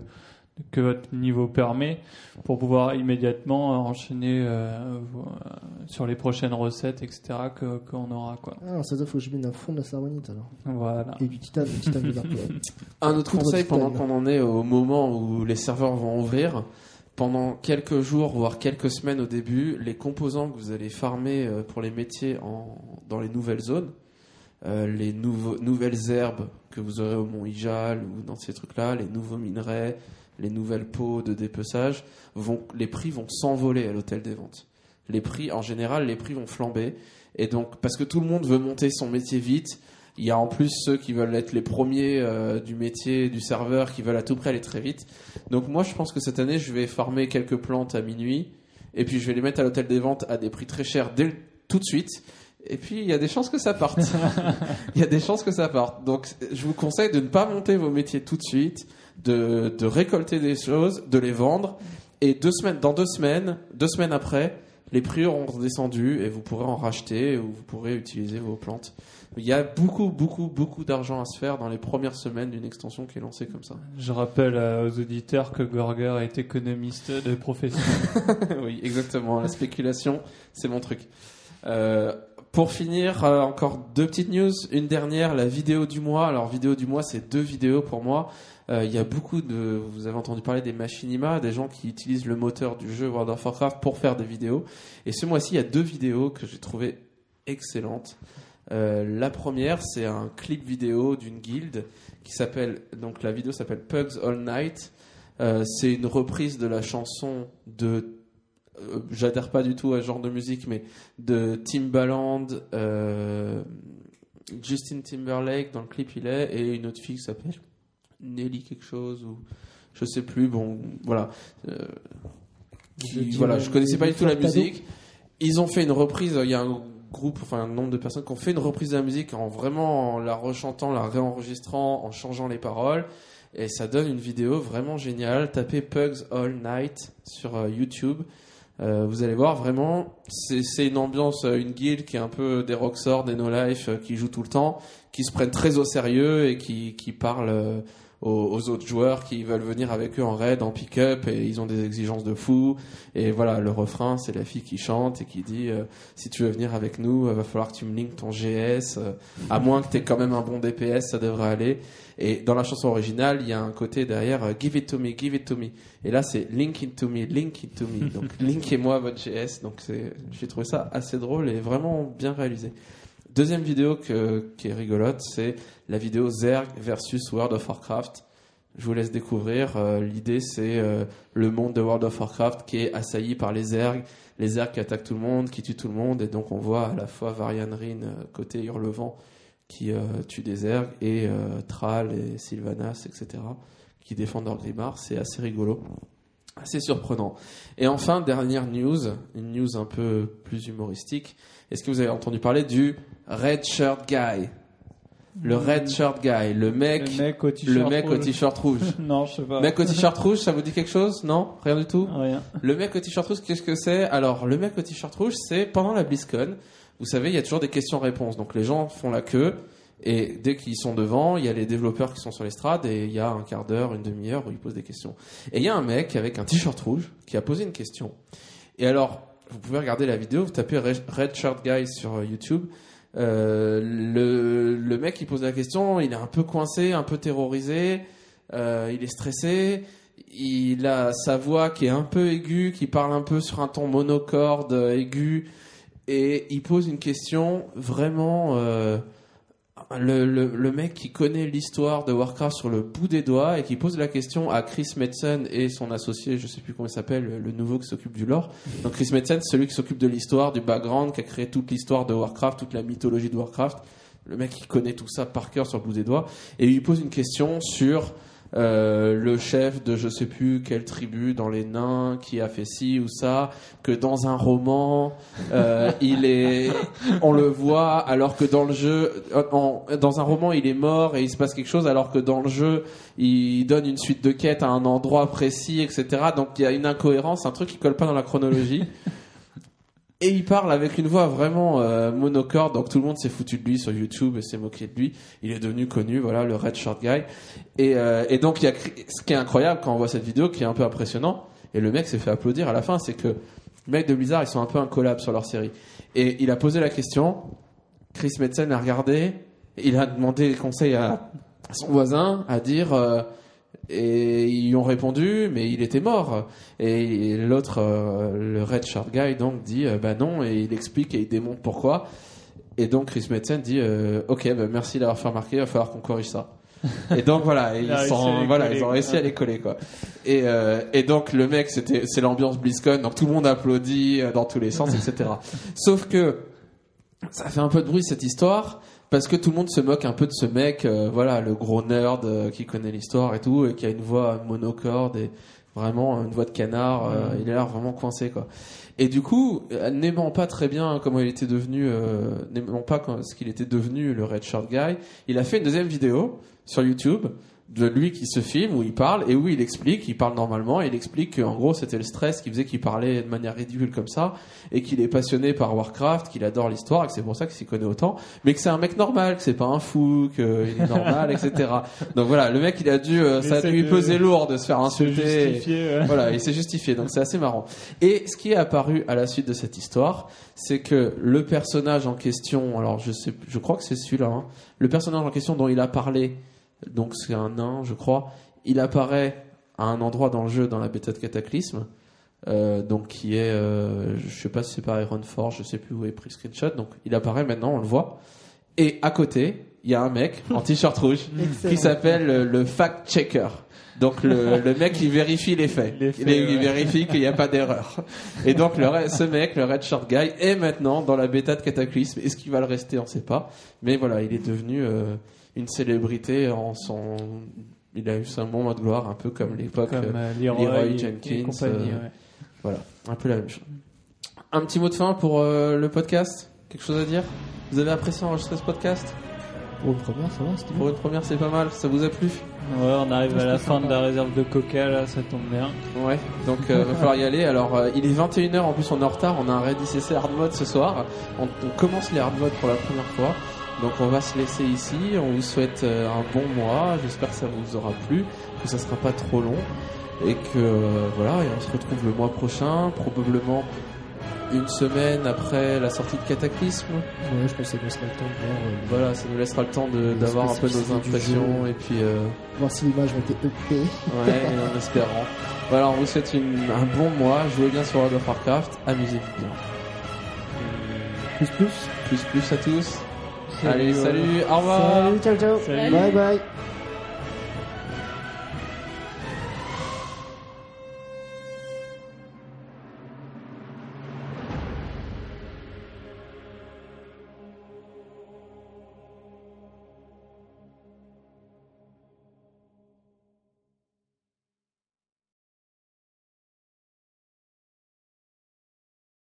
que votre niveau permet pour pouvoir immédiatement enchaîner euh, sur les prochaines recettes, etc. que- qu'on aura quoi. Ah, ça doit faut que je mette un fond de la carbonite alors. Voilà. Et du titane, du titane de. Un autre conseil pendant qu'on en est au moment où les serveurs vont ouvrir, pendant quelques jours voire quelques semaines au début, les composants que vous allez farmer euh, pour les métiers en, dans les nouvelles zones, euh, les nouveaux, nouvelles herbes que vous aurez au Mont Ijal ou dans ces trucs-là, les nouveaux minerais, les nouvelles pots de dépeçage, vont, les prix vont s'envoler à l'hôtel des ventes. Les prix, en général, les prix vont flamber. Et donc, parce que tout le monde veut monter son métier vite, il y a en plus ceux qui veulent être les premiers euh, du métier, du serveur, qui veulent à tout prix aller très vite. Donc moi, je pense que cette année, je vais farmer quelques plantes à minuit, et puis je vais les mettre à l'hôtel des ventes à des prix très chers dès le- tout de suite. Et puis il y a des chances que ça parte. Il y a des chances que ça parte. Donc je vous conseille de ne pas monter vos métiers tout de suite, de, de récolter des choses, de les vendre, et deux semaines, dans deux semaines, deux semaines après, les prix auront redescendu et vous pourrez en racheter ou vous pourrez utiliser vos plantes. Il y a beaucoup, beaucoup, beaucoup d'argent à se faire dans les premières semaines d'une extension qui est lancée comme ça. Je rappelle euh, aux auditeurs que Gorger est économiste de profession. oui, exactement. La spéculation, c'est mon truc. Euh, pour finir, euh, encore deux petites news. Une dernière, la vidéo du mois. Alors, vidéo du mois, c'est deux vidéos pour moi. Euh, Il y a beaucoup de, vous avez entendu parler des machinima, des gens qui utilisent le moteur du jeu World of Warcraft pour faire des vidéos. Et ce mois-ci, il y a deux vidéos que j'ai trouvées excellentes. Euh, la première, c'est un clip vidéo d'une guilde qui s'appelle, donc la vidéo s'appelle Pugs All Night. Euh, c'est une reprise de la chanson de, euh, j'adhère pas du tout à ce genre de musique, mais de Timbaland, Justin Timberlake dans le clip il est, et une autre fille qui s'appelle Nelly quelque chose ou je sais plus. Bon, voilà. Euh, qui- voilà, je connaissais pas du tout la musique. Ils ont fait une reprise. Il y a un groupe, enfin un nombre de personnes qui ont fait une reprise de la musique en vraiment en la rechantant, la réenregistrant, en changeant les paroles. Et ça donne une vidéo vraiment géniale. Tapez Pugs All Night sur euh, YouTube. Euh, vous allez voir vraiment, c'est une ambiance, euh, une guilde qui est un peu des rockstars, des no life, euh, qui jouent tout le temps, qui se prennent très au sérieux et qui, qui parlent euh, aux, aux autres joueurs qui veulent venir avec eux en raid, en pick-up, et ils ont des exigences de fou. Et voilà, le refrain, c'est la fille qui chante et qui dit euh, si tu veux venir avec nous, il va falloir que tu me linkes ton GS. euh, à moins que tu aies quand même un bon DPS, ça devrait aller. Et dans la chanson originale, il y a un côté derrière Give it to me, give it to me. Et là, c'est Link it to me, link it to me. Donc, linkez-moi votre GS. Donc, c'est, j'ai trouvé ça assez drôle et vraiment bien réalisé. Deuxième vidéo qui est rigolote, c'est la vidéo Zerg versus World of Warcraft. Je vous laisse découvrir. Euh, l'idée, c'est euh, le monde de World of Warcraft qui est assailli par les Zergs. Les Zergs qui attaquent tout le monde, qui tuent tout le monde. Et donc, on voit à la fois Varian Rin, euh, côté Hurlevent, qui tue des Zergs, et Thrall et Sylvanas, etc., qui défendent leur. C'est assez rigolo. Assez surprenant. Et enfin, dernière news, une news un peu plus humoristique. Est-ce que vous avez entendu parler du Red Shirt Guy? Le Red Shirt Guy, le mec, Le mec au t-shirt rouge. rouge. Non, je sais pas. mec au t-shirt rouge, ça vous dit quelque chose? Non? Rien du tout? Rien. le mec au t-shirt rouge, qu'est-ce que c'est? Alors, le mec au t-shirt rouge, c'est pendant la BlizzCon. Vous savez, il y a toujours des questions-réponses. Donc, les gens font la queue. Et dès qu'ils sont devant, il y a les développeurs qui sont sur l'estrade et il y a un quart d'heure, une demi-heure où ils posent des questions. Et il y a un mec avec un t-shirt rouge qui a posé une question. Et alors, vous pouvez regarder la vidéo, vous tapez Red Shirt Guy sur euh, YouTube. Euh, le, mec qui pose la question, il est un peu coincé, un peu terrorisé, euh, il est stressé, il a sa voix qui est un peu aiguë, qui parle un peu sur un ton monocorde aigu, et il pose une question vraiment... le, le, le mec qui connaît l'histoire de Warcraft sur le bout des doigts et qui pose la question à Chris Metzen et son associé, je sais plus comment il s'appelle, le- nouveau qui s'occupe du lore. Donc Chris Metzen, celui qui s'occupe de l'histoire, du background, qui a créé toute l'histoire de Warcraft, toute la mythologie de Warcraft. Le mec qui connaît tout ça par cœur sur le bout des doigts. Et il lui pose une question sur euh, le chef de je sais plus quelle tribu dans les nains qui a fait ci ou ça, que dans un roman, euh, il est, on le voit, alors que dans le jeu, euh, dans un roman, il est mort et il se passe quelque chose, alors que dans le jeu, il donne une suite de quêtes à un endroit précis, etc. Donc il y a une incohérence, un truc qui colle pas dans la chronologie. Et il parle avec une voix vraiment euh, monocorde, donc tout le monde s'est foutu de lui sur YouTube et s'est moqué de lui. Il est devenu connu, voilà, le Red Short Guy. Et, euh, et donc, il y a, ce qui est incroyable quand on voit cette vidéo, qui est un peu impressionnant, et le mec s'est fait applaudir à la fin, c'est que les mecs de Blizzard, ils sont un peu un collab sur leur série. Et il a posé la question, Chris Metzen a regardé, il a demandé conseil à son voisin, à dire... euh, et ils ont répondu, mais il était mort. Et l'autre, euh, le Red Shirt Guy, donc dit euh, bah non, et il explique et il démontre pourquoi. Et donc Chris Metzen dit euh, ok, bah, merci d'avoir fait remarquer, il va falloir qu'on corrige ça. et donc voilà, ils, réussi sont, à les voilà, coller, ils ont réussi à les coller quoi. Et, euh, et donc le mec, c'était, c'est l'ambiance BlizzCon, donc tout le monde applaudit dans tous les sens, etc. Sauf que ça fait un peu de bruit cette histoire parce que tout le monde se moque un peu de ce mec, euh, voilà, le gros nerd euh, qui connaît l'histoire et tout, et qui a une voix monocorde et vraiment une voix de canard. euh, il a l'air vraiment coincé, quoi. Et du coup, euh, n'aimant pas très bien comment il était devenu, euh, n'aimant pas ce qu'il était devenu le Red Shirt Guy, il a fait une deuxième vidéo sur YouTube de lui qui se filme où il parle et où il explique, il parle normalement, et il explique qu'en gros c'était le stress qui faisait qu'il parlait de manière ridicule comme ça et qu'il est passionné par Warcraft, qu'il adore l'histoire et que c'est pour ça qu'il s'y connaît autant, mais que c'est un mec normal, que c'est pas un fou, qu'il est normal, etc. Donc voilà, le mec il a dû, euh, ça a dû lui peser lourd de se faire insulter. justifier. ouais. Voilà, il s'est justifié, donc c'est assez marrant. Et ce qui est apparu à la suite de cette histoire, c'est que le personnage en question, alors je sais, je crois que c'est celui-là, hein, le personnage en question dont il a parlé, donc c'est un nain, je crois, il apparaît à un endroit dans le jeu, dans la bêta de Cataclysme, euh, donc qui est, euh, je sais pas si c'est par Ironforge, je sais plus où est pris screenshot, donc il apparaît maintenant, on le voit. Et à côté, il y a un mec en t-shirt rouge qui s'appelle le, le fact-checker. Donc le, le mec qui vérifie les faits, Les faits, il, ouais. vérifie qu'il n'y a pas d'erreur. Et donc le, ce mec, le Red Shirt Guy, est maintenant dans la bêta de Cataclysme. Est-ce qu'il va le rester? On ne sait pas. Mais voilà, il est devenu euh, une célébrité en son. Il a eu son moment de gloire, un peu comme l'époque. Comme euh, euh, Leroy, Leroy et- Jenkins, et compagnie, euh, ouais. voilà, un peu la même chose. Un petit mot de fin pour euh, le podcast? Quelque chose à dire? Vous avez apprécié enregistrer ce podcast? Pour une première, ça va, c'était Pour une première, c'est pas mal. Ça vous a plu? Ouais, on arrive à la fin de la réserve de coca, là, ça tombe bien. Ouais, donc euh, va falloir y aller. Alors, euh, il est 21h, en plus on est en retard, on a un raid ICC hard mode ce soir. On, on commence les hard mode pour la première fois. Donc on va se laisser ici. On vous souhaite euh, un bon mois. J'espère que ça vous aura plu, que ça sera pas trop long et que euh, voilà. Et on se retrouve le mois prochain, probablement une semaine après la sortie de Cataclysme. Ouais, je pense que ça nous laissera le temps de voir, euh, Voilà, ça nous laissera le temps d'avoir un peu nos impressions et puis euh, voir si l'image a été EP. ouais, en espérant. Voilà, on vous souhaite une- un bon mois. Jouez bien sur World of Warcraft, amusez-vous bien. Plus plus. Plus plus à tous. Salut, Allez, salut, au revoir. Salut, ciao ciao. Salut. Bye bye.